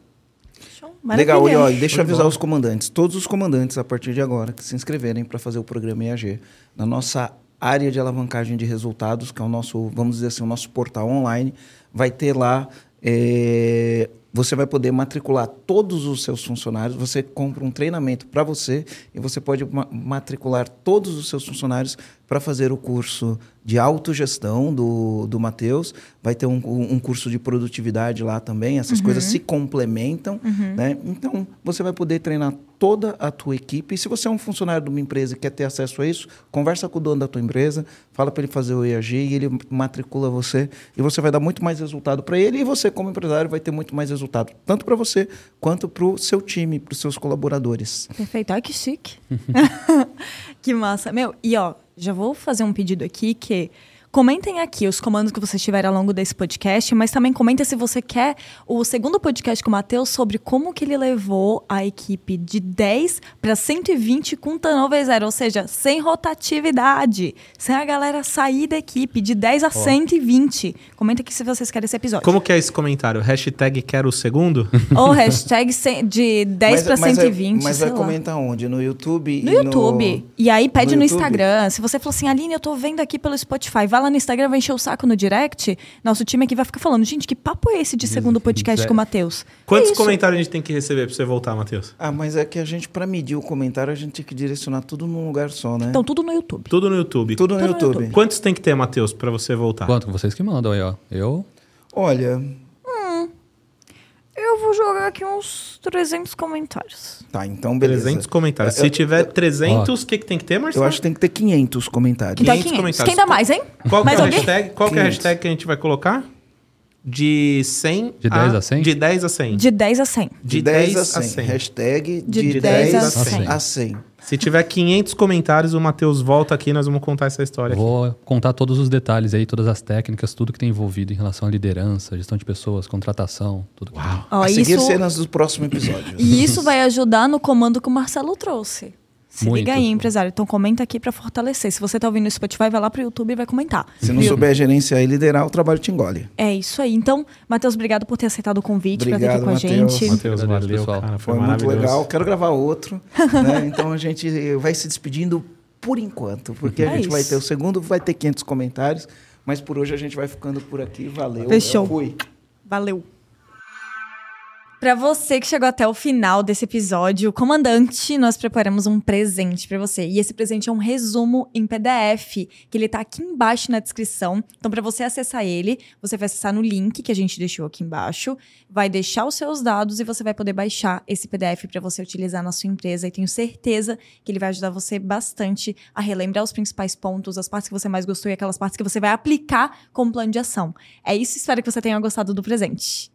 Show. Legal, e e deixa eu avisar bom. os comandantes, todos os comandantes a partir de agora que se inscreverem para fazer o programa EAG na nossa área de alavancagem de resultados, que é o nosso, vamos dizer assim, o nosso portal online, vai ter lá é, você vai poder matricular todos os seus funcionários, você compra um treinamento para você e você pode ma- matricular todos os seus funcionários para fazer o curso de autogestão do, do Matheus. Vai ter um, um curso de produtividade lá também, essas coisas se complementam. Né? Então, você vai poder treinar toda a tua equipe. E se você é um funcionário de uma empresa e quer ter acesso a isso, conversa com o dono da tua empresa, fala para ele fazer o EAG e ele matricula você. E você vai dar muito mais resultado para ele e você, como empresário, vai ter muito mais resultado, tanto para você quanto para o seu time, para os seus colaboradores. Perfeito. Ai, que chique. que massa. Meu, e ó, já vou fazer um pedido aqui que comentem aqui os comandos que vocês tiverem ao longo desse podcast, mas também comenta se você quer o segundo podcast com o Matheus sobre como que ele levou a equipe de 10 para 120 com turnover zero, ou seja, sem rotatividade, sem a galera sair da equipe de 10 a 120. Comenta aqui se vocês querem esse episódio. Como que é esse comentário? Hashtag quero o segundo? Ou hashtag de 10 para mas, 120, Mas sei vai lá. comentar onde? No YouTube? No e YouTube. E aí pede no no? Instagram. Se você falou assim, Aline, eu tô vendo aqui pelo Spotify, vai lá no Instagram, vai encher o saco no direct. Nosso time aqui vai ficar falando, gente, que papo é esse de segundo podcast Zé. com o Matheus? Quantos É comentários a gente tem que receber pra você voltar, Matheus? Ah, mas é que a gente, para medir o comentário, a gente tem que direcionar tudo num lugar só, né? Então, tudo no YouTube. Tudo no YouTube. tudo no tudo no YouTube. YouTube. Quantos tem que ter, Matheus, pra você voltar? Quanto? Vocês que mandam aí, ó. Eu. Olha, Eu vou jogar aqui uns 300 comentários. tá, então beleza. 300 comentários. Eu- Se tiver 300, o que, que tem que ter, Marcelo? Eu acho que tem que ter 500 comentários. Então, 500 500. comentários. Quem dá mais, hein? Qual que é mais a alguém? hashtag? Qual que é a 500. hashtag que a gente vai colocar? De 100 De 10 a 100? De 10 a 100. De 10 a 100. De 10 a 100. Hashtag de, De 10, 10 a a 100. 100. A 100. Se tiver 500 comentários, o Matheus volta aqui e nós vamos contar essa história aqui. Vou contar todos os detalhes aí, todas as técnicas, tudo que tem envolvido em relação à liderança, gestão de pessoas, contratação, tudo que tem. Ó, a seguir isso, cenas do próximo episódio. e isso vai ajudar no comando que o Marcelo trouxe. Se Muito. liga aí, empresário. Então comenta aqui pra fortalecer. Se você tá ouvindo no Spotify, vai lá pro YouTube e vai comentar. Se não souber gerenciar e liderar, o trabalho te engole. É isso aí. Então, Matheus, obrigado por ter aceitado o convite para estar aqui Obrigado, com a Matheus. gente. Matheus, valeu, pessoal. cara. Foi, Foi muito legal. Quero gravar outro. né? Então a gente vai se despedindo por enquanto, porque a É gente vai isso. ter o segundo, vai ter 500 comentários, mas por hoje a gente vai ficando por aqui. Valeu. Fechou. Fui. Valeu. Para você que chegou até o final desse episódio, comandante, nós preparamos um presente para você. E esse presente é um resumo em PDF, que ele tá aqui embaixo na descrição. Então, para você acessar ele, você vai acessar no link que a gente deixou aqui embaixo, vai deixar os seus dados e você vai poder baixar esse PDF para você utilizar na sua empresa. E tenho certeza que ele vai ajudar você bastante a relembrar os principais pontos, as partes que você mais gostou e aquelas partes que você vai aplicar como plano de ação. É isso, espero que você tenha gostado do presente.